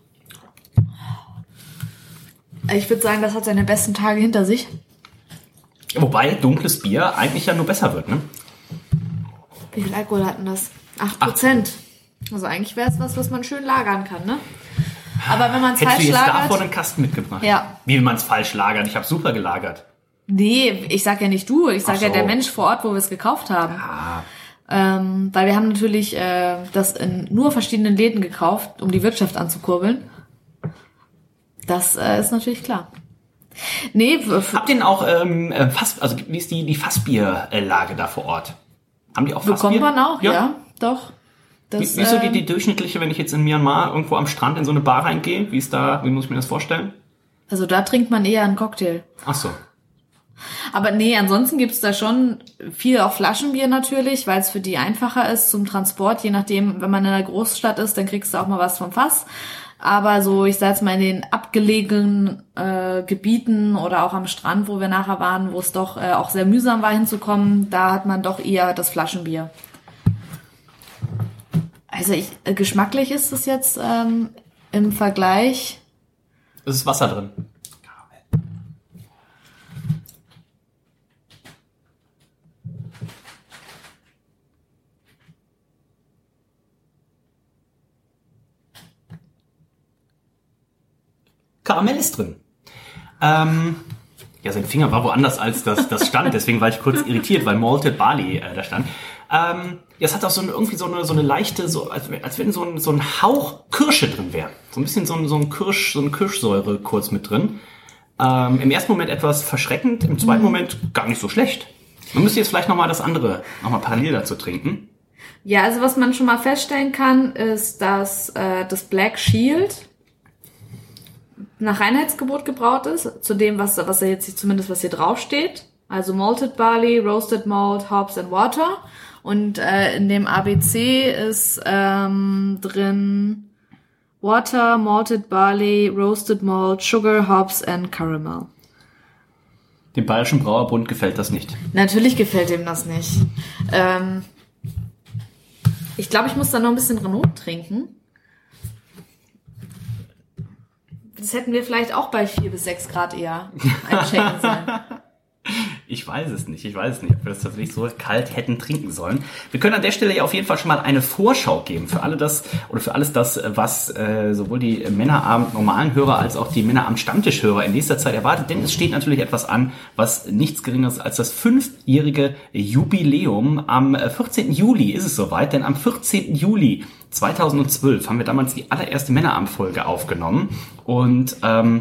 S2: Ich würde sagen, das hat seine besten Tage hinter sich.
S1: Wobei dunkles Bier eigentlich ja nur besser wird, ne?
S2: Wie viel Alkohol hatten das? 8%. Also eigentlich wäre es was, was man schön lagern kann, ne? Aber wenn man es
S1: Hättest du
S2: falsch
S1: jetzt
S2: lagert...
S1: einen Kasten mitgebracht?
S2: Ja.
S1: Wie will man es falsch lagern? Ich habe super gelagert.
S2: Nee, ich sag ja nicht du, ich sag
S1: Ach
S2: ja
S1: so.
S2: der Mensch vor Ort, wo wir es gekauft haben.
S1: Ah,
S2: Ähm, weil wir haben natürlich äh, das in nur verschiedenen Läden gekauft, um die Wirtschaft anzukurbeln. Das äh, ist natürlich klar. Nee,
S1: habt ihr denn auch ähm, äh, Fass, also wie ist die, die Fassbierlage da vor Ort? Haben die auch
S2: bekommt
S1: Fassbier?
S2: man auch, ja, doch. Das,
S1: Wie, wie ist so die,
S2: äh,
S1: die durchschnittliche, wenn ich jetzt in Myanmar irgendwo am Strand in so eine Bar reingehe? Wie ist da, wie muss ich mir das vorstellen?
S2: also da trinkt man eher einen Cocktail.
S1: Ach so.
S2: Aber nee, ansonsten gibt's da schon viel auch Flaschenbier natürlich, weil es für die einfacher ist zum Transport. Je nachdem, wenn man in einer Großstadt ist, dann kriegst du auch mal was vom Fass. Aber so, ich sag jetzt mal in den abgelegenen äh, Gebieten oder auch am Strand, wo wir nachher waren, wo es doch äh, auch sehr mühsam war hinzukommen, da hat man doch eher das Flaschenbier. Also ich, äh, geschmacklich ist es jetzt ähm, im Vergleich.
S1: Es ist Wasser drin. Karamell ist drin. Ähm, ja, sein Finger war woanders als das, das stand, deswegen war ich kurz irritiert, weil Malted Barley äh, da stand. Ähm, ja, es hat auch so eine, irgendwie so eine, so eine leichte, so, als, wenn- als wenn so ein, so ein Hauch Kirsche drin wäre. So ein bisschen so ein, so ein Kirsch, so eine Kirschsäure kurz mit drin. Ähm, Im ersten Moment etwas verschreckend, im zweiten Moment gar nicht so schlecht. Man müsste jetzt vielleicht nochmal das andere, nochmal parallel dazu trinken.
S2: Ja, also was man schon mal feststellen kann, ist, dass äh, das Black Shield nach Reinheitsgebot gebraut ist, zu dem, was, was er jetzt zumindest was hier draufsteht. Also Malted Barley, Roasted Malt, Hops and Water. Und äh, in dem ABC ist ähm, drin Water, Malted Barley, Roasted Malt, Sugar, Hops and Caramel.
S1: Dem Bayerischen Brauerbund gefällt das nicht.
S2: Natürlich gefällt ihm das nicht. Ähm, ich glaube, ich muss da noch ein bisschen Renault trinken. Das hätten wir vielleicht auch bei 4 bis 6 Grad eher einchecken sollen. (laughs)
S1: Ich weiß es nicht. Ich weiß es nicht, ob wir das tatsächlich so kalt hätten trinken sollen. Wir können an der Stelle ja auf jeden Fall schon mal eine Vorschau geben für alle das oder für alles das, was äh, sowohl die Männerabend normalen Hörer als auch die Männerabend Stammtischhörer in nächster Zeit erwartet. Denn es steht natürlich etwas an, was nichts geringeres als das fünfjährige Jubiläum. Am äh, 14. Juli ist es soweit, denn am 14. Juli 2012 haben wir damals die allererste Männerabendfolge aufgenommen und ähm,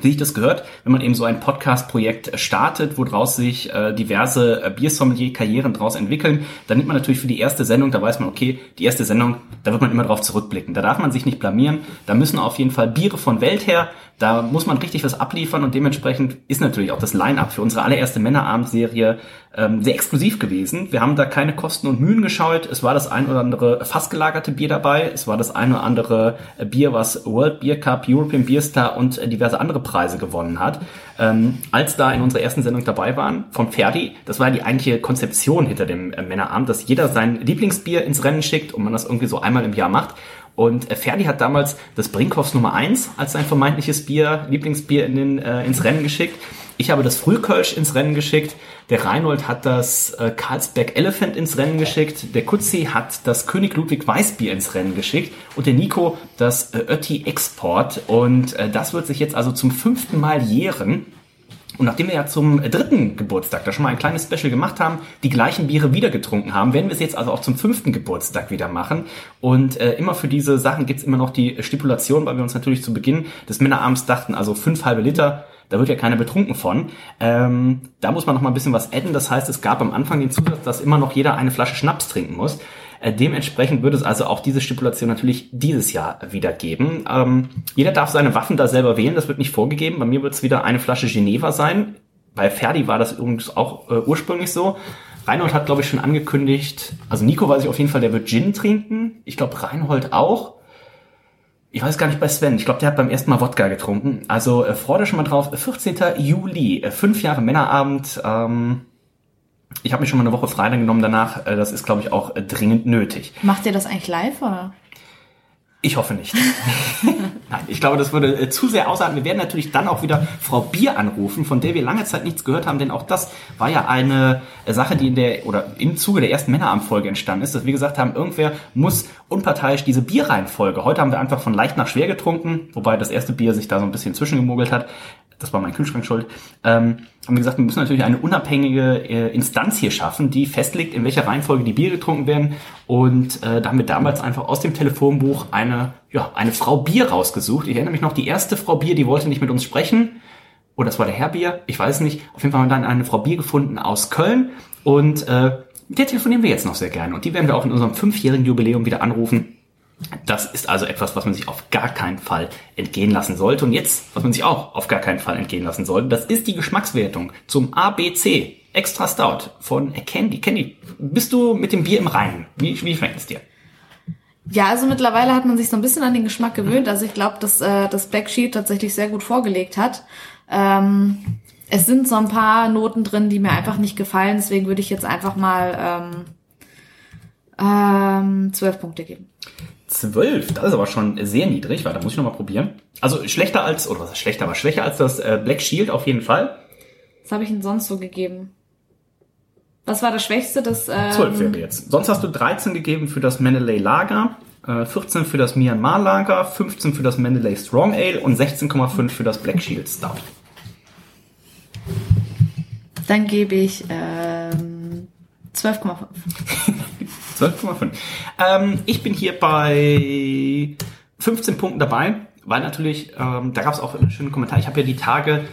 S1: wie sich das gehört, wenn man eben so ein Podcast-Projekt startet, woraus sich äh, diverse äh, Biersommelier-Karrieren daraus entwickeln, dann nimmt man natürlich für die erste Sendung, da weiß man, okay, die erste Sendung, da wird man immer drauf zurückblicken. Da darf man sich nicht blamieren, da müssen auf jeden Fall Biere von Welt her, da muss man richtig was abliefern und dementsprechend ist natürlich auch das Line-Up für unsere allererste Männerabendserie ähm, sehr exklusiv gewesen. Wir haben da keine Kosten und Mühen geschaut. Es war das ein oder andere fassgelagerte Bier dabei. Es war das ein oder andere äh, Bier, was World Beer Cup, European Beer Star und äh, diverse andere Preise gewonnen hat. Ähm, als da in unserer ersten Sendung dabei waren, von Ferdi, das war die eigentliche Konzeption hinter dem äh, Männerabend, dass jeder sein Lieblingsbier ins Rennen schickt und man das irgendwie so einmal im Jahr macht. Und äh, Ferdi hat damals das Brinkhoffs Nummer 1 als sein vermeintliches Bier, Lieblingsbier in den, äh, ins Rennen geschickt. Ich habe das Frühkölsch ins Rennen geschickt. Der Reinhold hat das äh, Karlsberg Elephant ins Rennen geschickt. Der Kutzi hat das König Ludwig Weißbier ins Rennen geschickt. Und der Nico das äh, Ötti Export. Und äh, das wird sich jetzt also zum fünften Mal jähren. Und nachdem wir ja zum dritten Geburtstag da schon mal ein kleines Special gemacht haben, die gleichen Biere wieder getrunken haben, werden wir es jetzt also auch zum fünften Geburtstag wieder machen. Und äh, immer für diese Sachen gibt's immer noch die Stipulation, weil wir uns natürlich zu Beginn des Männerabends dachten, also fünf halbe Liter, da wird ja keiner betrunken von. Ähm, da muss man noch mal ein bisschen was adden. Das heißt, es gab am Anfang den Zusatz, dass immer noch jeder eine Flasche Schnaps trinken muss. Äh, dementsprechend wird es also auch diese Stipulation natürlich dieses Jahr wieder geben. Ähm, jeder darf seine Waffen da selber wählen, das wird nicht vorgegeben. Bei mir wird es wieder eine Flasche Geneva sein. Bei Ferdi war das übrigens auch äh, ursprünglich so. Reinhold hat, glaube ich, schon angekündigt, also Nico weiß ich auf jeden Fall, der wird Gin trinken. Ich glaube, Reinhold auch. Ich weiß gar nicht bei Sven. Ich glaube, der hat beim ersten Mal Wodka getrunken. Also äh, freut euch schon mal drauf. 14. Juli, äh, fünf Jahre Männerabend. Ähm, ich habe mir schon mal eine Woche frei genommen danach. Äh, das ist, glaube ich, auch äh, dringend nötig.
S2: Macht ihr das eigentlich live oder?
S1: Ich hoffe nicht. (laughs) Nein, ich glaube, das würde äh, zu sehr ausarten. Wir werden natürlich dann auch wieder Frau Bier anrufen, von der wir lange Zeit nichts gehört haben, denn auch das war ja eine äh, Sache, die in der oder im Zuge der ersten Männerabendfolge entstanden ist, dass wir gesagt haben, irgendwer muss unparteiisch diese Bierreihenfolge. Heute haben wir einfach von leicht nach schwer getrunken, wobei das erste Bier sich da so ein bisschen zwischengemogelt hat das war mein Kühlschrank schuld, ähm, haben wir gesagt, wir müssen natürlich eine unabhängige äh, Instanz hier schaffen, die festlegt, in welcher Reihenfolge die Bier getrunken werden. Und äh, da haben wir damals einfach aus dem Telefonbuch eine, ja, eine Frau Bier rausgesucht. Ich erinnere mich noch, die erste Frau Bier, die wollte nicht mit uns sprechen. Oder das war der Herr Bier, ich weiß nicht. Auf jeden Fall haben wir dann eine Frau Bier gefunden aus Köln. Und äh, mit der telefonieren wir jetzt noch sehr gerne. Und die werden wir auch in unserem fünfjährigen Jubiläum wieder anrufen das ist also etwas, was man sich auf gar keinen Fall entgehen lassen sollte. Und jetzt, was man sich auch auf gar keinen Fall entgehen lassen sollte, das ist die Geschmackswertung zum ABC Extra Stout von Candy. Candy, bist du mit dem Bier im Reinen? Wie, wie schmeckt es dir?
S2: Ja, also mittlerweile hat man sich so ein bisschen an den Geschmack gewöhnt. Also ich glaube, dass äh, das Black Sheep tatsächlich sehr gut vorgelegt hat. Ähm, es sind so ein paar Noten drin, die mir einfach nicht gefallen. Deswegen würde ich jetzt einfach mal ähm, ähm, 12 Punkte geben.
S1: 12, das ist aber schon sehr niedrig. Warte, muss ich nochmal probieren. Also schlechter als, oder was ist schlechter, aber schwächer als das äh, Black Shield auf jeden Fall.
S2: Was habe ich denn sonst so gegeben? Was war das Schwächste? Das,
S1: ähm 12 wäre jetzt. Sonst hast du 13 gegeben für das Mendeley Lager, äh, 14 für das Myanmar Lager, 15 für das Mendeley Strong Ale und 16,5 für das Black Shield Stout.
S2: Dann gebe ich ähm, 12,5. (laughs)
S1: 12,5. Ähm, ich bin hier bei 15 Punkten dabei, weil natürlich, ähm, da gab es auch einen schönen Kommentar. Ich habe ja die Tage,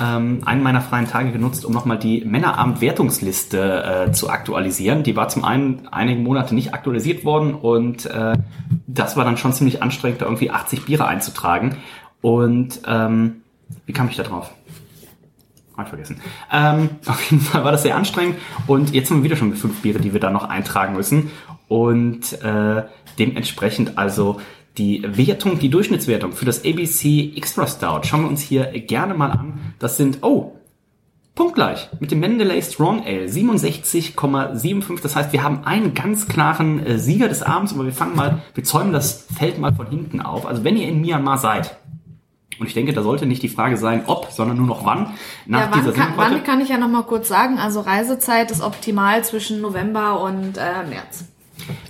S1: ähm, einen meiner freien Tage genutzt, um nochmal die Männerabend-Wertungsliste äh, zu aktualisieren. Die war zum einen einige Monate nicht aktualisiert worden und äh, das war dann schon ziemlich anstrengend, da irgendwie 80 Biere einzutragen. Und ähm, wie kam ich da drauf? Hab vergessen. Ähm, (laughs) auf jeden Fall war das sehr anstrengend und jetzt haben wir wieder schon fünf Biere, die wir da noch eintragen müssen. Und äh, dementsprechend also die Wertung, die Durchschnittswertung für das ABC Extra Stout schauen wir uns hier gerne mal an. Das sind, oh, punktgleich mit dem Mendeley Strong Ale, 67,75. Das heißt, wir haben einen ganz klaren äh, Sieger des Abends, aber wir fangen mal, wir zäumen das Feld mal von hinten auf. Also wenn ihr in Myanmar seid, und ich denke, da sollte nicht die Frage sein, ob, sondern nur noch wann.
S2: Nach ja, wann, dieser kann, wann kann ich ja noch mal kurz sagen. Also Reisezeit ist optimal zwischen November und äh, März.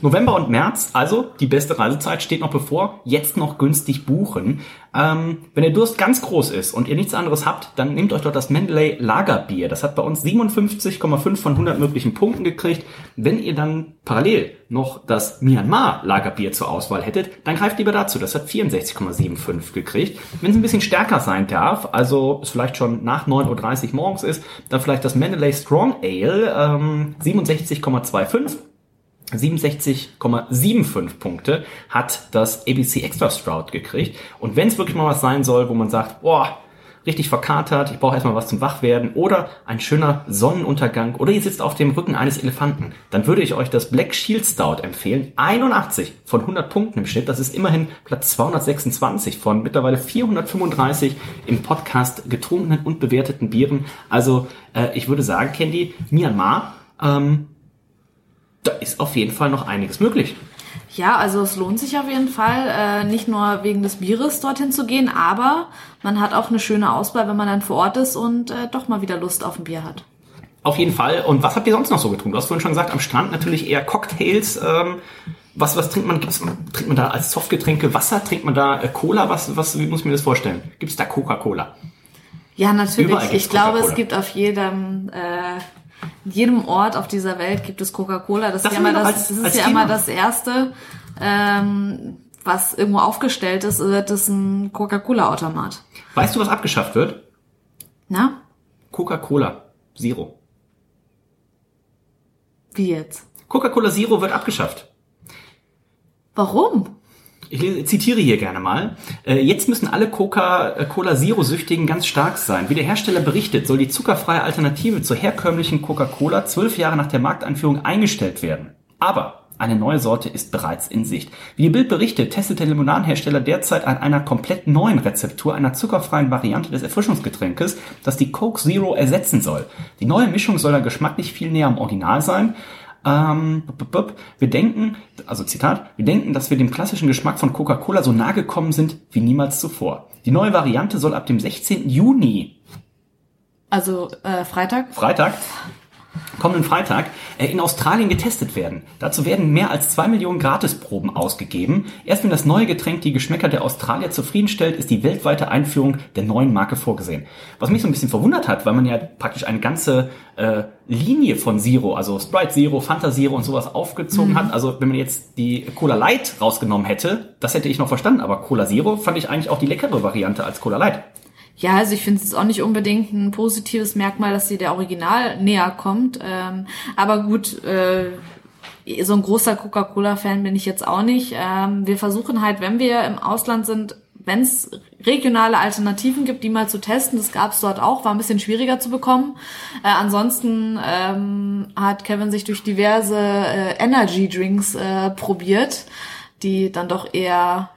S1: November und März, also die beste Reisezeit steht noch bevor. Jetzt noch günstig buchen. Ähm, wenn der Durst ganz groß ist und ihr nichts anderes habt, dann nehmt euch doch das Mendeley Lagerbier. Das hat bei uns 57,5 von 100 möglichen Punkten gekriegt. Wenn ihr dann parallel noch das Myanmar Lagerbier zur Auswahl hättet, dann greift lieber dazu. Das hat 64,75 gekriegt. Wenn es ein bisschen stärker sein darf, also es vielleicht schon nach 9.30 Uhr morgens ist, dann vielleicht das Mendeley Strong Ale ähm, 67,25 67,75 Punkte hat das ABC Extra Stroud gekriegt. Und wenn es wirklich mal was sein soll, wo man sagt, boah, richtig verkatert, ich brauche erstmal was zum Wachwerden oder ein schöner Sonnenuntergang oder ihr sitzt auf dem Rücken eines Elefanten, dann würde ich euch das Black Shield Stout empfehlen. 81 von 100 Punkten im Schnitt. Das ist immerhin Platz 226 von mittlerweile 435 im Podcast getrunkenen und bewerteten Bieren. Also äh, ich würde sagen, Candy, Myanmar, ähm, da ist auf jeden Fall noch einiges möglich.
S2: Ja, also es lohnt sich auf jeden Fall, äh, nicht nur wegen des Bieres dorthin zu gehen, aber man hat auch eine schöne Auswahl, wenn man dann vor Ort ist und äh, doch mal wieder Lust auf ein Bier hat.
S1: Auf jeden Fall. Und was habt ihr sonst noch so getrunken? Du hast vorhin schon gesagt, am Strand natürlich eher Cocktails. Ähm, was, was trinkt man? Gibt's, trinkt man da als Softgetränke Wasser? Trinkt man da äh, Cola? Was, was, wie muss ich mir das vorstellen? Gibt es da Coca-Cola?
S2: Ja, natürlich. Ich glaube, es gibt auf jedem, äh, in jedem Ort auf dieser Welt gibt es Coca-Cola. Das,
S1: Das
S2: ist ja das,
S1: als-
S2: das ist
S1: als
S2: ja
S1: Thema.
S2: immer das erste, ähm, was irgendwo aufgestellt ist, wird es ein Coca-Cola-Automat.
S1: Weißt du, was abgeschafft wird?
S2: Na?
S1: Coca-Cola Zero.
S2: Wie jetzt?
S1: Coca-Cola Zero wird abgeschafft.
S2: Warum?
S1: Ich zitiere hier gerne mal. Äh, Jetzt müssen alle Coca-Cola Zero-Süchtigen ganz stark sein. Wie der Hersteller berichtet, soll die zuckerfreie Alternative zur herkömmlichen Coca-Cola zwölf Jahre nach der Markteinführung eingestellt werden. Aber eine neue Sorte ist bereits in Sicht. Wie die Bild berichtet, testet der Limonadenhersteller derzeit an einer komplett neuen Rezeptur einer zuckerfreien Variante des Erfrischungsgetränkes, das die Coke Zero ersetzen soll. Die neue Mischung soll dann geschmacklich viel näher am Original sein. Ähm, wir denken, also Zitat, wir denken, dass wir dem klassischen Geschmack von Coca-Cola so nahe gekommen sind wie niemals zuvor. Die neue Variante soll ab dem 16. Juni,
S2: Also äh, Freitag?
S1: Freitag, kommenden Freitag, äh, in Australien getestet werden. Dazu werden mehr als zwei Millionen Gratisproben ausgegeben. Erst wenn das neue Getränk die Geschmäcker der Australier zufriedenstellt, ist die weltweite Einführung der neuen Marke vorgesehen. Was mich so ein bisschen verwundert hat, weil man ja praktisch eine ganze äh, Linie von Zero, also Sprite Zero, Fanta Zero und sowas aufgezogen hat. Also wenn man jetzt die Cola Light rausgenommen hätte, das hätte ich noch verstanden. Aber Cola Zero fand ich eigentlich auch die leckere Variante als Cola Light.
S2: Ja, also ich finde es auch nicht unbedingt ein positives Merkmal, dass sie der Original näher kommt. Ähm, aber gut, äh, so ein großer Coca-Cola-Fan bin ich jetzt auch nicht. Ähm, wir versuchen halt, wenn wir im Ausland sind, wenn es regionale Alternativen gibt, die mal zu testen, das gab es dort auch, war ein bisschen schwieriger zu bekommen. Äh, ansonsten ähm, hat Kevin sich durch diverse äh, Energy Drinks äh, probiert, die dann doch eher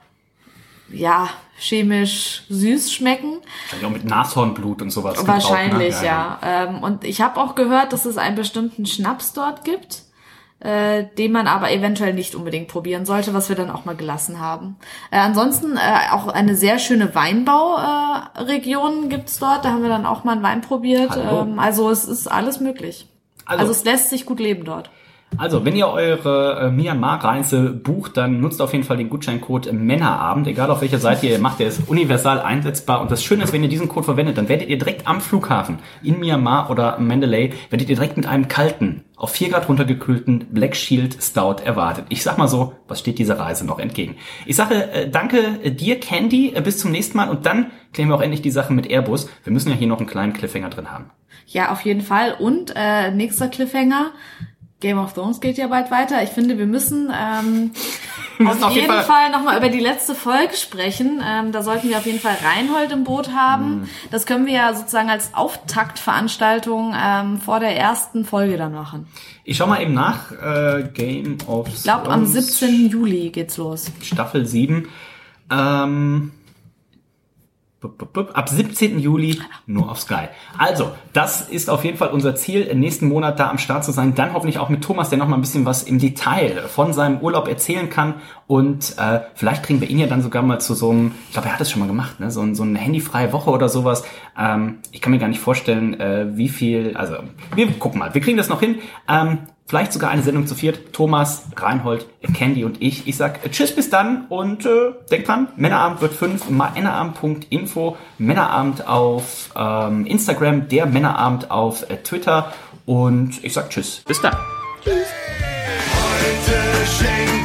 S2: ja chemisch süß schmecken.
S1: Wahrscheinlich auch mit Nashornblut und sowas. gebraut, ne?
S2: Wahrscheinlich, ja. Ähm, und ich habe auch gehört, dass es einen bestimmten Schnaps dort gibt, äh, den man aber eventuell nicht unbedingt probieren sollte, was wir dann auch mal gelassen haben. Äh, ansonsten äh, auch eine sehr schöne Weinbauregion äh, gibt's dort. Da haben wir dann auch mal einen Wein probiert. Ähm, also es ist alles möglich.
S1: Also-
S2: Also, es lässt sich gut leben dort.
S1: Also, wenn ihr eure äh, Myanmar-Reise bucht, dann nutzt auf jeden Fall den Gutscheincode Männerabend. Egal auf welcher Seite ihr macht, der ist universal einsetzbar. Und das Schöne ist, wenn ihr diesen Code verwendet, dann werdet ihr direkt am Flughafen in Myanmar oder Mandalay, werdet ihr direkt mit einem kalten, auf 4 Grad runtergekühlten Black Shield Stout erwartet. Ich sag mal so, was steht dieser Reise noch entgegen? Ich sage äh, danke äh, dir, Candy, äh, bis zum nächsten Mal. Und dann klären wir auch endlich die Sache mit Airbus. Wir müssen ja hier noch einen kleinen Cliffhanger drin haben.
S2: Ja, auf jeden Fall. Und äh, nächster Cliffhanger. Game of Thrones geht ja bald weiter. Ich finde, wir müssen, ähm, (laughs)
S1: müssen
S2: auf, jeden Fall, nochmal über die letzte Folge sprechen. Ähm, da sollten wir auf jeden Fall Reinhold im Boot haben.
S1: Mhm.
S2: Das können wir ja sozusagen als Auftaktveranstaltung ähm, vor der ersten Folge dann machen.
S1: Ich schau mal eben nach. Äh, Game of
S2: Ich glaube, am 17. Juli geht's los.
S1: Staffel 7. Ähm, ab 17. Juli nur auf Sky. Also, das ist auf jeden Fall unser Ziel, nächsten Monat da am Start zu sein. Dann hoffentlich auch mit Thomas, der noch mal ein bisschen was im Detail von seinem Urlaub erzählen kann. Und äh, vielleicht kriegen wir ihn ja dann sogar mal zu so einem, ich glaube, er hat es schon mal gemacht, ne? so, ein- so eine handyfreie Woche oder sowas. Ähm, ich kann mir gar nicht vorstellen, äh, wie viel, also wir gucken mal, wir kriegen das noch hin. Ähm, Vielleicht sogar eine Sendung zu viert. Thomas, Reinhold, Candy und ich. Ich sag äh, Tschüss bis dann und äh, denkt dran, Männerabend wird fünf. Männerabend.info, Männerabend auf ähm, Instagram, der Männerabend auf äh, Twitter und ich sag Tschüss. Bis dann.
S3: Heute schenk